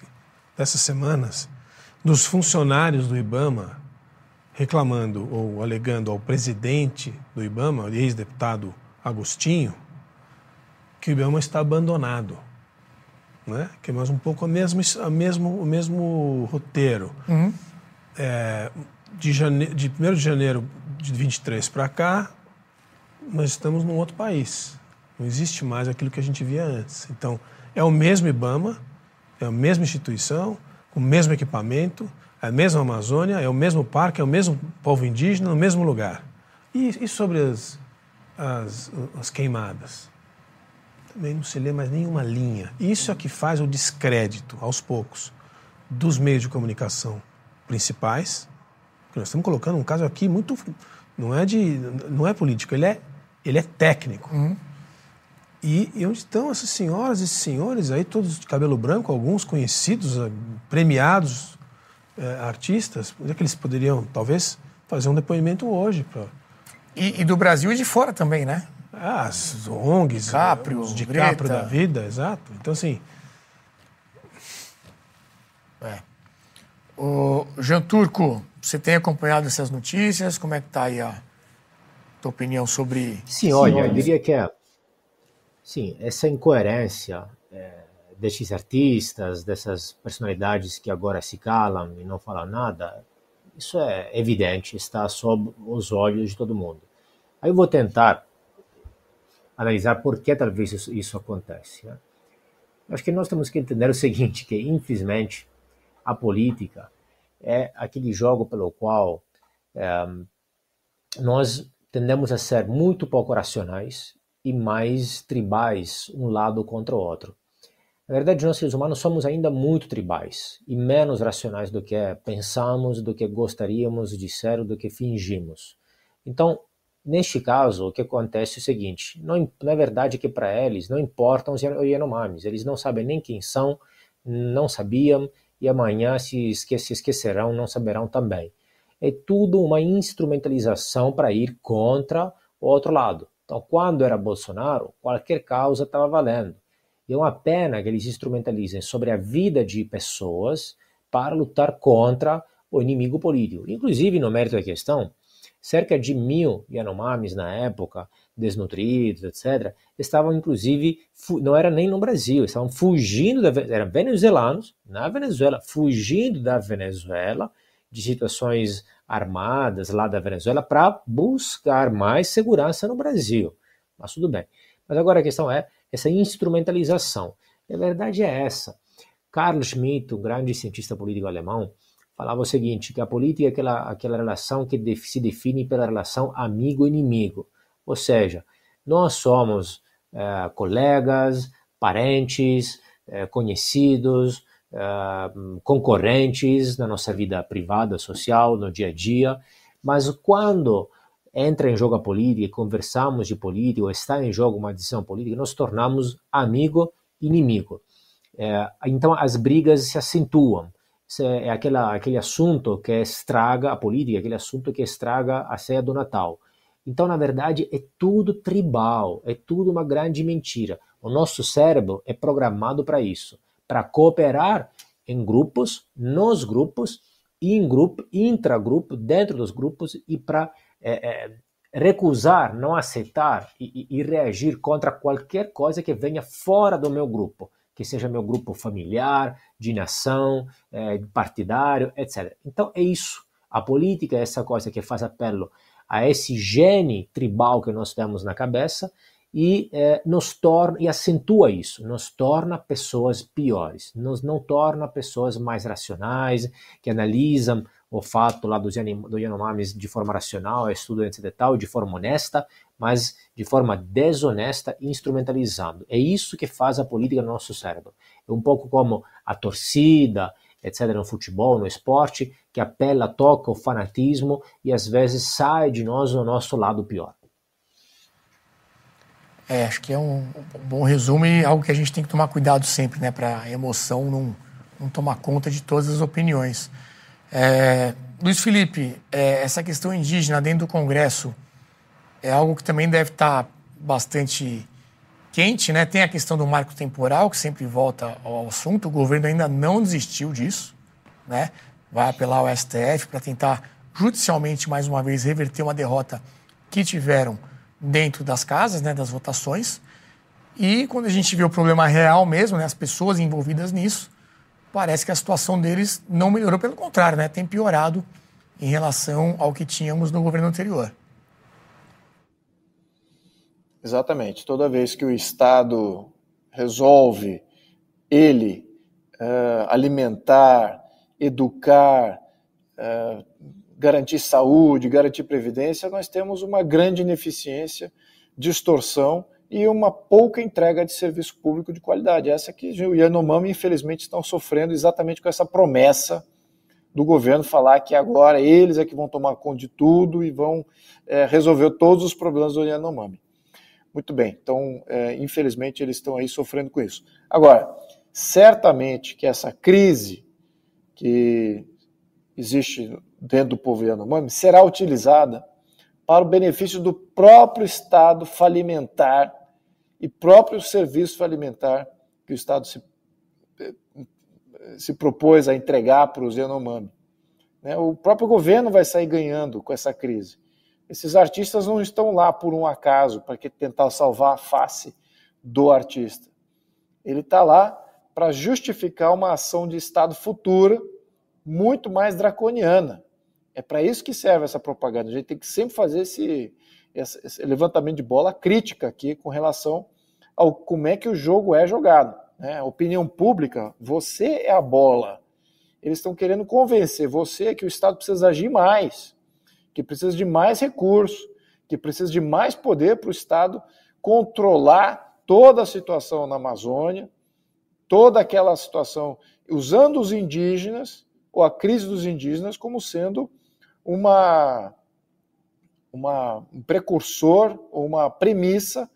[SPEAKER 2] dessas semanas dos funcionários do IBAMA reclamando ou alegando ao presidente do IBAMA, ex-deputado Agostinho, que o IBAMA está abandonado. Né? Que é mais um pouco a mesmo, a mesmo, o mesmo roteiro. Uhum. É, de, jane... de 1 de janeiro de 23 para cá, nós estamos num outro país. Não existe mais aquilo que a gente via antes. Então, é o mesmo IBAMA, é a mesma instituição, o mesmo equipamento, a mesma Amazônia, é o mesmo parque, é o mesmo povo indígena, no mesmo lugar. E, e sobre as, as, as queimadas? Também não se lê mais nenhuma linha. Isso é que faz o descrédito, aos poucos, dos meios de comunicação principais. Nós estamos colocando um caso aqui muito. Não é, de, não é político, ele é, ele é técnico. Uhum. E, e, onde estão essas senhoras e senhores aí, todos de cabelo branco, alguns conhecidos, eh, premiados é, artistas? Onde é que eles poderiam, talvez, fazer um depoimento hoje? Pra...
[SPEAKER 1] E, e, do Brasil e de fora também, né?
[SPEAKER 2] Ah, as ONGs,
[SPEAKER 1] DiCaprio,
[SPEAKER 2] os DiCaprio da vida, exato. Então, assim,
[SPEAKER 1] É. O Jean Turco, você tem acompanhado essas notícias? Como é que está aí a tua opinião sobre...
[SPEAKER 4] Sim, olha, eu diria que é... Sim, essa incoerência é, desses artistas, dessas personalidades que agora se calam e não falam nada, isso é evidente, está sob os olhos de todo mundo. Aí eu vou tentar analisar por que talvez isso, isso acontece. Né? Acho que nós temos que entender o seguinte, que infelizmente a política é aquele jogo pelo qual é, nós tendemos a ser muito pouco racionais e mais tribais um lado contra o outro. Na verdade, nós seres humanos somos ainda muito tribais e menos racionais do que pensamos, do que gostaríamos de ser, do que fingimos. Então, neste caso, o que acontece é o seguinte: não, na verdade, que para eles não importam os Yanomamis, eles não sabem nem quem são, não sabiam e amanhã se, esque se esquecerão, não saberão também. É tudo uma instrumentalização para ir contra o outro lado. Então, quando era Bolsonaro, qualquer causa estava valendo. E é uma pena que eles instrumentalizem sobre a vida de pessoas para lutar contra o inimigo político. Inclusive, no mérito da questão, cerca de mil Yanomamis na época, desnutridos, etc., estavam inclusive, não era nem no Brasil, estavam fugindo, da, eram venezuelanos, na Venezuela, fugindo da Venezuela, de situações armadas lá da Venezuela, para buscar mais segurança no Brasil. Mas tudo bem. Mas agora a questão é, essa instrumentalização. E a verdade é essa. Carl Schmitt, um grande cientista político alemão, falava o seguinte, que a política é aquela, aquela relação que se define pela relação amigo-inimigo. Ou seja, nós somos é, colegas, parentes, é, conhecidos, é, concorrentes na nossa vida privada, social, no dia a dia, mas quando entra em jogo a política, conversamos de política, ou está em jogo uma decisão política, nós tornamos amigo inimigo. É, então as brigas se acentuam. É aquela, aquele assunto que estraga a política, aquele assunto que estraga a ceia do Natal. Então, na verdade, é tudo tribal, é tudo uma grande mentira. O nosso cérebro é programado para isso, para cooperar em grupos, nos grupos, em grupo, intragrupo, dentro dos grupos e para é, é, recusar, não aceitar e, e, reagir contra qualquer coisa que venha fora do meu grupo, que seja meu grupo familiar, de nação, é, partidário, etc. Então é isso. A política é essa coisa que faz apelo a esse gene tribal que nós temos na cabeça e é, nos torna e acentua isso, nos torna pessoas piores, nos não torna pessoas mais racionais, que analisam o fato lá dos do Yanomamis de forma racional, estudo etc e tal, de forma honesta, mas de forma desonesta, instrumentalizando. É isso que faz a política no nosso cérebro. É um pouco como a torcida, etc., no futebol, no esporte, que apela, toca o fanatismo e às vezes sai de nós o nosso lado pior.
[SPEAKER 1] É, acho que é um, um bom resumo e algo que a gente tem que tomar cuidado sempre, né, para a emoção não, não tomar conta de todas as opiniões. É, Luiz Felipe, é, essa questão indígena dentro do Congresso é algo que também deve estar bastante quente, né? Tem a questão do marco temporal, que sempre volta ao assunto. O governo ainda não desistiu disso, né? Vai apelar ao STF para tentar judicialmente, mais uma vez, reverter uma derrota que tiveram dentro das casas, né, das votações. E quando a gente vê o problema real mesmo, né, as pessoas envolvidas nisso, parece que a situação deles não melhorou, pelo contrário, né? tem piorado em relação ao que tínhamos no governo anterior.
[SPEAKER 3] Exatamente. Toda vez que o Estado resolve ele uh, alimentar, educar, uh, garantir saúde, garantir previdência, nós temos uma grande ineficiência, distorção e uma pouca entrega de serviço público de qualidade. Essa que o Yanomami, infelizmente, estão sofrendo exatamente com essa promessa do governo falar que agora eles é que vão tomar conta de tudo e vão é, resolver todos os problemas do Yanomami. Muito bem, então, é, infelizmente, eles estão aí sofrendo com isso. Agora, certamente que essa crise que existe dentro do povo Yanomami será utilizada para o benefício do próprio Estado falimentar e próprio serviço falimentar que o Estado se, se propôs a entregar para os Yanomami. Né? O próprio governo vai sair ganhando com essa crise. Esses artistas não estão lá por um acaso, para tentar salvar a face do artista. Ele está lá para justificar uma ação de Estado futura muito mais draconiana. É para isso que serve essa propaganda. A gente tem que sempre fazer esse, esse levantamento de bola crítica aqui com relação ao como é que o jogo é jogado. Né? Opinião pública, você é a bola. Eles estão querendo convencer você que o Estado precisa agir mais, que precisa de mais recursos, que precisa de mais poder para o Estado controlar toda a situação na Amazônia, toda aquela situação, usando os indígenas, ou a crise dos indígenas, como sendo uma, uma um precursor ou uma premissa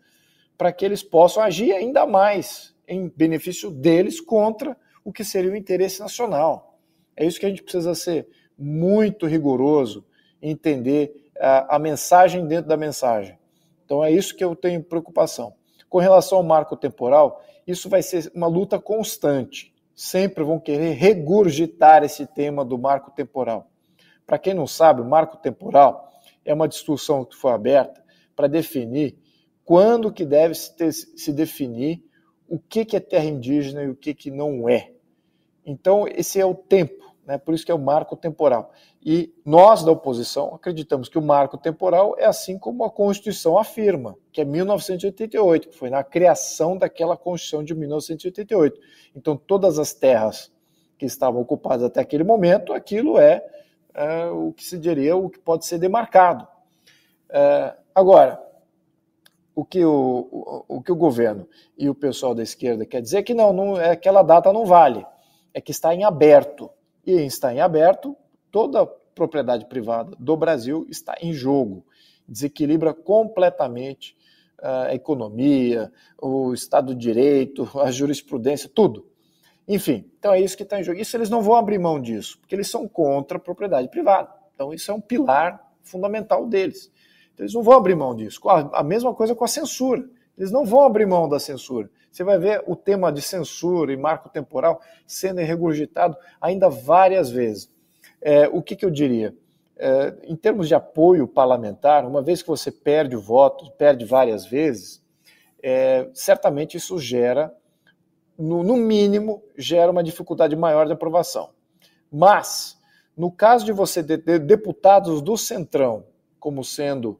[SPEAKER 3] para que eles possam agir ainda mais em benefício deles contra o que seria o interesse nacional. É isso que a gente precisa ser muito rigoroso, entender a, a mensagem dentro da mensagem. Então é isso que eu tenho preocupação. Com relação ao marco temporal, isso vai ser uma luta constante. Sempre vão querer regurgitar esse tema do marco temporal. Para quem não sabe, o marco temporal é uma discussão que foi aberta para definir quando que deve se, ter, se definir o que, que é terra indígena e o que, que não é. Então, esse é o tempo, né? por isso que é o marco temporal. E nós, da oposição, acreditamos que o marco temporal é assim como a Constituição afirma, que é 1988, que foi na criação daquela Constituição de 1988. Então, todas as terras que estavam ocupadas até aquele momento, aquilo é, é o que se diria o que pode ser demarcado. É, agora, o que o, o, o, que o governo e o pessoal da esquerda quer dizer é que não, não é, aquela data não vale, é que está em aberto. E está em aberto, toda propriedade privada do Brasil está em jogo. Desequilibra completamente ah, a economia, o Estado de Direito, a jurisprudência, tudo. Enfim, então é isso que está em jogo. Isso eles não vão abrir mão disso, porque eles são contra a propriedade privada. Então isso é um pilar fundamental deles. Eles não vão abrir mão disso. A mesma coisa com a censura. Eles não vão abrir mão da censura. Você vai ver o tema de censura e marco temporal sendo regurgitado ainda várias vezes. É, o que, que, eu diria? É, em termos de apoio parlamentar, uma vez que você perde o voto, perde várias vezes, é, certamente isso gera, no, no mínimo, gera uma dificuldade maior de aprovação. Mas, no caso de você ter deputados do Centrão como sendo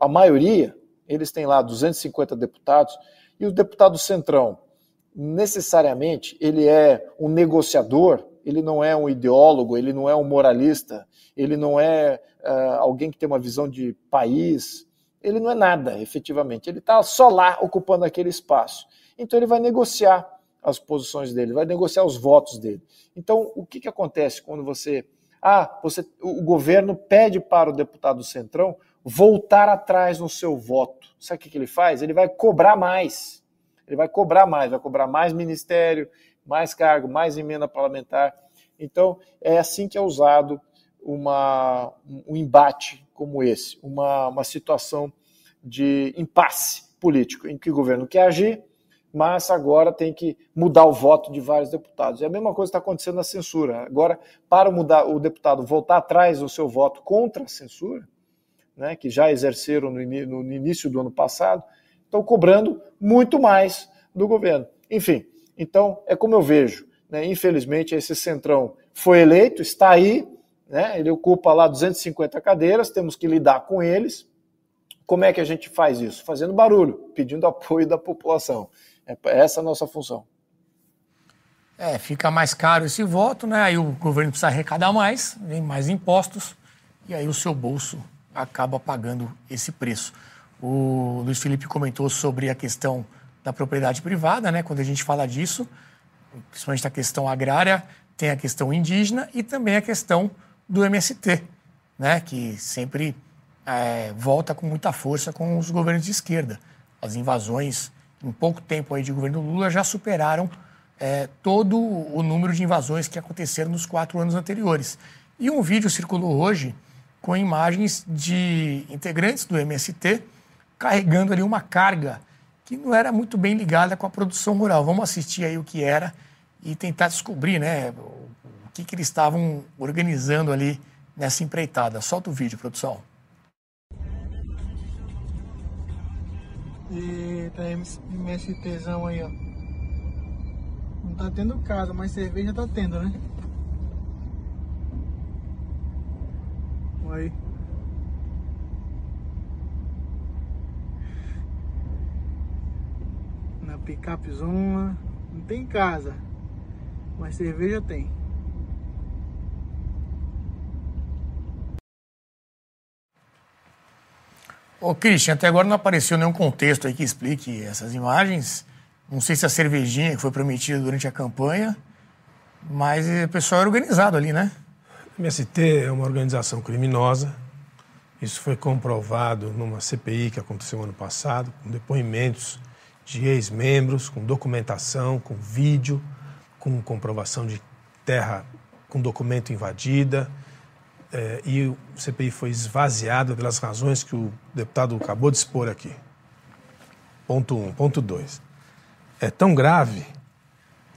[SPEAKER 3] a maioria, eles têm lá 250 deputados, e o deputado Centrão, necessariamente, ele é um negociador, ele não é um ideólogo, ele não é um moralista, ele não é uh, alguém que tem uma visão de país, ele não é nada, efetivamente. Ele está só lá ocupando aquele espaço. Então ele vai negociar as posições dele, vai negociar os votos dele. Então, o que, que acontece quando você. Ah, você, o governo pede para o deputado Centrão voltar atrás no seu voto. Sabe o que, ele faz? Ele vai cobrar mais. Ele vai cobrar mais, vai cobrar mais ministério, mais cargo, mais emenda parlamentar. Então, é assim que é usado uma, um embate como esse, uma, uma situação de impasse político, em que o governo quer agir, mas agora tem que mudar o voto de vários deputados. E a mesma coisa está acontecendo na censura. Agora, para mudar o deputado voltar atrás do seu voto contra a censura, né, que já exerceram no, no início do ano passado, estão cobrando muito mais do governo. Enfim, então é como eu vejo. Né, infelizmente, esse centrão foi eleito, está aí, né, ele ocupa lá 250 cadeiras, temos que lidar com eles. Como é que a gente faz isso? Fazendo barulho, pedindo apoio da população. É essa a nossa função.
[SPEAKER 1] É, fica mais caro esse voto, né? Aí o governo precisa arrecadar mais, vem mais impostos, e aí o seu bolso acaba pagando esse preço. O Luiz Felipe comentou sobre a questão da propriedade privada, né? Quando a gente fala disso, principalmente a questão agrária, tem a questão indígena e também a questão do MST, né? Que sempre é, volta com muita força com os governos de esquerda. As invasões, em pouco tempo aí de governo Lula, já superaram é, todo o número de invasões que aconteceram nos quatro anos anteriores. E um vídeo circulou hoje com imagens de integrantes do MST carregando ali uma carga que não era muito bem ligada com a produção rural. Vamos assistir aí o que era e tentar descobrir né, o que, que eles estavam organizando ali nessa empreitada. Solta o vídeo, produção.
[SPEAKER 20] Eita, MSTzão aí, ó. Não tá tendo casa, mas cerveja tá tendo, né? Aí. Na picape zona. Não tem casa. Mas cerveja tem.
[SPEAKER 1] Ô, Christian, até agora não apareceu nenhum contexto aí que explique essas imagens. Não sei se a cervejinha que foi prometida durante a campanha, mas o pessoal é organizado ali, né?
[SPEAKER 2] O MST é uma organização criminosa. Isso foi comprovado numa CPI que aconteceu ano passado, com depoimentos de ex-membros, com documentação, com vídeo, com comprovação de terra com documento invadida. É, e o CPI foi esvaziado pelas razões que o deputado acabou de expor aqui. Ponto 1. Um. Ponto 2. É tão grave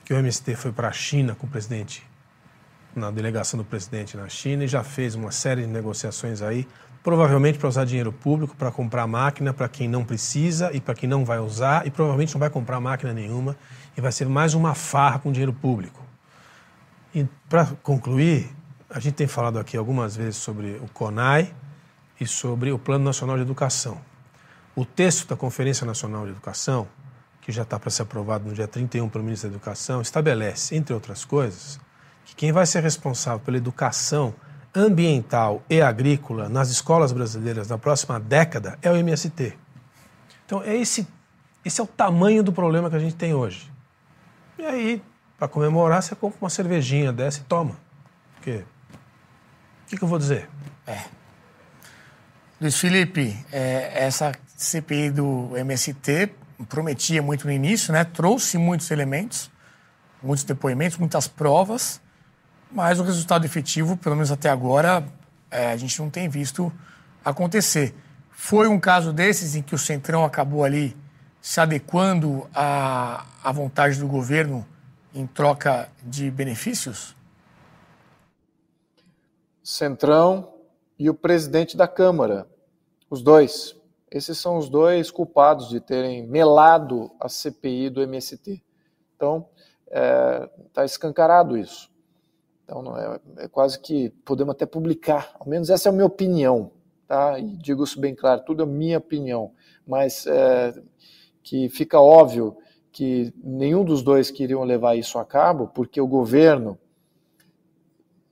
[SPEAKER 2] que o MST foi para a China com o presidente, na delegação do presidente na China, e já fez uma série de negociações aí, provavelmente para usar dinheiro público, para comprar máquina para quem não precisa e para quem não vai usar, e provavelmente não vai comprar máquina nenhuma, e vai ser mais uma farra com dinheiro público. E para concluir, a gente tem falado aqui algumas vezes sobre o CONAI e sobre o Plano Nacional de Educação. O texto da Conferência Nacional de Educação, que já está para ser aprovado no dia 31 pelo ministro da Educação, estabelece, entre outras coisas, que quem vai ser responsável pela educação ambiental e agrícola nas escolas brasileiras na próxima década é o MST. Então, é esse, esse é o tamanho do problema que a gente tem hoje. E aí, para comemorar, você compra uma cervejinha dessa e toma. Porque que, que eu vou dizer?
[SPEAKER 1] É. Luiz Felipe, é, essa CPI do MST prometia muito no início, né? trouxe muitos elementos, muitos depoimentos, muitas provas, mas o resultado efetivo, pelo menos até agora, é, a gente não tem visto acontecer. Foi um caso desses em que o Centrão acabou ali se adequando à, à vontade do governo em troca de benefícios?
[SPEAKER 3] Centrão e o presidente da Câmara. Os dois. Esses são os dois culpados de terem melado a CPI do MST. Então, está é, escancarado isso. Então, é, é, quase que podemos até publicar, ao menos essa é a minha opinião, tá? E digo isso bem claro, tudo é minha opinião, mas é, que fica óbvio que nenhum dos dois queriam levar isso a cabo, porque o governo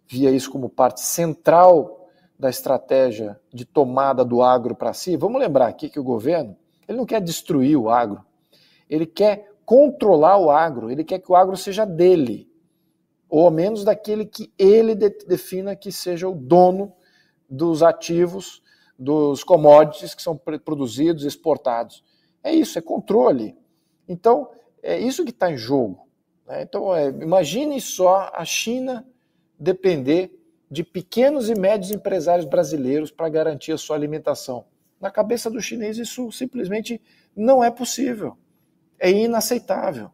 [SPEAKER 3] via isso como parte central da estratégia de tomada do agro para si. Vamos lembrar aqui que o governo ele não quer destruir o agro, ele quer controlar o agro, ele quer que o agro seja dele, ou ao menos daquele que ele defina que seja o dono dos ativos, dos commodities que são produzidos exportados. É isso, é controle. Então, é isso que está em jogo. Né? Então, é, imagine só a China depender de pequenos e médios empresários brasileiros para garantir a sua alimentação. Na cabeça do chinês, isso simplesmente não é possível. É inaceitável.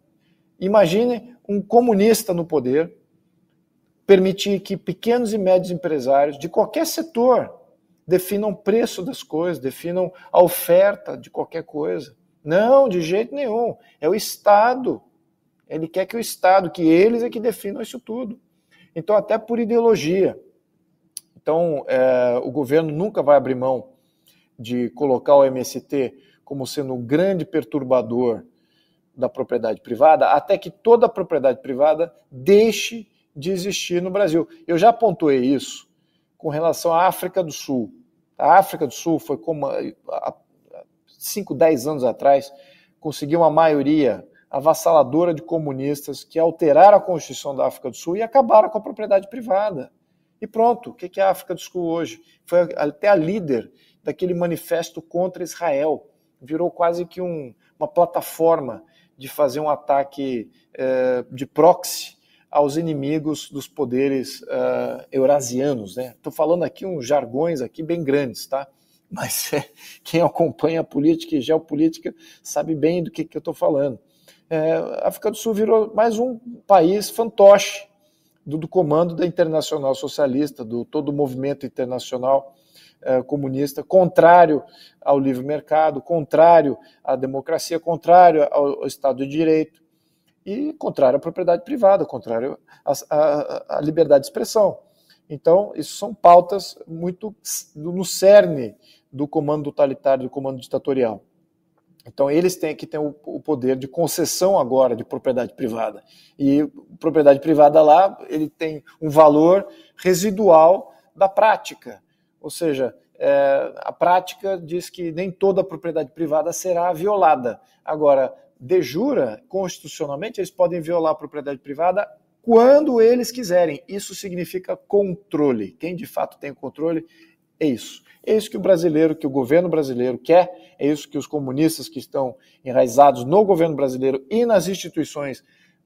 [SPEAKER 3] Imagine um comunista no poder permitir que pequenos e médios empresários de qualquer setor definam o preço das coisas, definam a oferta de qualquer coisa. Não, de jeito nenhum. É o Estado. Ele quer que o Estado, que eles é que definam isso tudo. Então, até por ideologia. Então, é, o governo nunca vai abrir mão de colocar o MST como sendo um grande perturbador da propriedade privada, até que toda a propriedade privada deixe de existir no Brasil. Eu já pontuei isso com relação à África do Sul. A África do Sul foi como há 5, 10 anos atrás, conseguiu uma maioria avassaladora de comunistas que alteraram a Constituição da África do Sul e acabaram com a propriedade privada. E pronto, o que é a África do Sul hoje? Foi até a líder daquele manifesto contra Israel. Virou quase que um, uma plataforma de fazer um ataque eh, de proxy aos inimigos dos poderes uh, eurasianos. Estou né? falando aqui uns jargões aqui bem grandes, tá? Mas é, quem acompanha a política e geopolítica sabe bem do que, que eu estou falando. É, a África do Sul virou mais um país fantoche do, do comando da Internacional Socialista, do todo o movimento internacional é, comunista, contrário ao livre mercado, contrário à democracia, contrário ao, ao Estado de Direito e contrário à propriedade privada, contrário à, à, à liberdade de expressão. Então, isso são pautas muito no cerne do comando totalitário, do comando ditatorial. Então, eles têm que ter o, poder de concessão agora de propriedade privada. E propriedade privada lá, ele tem um valor residual da prática. Ou seja, é, a prática diz que nem toda propriedade privada será violada. Agora, de jura, constitucionalmente, eles podem violar a propriedade privada quando eles quiserem. Isso significa controle. Quem de fato tem o controle é isso. É isso que o brasileiro, que o governo brasileiro quer, é isso que os comunistas que estão enraizados no governo brasileiro e nas instituições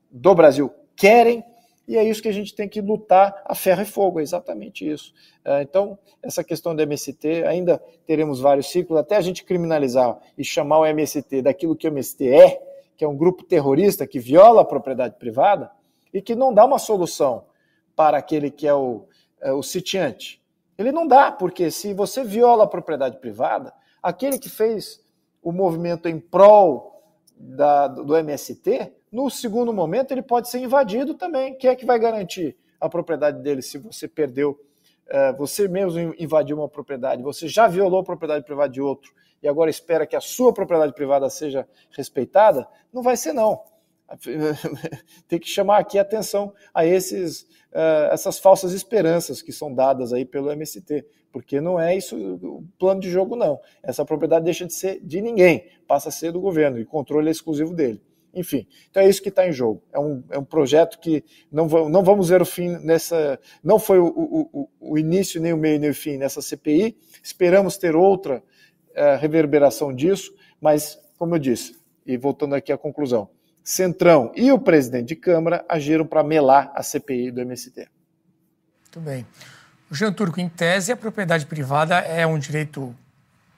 [SPEAKER 3] do Brasil querem, e é isso que a gente tem que lutar a ferro e fogo, é exatamente isso. É, então, essa questão do MST, ainda teremos vários ciclos, até a gente criminalizar e chamar o MST daquilo que o MST é, que é um grupo terrorista que viola a propriedade privada e que não dá uma solução para aquele que é o, é o sitiante, ele não dá, porque se você viola a propriedade privada, aquele que fez o movimento em prol da, do MST, no segundo momento ele pode ser invadido também. Quem é que vai garantir a propriedade dele se você perdeu, uh, você mesmo invadiu uma propriedade, você já violou a propriedade privada de outro e agora espera que a sua propriedade privada seja respeitada? Não vai ser não. Tem que chamar aqui atenção a esses uh, essas falsas esperanças que são dadas aí pelo MST, porque não é isso o plano de jogo, não. Essa propriedade deixa de ser de ninguém, passa a ser do governo, e controle é exclusivo dele. Enfim, então é isso que está em jogo. É um, é um projeto que não, não vamos ver o fim nessa. Não foi o, o, o início, nem o meio, nem o fim nessa CPI. Esperamos ter outra uh, reverberação disso, mas, como eu disse, e voltando aqui à conclusão, Centrão e o presidente de Câmara agiram para melar a CPI do MST.
[SPEAKER 1] Muito bem. Jean Turco, em tese, a propriedade privada é um direito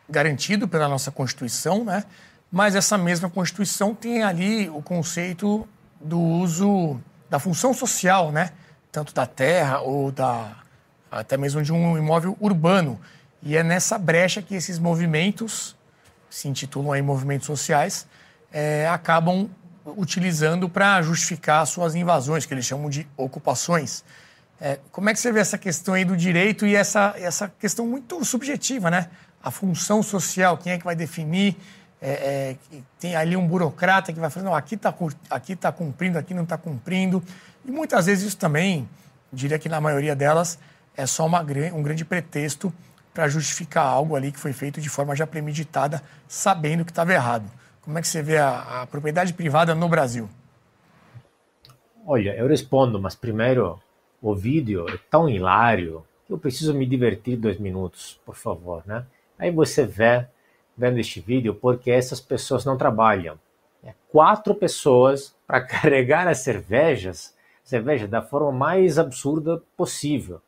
[SPEAKER 1] garantido pela nossa Constituição, né? mas essa mesma Constituição tem ali o conceito do uso da função social, né? tanto da terra ou da até mesmo de um imóvel urbano. E é nessa brecha que esses movimentos, se intitulam aí movimentos sociais, é, acabam utilizando para justificar suas invasões, que eles chamam de ocupações. É, como é que você vê essa questão aí do direito e essa, essa questão muito subjetiva, né? A função social, quem é que vai definir? É, é, tem ali um burocrata que vai falar, não, aqui está aqui tá cumprindo, aqui não está cumprindo. E muitas vezes isso também, diria que na maioria delas, é só uma, um grande pretexto para justificar algo ali que foi feito de forma já premeditada, sabendo que estava errado. Como é que você vê a, a propriedade privada no Brasil?
[SPEAKER 4] Olha, eu respondo, mas primeiro, o vídeo é tão hilário que eu preciso me divertir dois minutos, por favor, né? Aí você vê, vendo este vídeo, porque essas pessoas não trabalham. É quatro pessoas para carregar as cervejas, cerveja da forma mais absurda possível.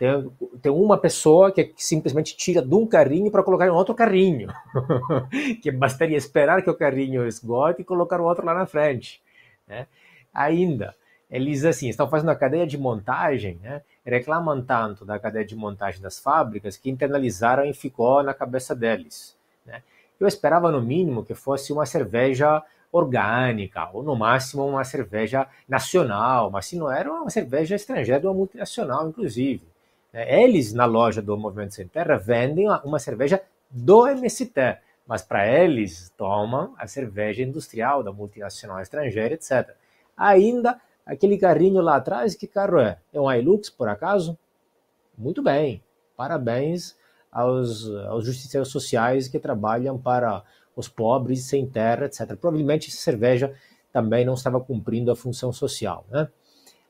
[SPEAKER 4] Tem, tem uma pessoa que, simplesmente tira de um carrinho para colocar em outro carrinho. que bastaria esperar que o carrinho esgote e colocar o outro lá na frente. Né? Ainda, eles assim estão fazendo a cadeia de montagem, né? reclamam tanto da cadeia de montagem das fábricas que internalizaram e ficou na cabeça deles. Né? Eu esperava no mínimo que fosse uma cerveja orgânica, ou no máximo uma cerveja nacional, mas se não era uma cerveja estrangeira uma multinacional, inclusive. Né? Eles, na loja do Movimento Sem Terra, vendem uma cerveja do MST, mas para eles tomam a cerveja industrial da multinacional estrangeira, etc. Ainda aquele carrinho lá atrás, que carro é? É um Hilux, por acaso? Muito bem, parabéns aos, aos justiceiros sociais que trabalham para os pobres sem terra, etc. Provavelmente essa cerveja também não estava cumprindo a função social, né?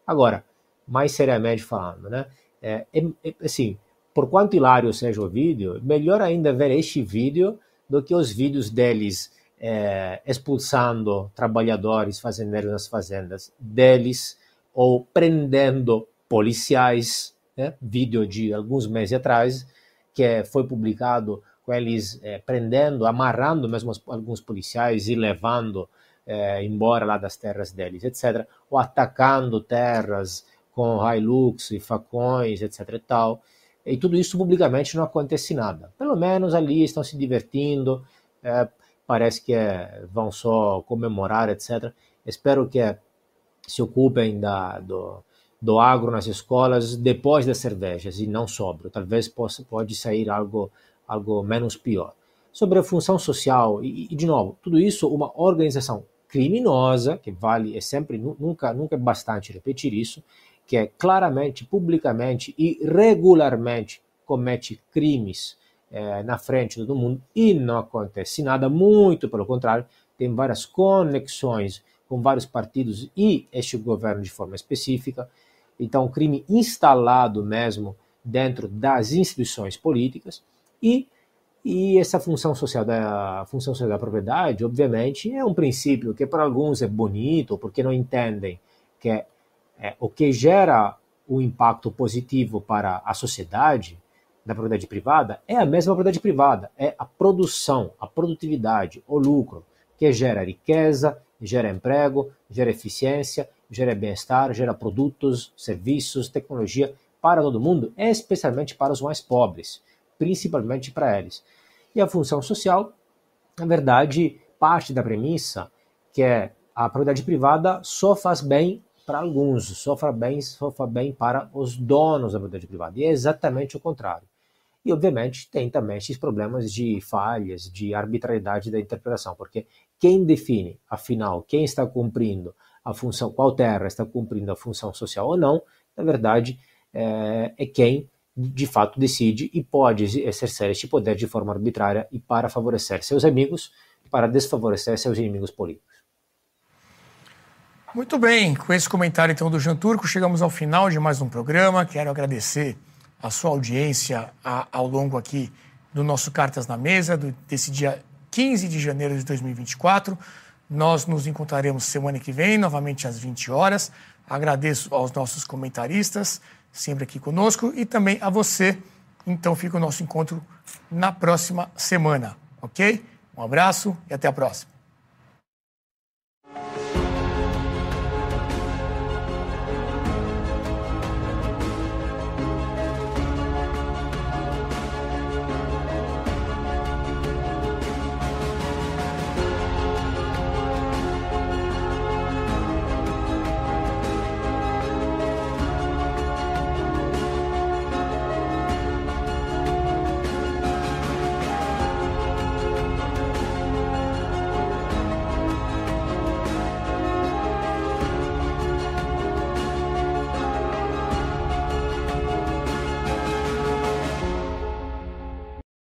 [SPEAKER 4] Agora, mais seriamente falando, né? É, é, é, assim, por quanto hilário seja o vídeo, melhor ainda ver este vídeo do que os vídeos deles é, expulsando trabalhadores fazendeiros nas fazendas deles ou prendendo policiais, né? vídeo de alguns meses atrás que foi publicado com eles é, prendendo, amarrando mesmo alguns policiais e levando é, embora lá das terras deles, etc., ou atacando terras com Hilux e facões, etc. e tal. E tudo isso publicamente não acontece nada. Pelo menos ali estão se divertindo, é, parece que é, vão só comemorar, etc. Espero que se ocupem da, do, do agro nas escolas depois das cervejas e não sobre. Talvez possa, pode sair algo, algo menos pior. Sobre a função social, e, e de novo, tudo isso uma organização criminosa, que vale, é sempre, nunca, nunca é bastante repetir isso, que é claramente, publicamente e regularmente comete crimes é, na frente de todo mundo e não acontece nada, muito pelo contrário, tem várias conexões com vários partidos e este governo de forma específica. Então, crime instalado mesmo dentro das instituições políticas e e essa função social da função social da propriedade, obviamente, é um princípio que para alguns é bonito, porque não entendem que é, é, o que gera o impacto positivo para a sociedade da propriedade privada é a mesma propriedade privada, é a produção, a produtividade, o lucro, que gera riqueza, gera emprego, gera eficiência, gera bem-estar, gera produtos, serviços, tecnologia para todo mundo, especialmente para os mais pobres principalmente para eles. E a função social, na verdade, parte da premissa que é a propriedade privada só faz bem para alguns, faz bem, faz bem para os donos da propriedade privada. E é exatamente o contrário. E, obviamente, tem também esses problemas de falhas, de arbitrariedade da interpretação, porque quem define, afinal, quem está cumprindo a função, qual terra está cumprindo a função social ou não, na verdade, é, é quem de fato decide e pode exercer este poder de forma arbitrária e para favorecer seus amigos, para desfavorecer seus inimigos políticos.
[SPEAKER 1] Muito bem, com esse comentário então do Jean Turco, chegamos ao final de mais um programa. Quero agradecer a sua audiência a, ao longo aqui do nosso Cartas na Mesa, do, desse dia 15 de janeiro de 2024. Nós nos encontraremos semana que vem, novamente às 20 horas. Agradeço aos nossos comentaristas sempre aqui conosco e também a você. Então fica o nosso encontro na próxima semana, ok? Um abraço e até a próxima.